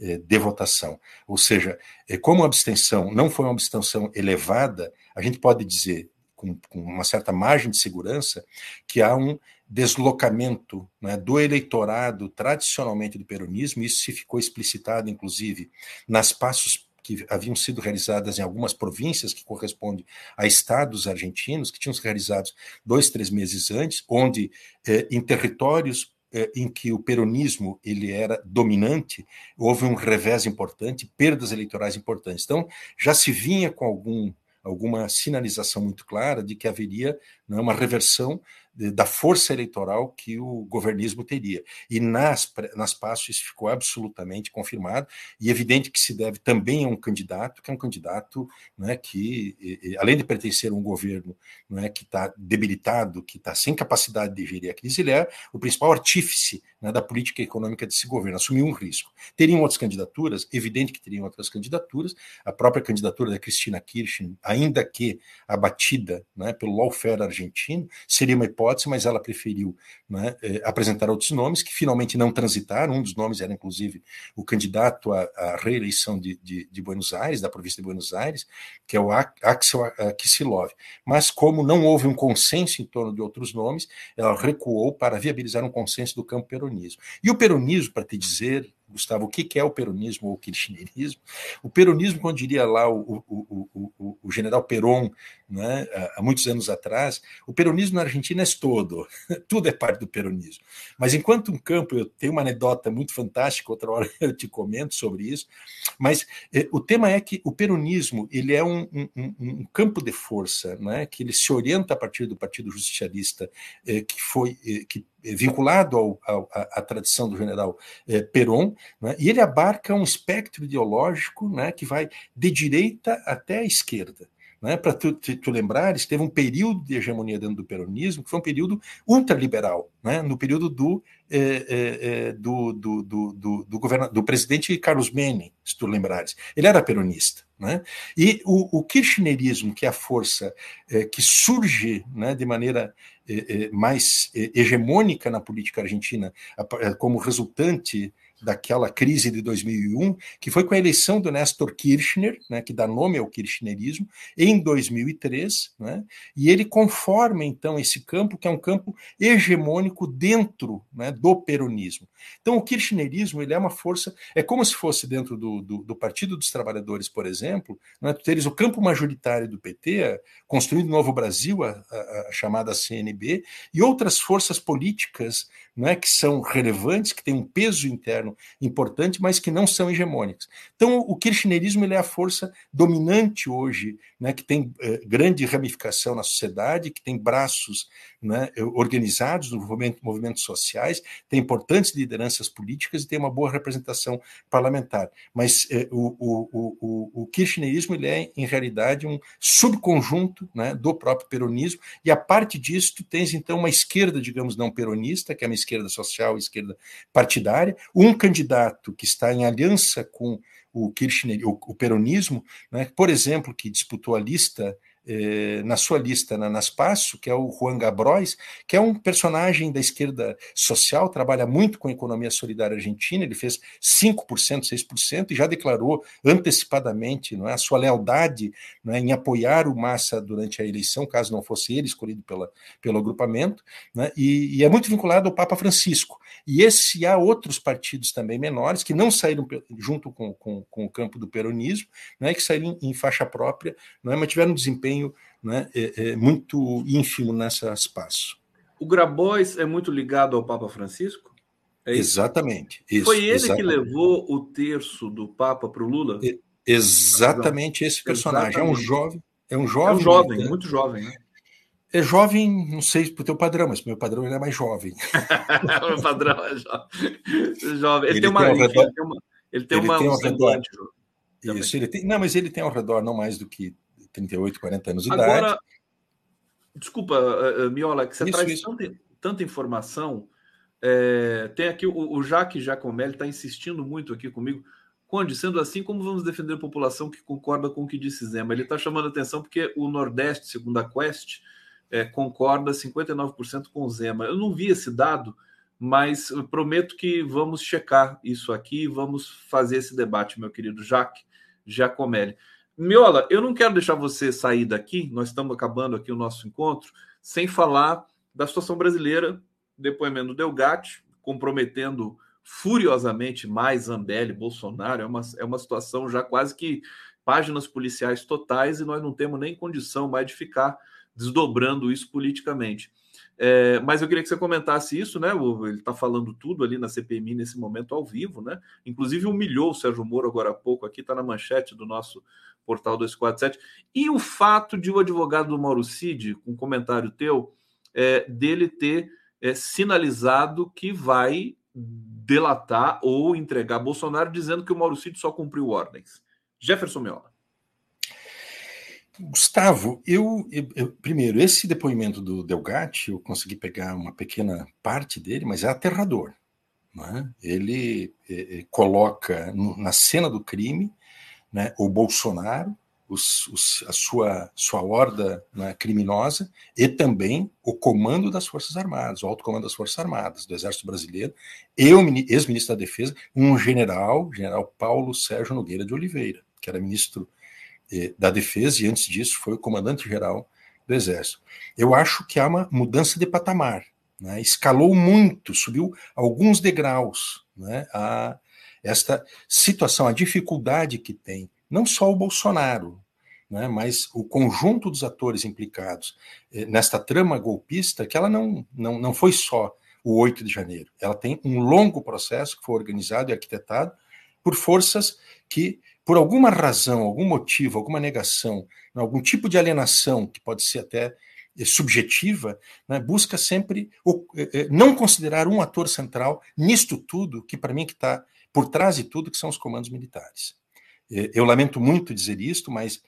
É, de votação. Ou seja, é, como a abstenção não foi uma abstenção elevada, a gente pode dizer, com, com uma certa margem de segurança, que há um deslocamento né, do eleitorado tradicionalmente do peronismo, isso se ficou explicitado, inclusive, nas passos que haviam sido realizadas em algumas províncias que correspondem a estados argentinos, que tinham sido realizados dois, três meses antes, onde eh, em territórios em que o peronismo ele era dominante, houve um revés importante, perdas eleitorais importantes. Então, já se vinha com algum, alguma sinalização muito clara de que haveria né, uma reversão da força eleitoral que o governismo teria. E nas, nas passos isso ficou absolutamente confirmado, e evidente que se deve também a um candidato, que é um candidato né, que, além de pertencer a um governo né, que está debilitado, que está sem capacidade de gerir a crise, ele é o principal artífice né, da política econômica desse governo, assumiu um risco. Teriam outras candidaturas? Evidente que teriam outras candidaturas, a própria candidatura da Cristina Kirchner, ainda que abatida né, pelo lawfare argentino, seria uma hipótese mas ela preferiu né, eh, apresentar outros nomes que finalmente não transitaram. Um dos nomes era, inclusive, o candidato à, à reeleição de, de, de, Buenos Aires, da província de Buenos Aires, que é o Axel Kicillof. Mas, como não houve um consenso em torno de outros nomes, ela recuou para viabilizar um consenso do campo peronismo. E o peronismo, para te dizer, Gustavo, o que é o peronismo ou o kirchnerismo? O peronismo, como diria lá o, o, o, o general Perón, né, há muitos anos atrás, o peronismo na Argentina é todo, [laughs] tudo é parte do peronismo. Mas enquanto um campo, eu tenho uma anedota muito fantástica, outra hora [laughs] eu te comento sobre isso, mas eh, o tema é que o peronismo ele é um, um, um, campo de força, né, que ele se orienta a partir do Partido Justicialista, eh, que foi eh, que vinculado ao, ao, à tradição do general eh, Perón, né, e ele abarca um espectro ideológico né, que vai de direita até a esquerda. Né? Para tu, tu, tu lembrares, teve um período de hegemonia dentro do peronismo que foi um período ultraliberal, né? no período do, é, é, do, do, do, do, do, governo, do presidente Carlos Menem, se tu lembrares. Ele era peronista. Né? E o, o kirchnerismo, que é a força que surge né, de maneira mais hegemônica na política argentina, como resultante daquela crise de 2001, que foi com a eleição do Nestor Kirchner, né, que dá nome ao kirchnerismo, em 2003, né, e ele conforma então esse campo, que é um campo hegemônico dentro né, do peronismo. Então o kirchnerismo ele é uma força, é como se fosse dentro do, do, do Partido dos Trabalhadores, por exemplo, né, teres o campo majoritário do PT, construindo o Novo Brasil, a, a, a chamada CNB, e outras forças políticas né, que são relevantes, que têm um peso interno importante, mas que não são hegemônicas. Então, o kirchnerismo ele é a força dominante hoje, né, que tem eh, grande ramificação na sociedade, que tem braços né, organizados no movimento, movimentos sociais, tem importantes lideranças políticas e tem uma boa representação parlamentar. Mas eh, o, o, o, o, kirchnerismo ele é, em realidade, um subconjunto né, do próprio peronismo, e a parte disso, tu tens, então, uma esquerda, digamos, não peronista, que é uma esquerda social, esquerda partidária, um candidato que está em aliança com o Kirchner, o, o peronismo, né, por exemplo, que disputou a lista eh, na sua lista na Naspasso, que é o Juan Gabrois, que é um personagem da esquerda social, trabalha muito com a economia solidária argentina, ele fez 5%, 6% e já declarou antecipadamente não é, a sua lealdade não é, em apoiar o Massa durante a eleição, caso não fosse ele escolhido pela, pelo agrupamento, né, e, e, é muito vinculado ao Papa Francisco. E esse há outros partidos também menores que não saíram junto com, com, com o campo do peronismo, né, que saíram em, em faixa própria, não é, mas tiveram um desempenho desempenho né, é, é muito ínfimo nesse espaço. O Grabois é muito ligado ao Papa Francisco? É isso? Exatamente. Isso, Foi ele exatamente. que levou o terço do Papa para o Lula? Exatamente esse personagem. Exatamente. É um jovem. É um jovem. É um jovem, né? muito jovem, né? É jovem, não sei para o teu padrão, mas meu padrão ele é mais jovem. [laughs] o padrão é jovem. jovem. Ele, ele, tem uma, um redor, ele tem uma, ele tem ele uma, tem um redor. Isso, ele tem, não, mas ele tem ao redor não mais do que 38, 40 anos de Agora, idade. Desculpa, uh, Miola, que você isso, traz isso. Tanta, tanta, informação. É, tem aqui o, o Jaque Giacomelli está insistindo muito aqui comigo. Conde, sendo assim, como vamos defender a população que concorda com o que disse Zema? Ele está chamando a atenção porque o Nordeste, segundo a Quest, é, concorda 59% com o Zema. Eu não vi esse dado, mas prometo que vamos checar isso aqui, vamos fazer esse debate, meu querido Jaque Giacomelli. Miola, eu não quero deixar você sair daqui, nós estamos acabando aqui o nosso encontro, sem falar da situação brasileira, depoimento do Delgatti, comprometendo furiosamente mais Zambelli, Bolsonaro, é uma, é uma situação já quase que páginas policiais totais e nós não temos nem condição mais de ficar desdobrando isso politicamente. É, mas eu queria que você comentasse isso, né? Ele está falando tudo ali na CPMI nesse momento ao vivo, né? Inclusive humilhou o Sérgio Moro agora há pouco, aqui está na manchete do nosso portal 247. E o fato de o advogado do Mauro Cid, um comentário teu, é, dele ter é, sinalizado que vai delatar ou entregar Bolsonaro, dizendo que o Mauro Cid só cumpriu ordens. Jefferson Miola. Gustavo, eu, eu, eu, primeiro esse depoimento do Delgatti eu consegui pegar uma pequena parte dele, mas é aterrador. É? Ele é, é, coloca no, na cena do crime né, o Bolsonaro, os, os, a sua, sua horda né, criminosa e também o comando das Forças Armadas, o alto comando das Forças Armadas, do Exército Brasileiro, e o ex-ministro da Defesa, um general, general Paulo Sérgio Nogueira de Oliveira, que era ministro da Defesa e antes disso foi o comandante-geral do Exército. Eu acho que há uma mudança de patamar, né, escalou muito, subiu alguns degraus né, a, esta situação, a dificuldade que tem, não só o Bolsonaro, né, mas o conjunto dos atores implicados eh, nesta trama golpista, que ela não, não, não foi só o 8 de janeiro, ela tem um longo processo que foi organizado e arquitetado por forças que, por alguma razão, algum motivo, alguma negação, algum tipo de alienação, que pode ser até eh, subjetiva, né, busca sempre o, eh, não considerar um ator central nisto tudo, que para mim que está por trás de tudo, que são os comandos militares. Eu lamento muito dizer isto, mas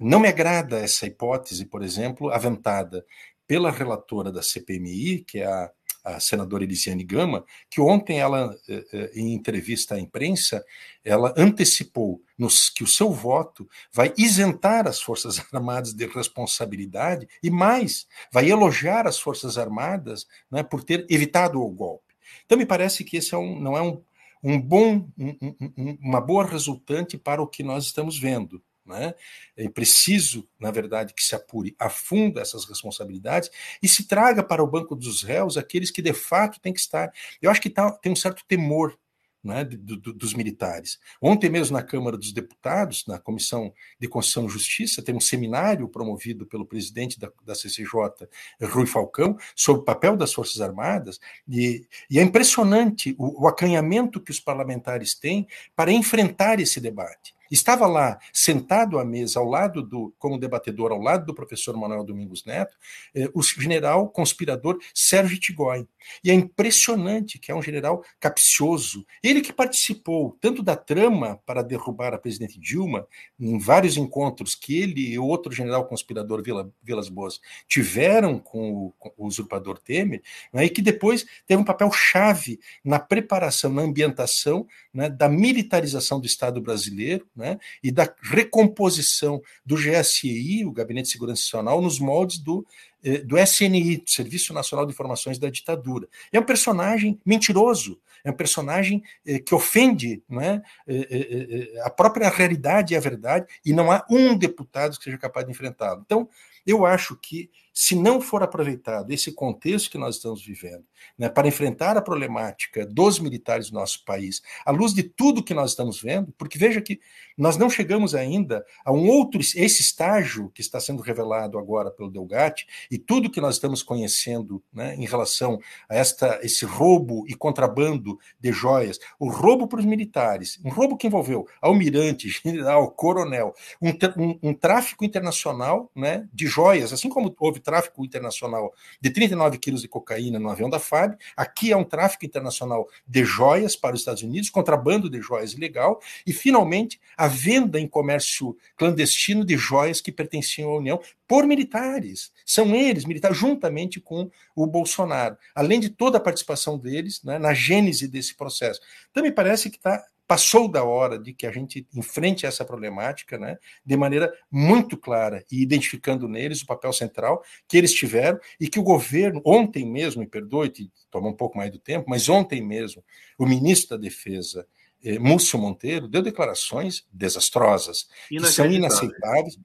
não me agrada essa hipótese, por exemplo, aventada pela relatora da CPMI, que é a, a senadora Elisiane Gama, que ontem ela, é, em entrevista à imprensa, ela antecipou nos, que o seu voto vai isentar as Forças [laughs] Armadas de responsabilidade e mais, vai elogiar as Forças Armadas né, por ter evitado o golpe. Então me parece que esse é um, não é um, um bom, um, uma boa resultante para o que nós estamos vendo. Né? É preciso, na verdade, que se apure a fundo essas responsabilidades e se traga para o banco dos réus aqueles que de fato têm que estar. Eu acho que tá, tem um certo temor né, do, do, dos militares. Ontem mesmo na Câmara dos Deputados, na Comissão de Constituição e Justiça, tem um seminário promovido pelo presidente da, da CCJ, Rui Falcão, sobre o papel das Forças Armadas, e, e é impressionante o, o acanhamento que os parlamentares têm para enfrentar esse debate. Estava lá, sentado à mesa, ao lado do, como debatedor, ao lado do professor Manuel Domingos Neto, eh, o general conspirador Sérgio Tigói. E é impressionante que é um general capcioso. Ele que participou tanto da trama para derrubar a presidente Dilma, em vários encontros que ele e outro general conspirador Vila, Vilas Boas tiveram com o, com o usurpador Temer, né, e que depois teve um papel chave na preparação, na ambientação né, da militarização do Estado brasileiro, né, né, e da recomposição do GSI, o Gabinete de Segurança Nacional, nos moldes do, eh, do SNI, Serviço Nacional de Informações da Ditadura. É um personagem mentiroso, é um personagem eh, que ofende né, eh, a própria realidade e a verdade, e não há um deputado que seja capaz de enfrentá-lo. Então, eu acho que se não for aproveitado esse contexto que nós estamos vivendo né, para enfrentar a problemática dos militares do nosso país, à luz de tudo que nós estamos vendo, porque veja que nós não chegamos ainda a um outro, esse estágio que está sendo revelado agora pelo Delgatti, e tudo que nós estamos conhecendo né, em relação a esta, esse roubo e contrabando de joias, o roubo para os militares, um roubo que envolveu almirante, [laughs] general, coronel, um, um, um tráfico internacional né, de joias, assim como houve tráfico internacional de 39 quilos de cocaína no avião da FAB. Aqui é um tráfico internacional de joias para os Estados Unidos, contrabando de joias ilegal, e finalmente a venda em comércio clandestino de joias que pertenciam à União por militares. São eles, militares, juntamente com o Bolsonaro, além de toda a participação deles né, na gênese desse processo. Então, me parece que está passou da hora de que a gente enfrente essa problemática né, de maneira muito clara e identificando neles o papel central que eles tiveram e que o governo, ontem mesmo, me perdoe, toma um pouco mais do tempo, mas ontem mesmo, o ministro da Defesa, eh, Múcio Monteiro, deu declarações desastrosas, que são inaceitáveis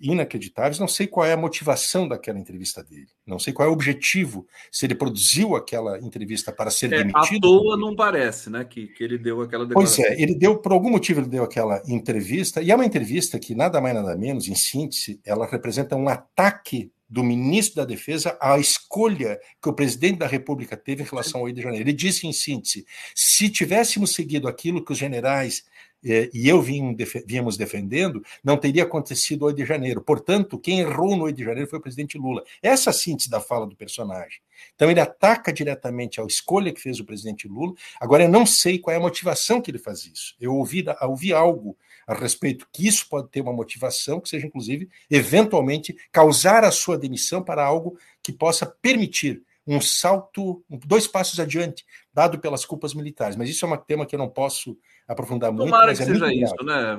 inacreditáveis. Não sei qual é a motivação daquela entrevista dele. Não sei qual é o objetivo. Se ele produziu aquela entrevista para ser é, demitido. À toa não parece, né? Que, que ele deu aquela declaração. Pois é, ele deu, por algum motivo, ele deu aquela entrevista, e é uma entrevista que, nada mais nada menos, em síntese, ela representa um ataque do ministro da Defesa à escolha que o presidente da República teve em relação ao Rio de Janeiro. Ele disse, em síntese, se tivéssemos seguido aquilo que os generais é, e eu vim, vínhamos defendendo, não teria acontecido o 8 de janeiro. Portanto, quem errou no 8 de janeiro foi o presidente Lula. Essa é síntese da fala do personagem. Então, ele ataca diretamente a escolha que fez o presidente Lula. Agora, eu não sei qual é a motivação que ele faz isso. Eu ouvi, ouvi algo a respeito que isso pode ter uma motivação, que seja, inclusive, eventualmente, causar a sua demissão para algo que possa permitir um salto, dois passos adiante, dado pelas culpas militares. Mas isso é um tema que eu não posso aprofundar muito. Tomara que é seja isso, né,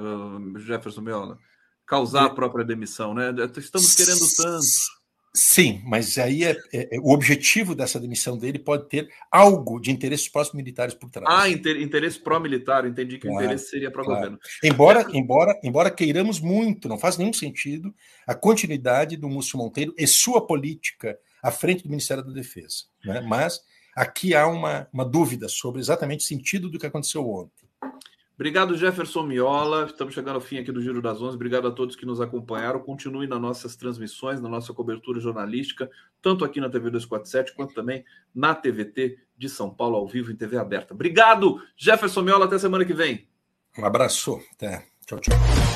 Jefferson Miola? Causar a própria demissão, né? Estamos querendo tanto. Sim, mas aí é, é, é o objetivo dessa demissão dele pode ter algo de interesses pró-militares por trás. Ah, inter, interesse pró-militar, entendi que claro, o interesse seria pró-governo. Claro. Embora, embora, embora queiramos muito, não faz nenhum sentido a continuidade do Múcio Monteiro e sua política à frente do Ministério da Defesa. Né? Mas aqui há uma, uma dúvida sobre exatamente o sentido do que aconteceu ontem. Obrigado, Jefferson Miola. Estamos chegando ao fim aqui do Giro das Onze. Obrigado a todos que nos acompanharam. Continue nas nossas transmissões, na nossa cobertura jornalística, tanto aqui na TV 247 quanto também na TVT de São Paulo, ao vivo em TV aberta. Obrigado, Jefferson Miola. Até semana que vem. Um abraço. Até. Tchau, tchau.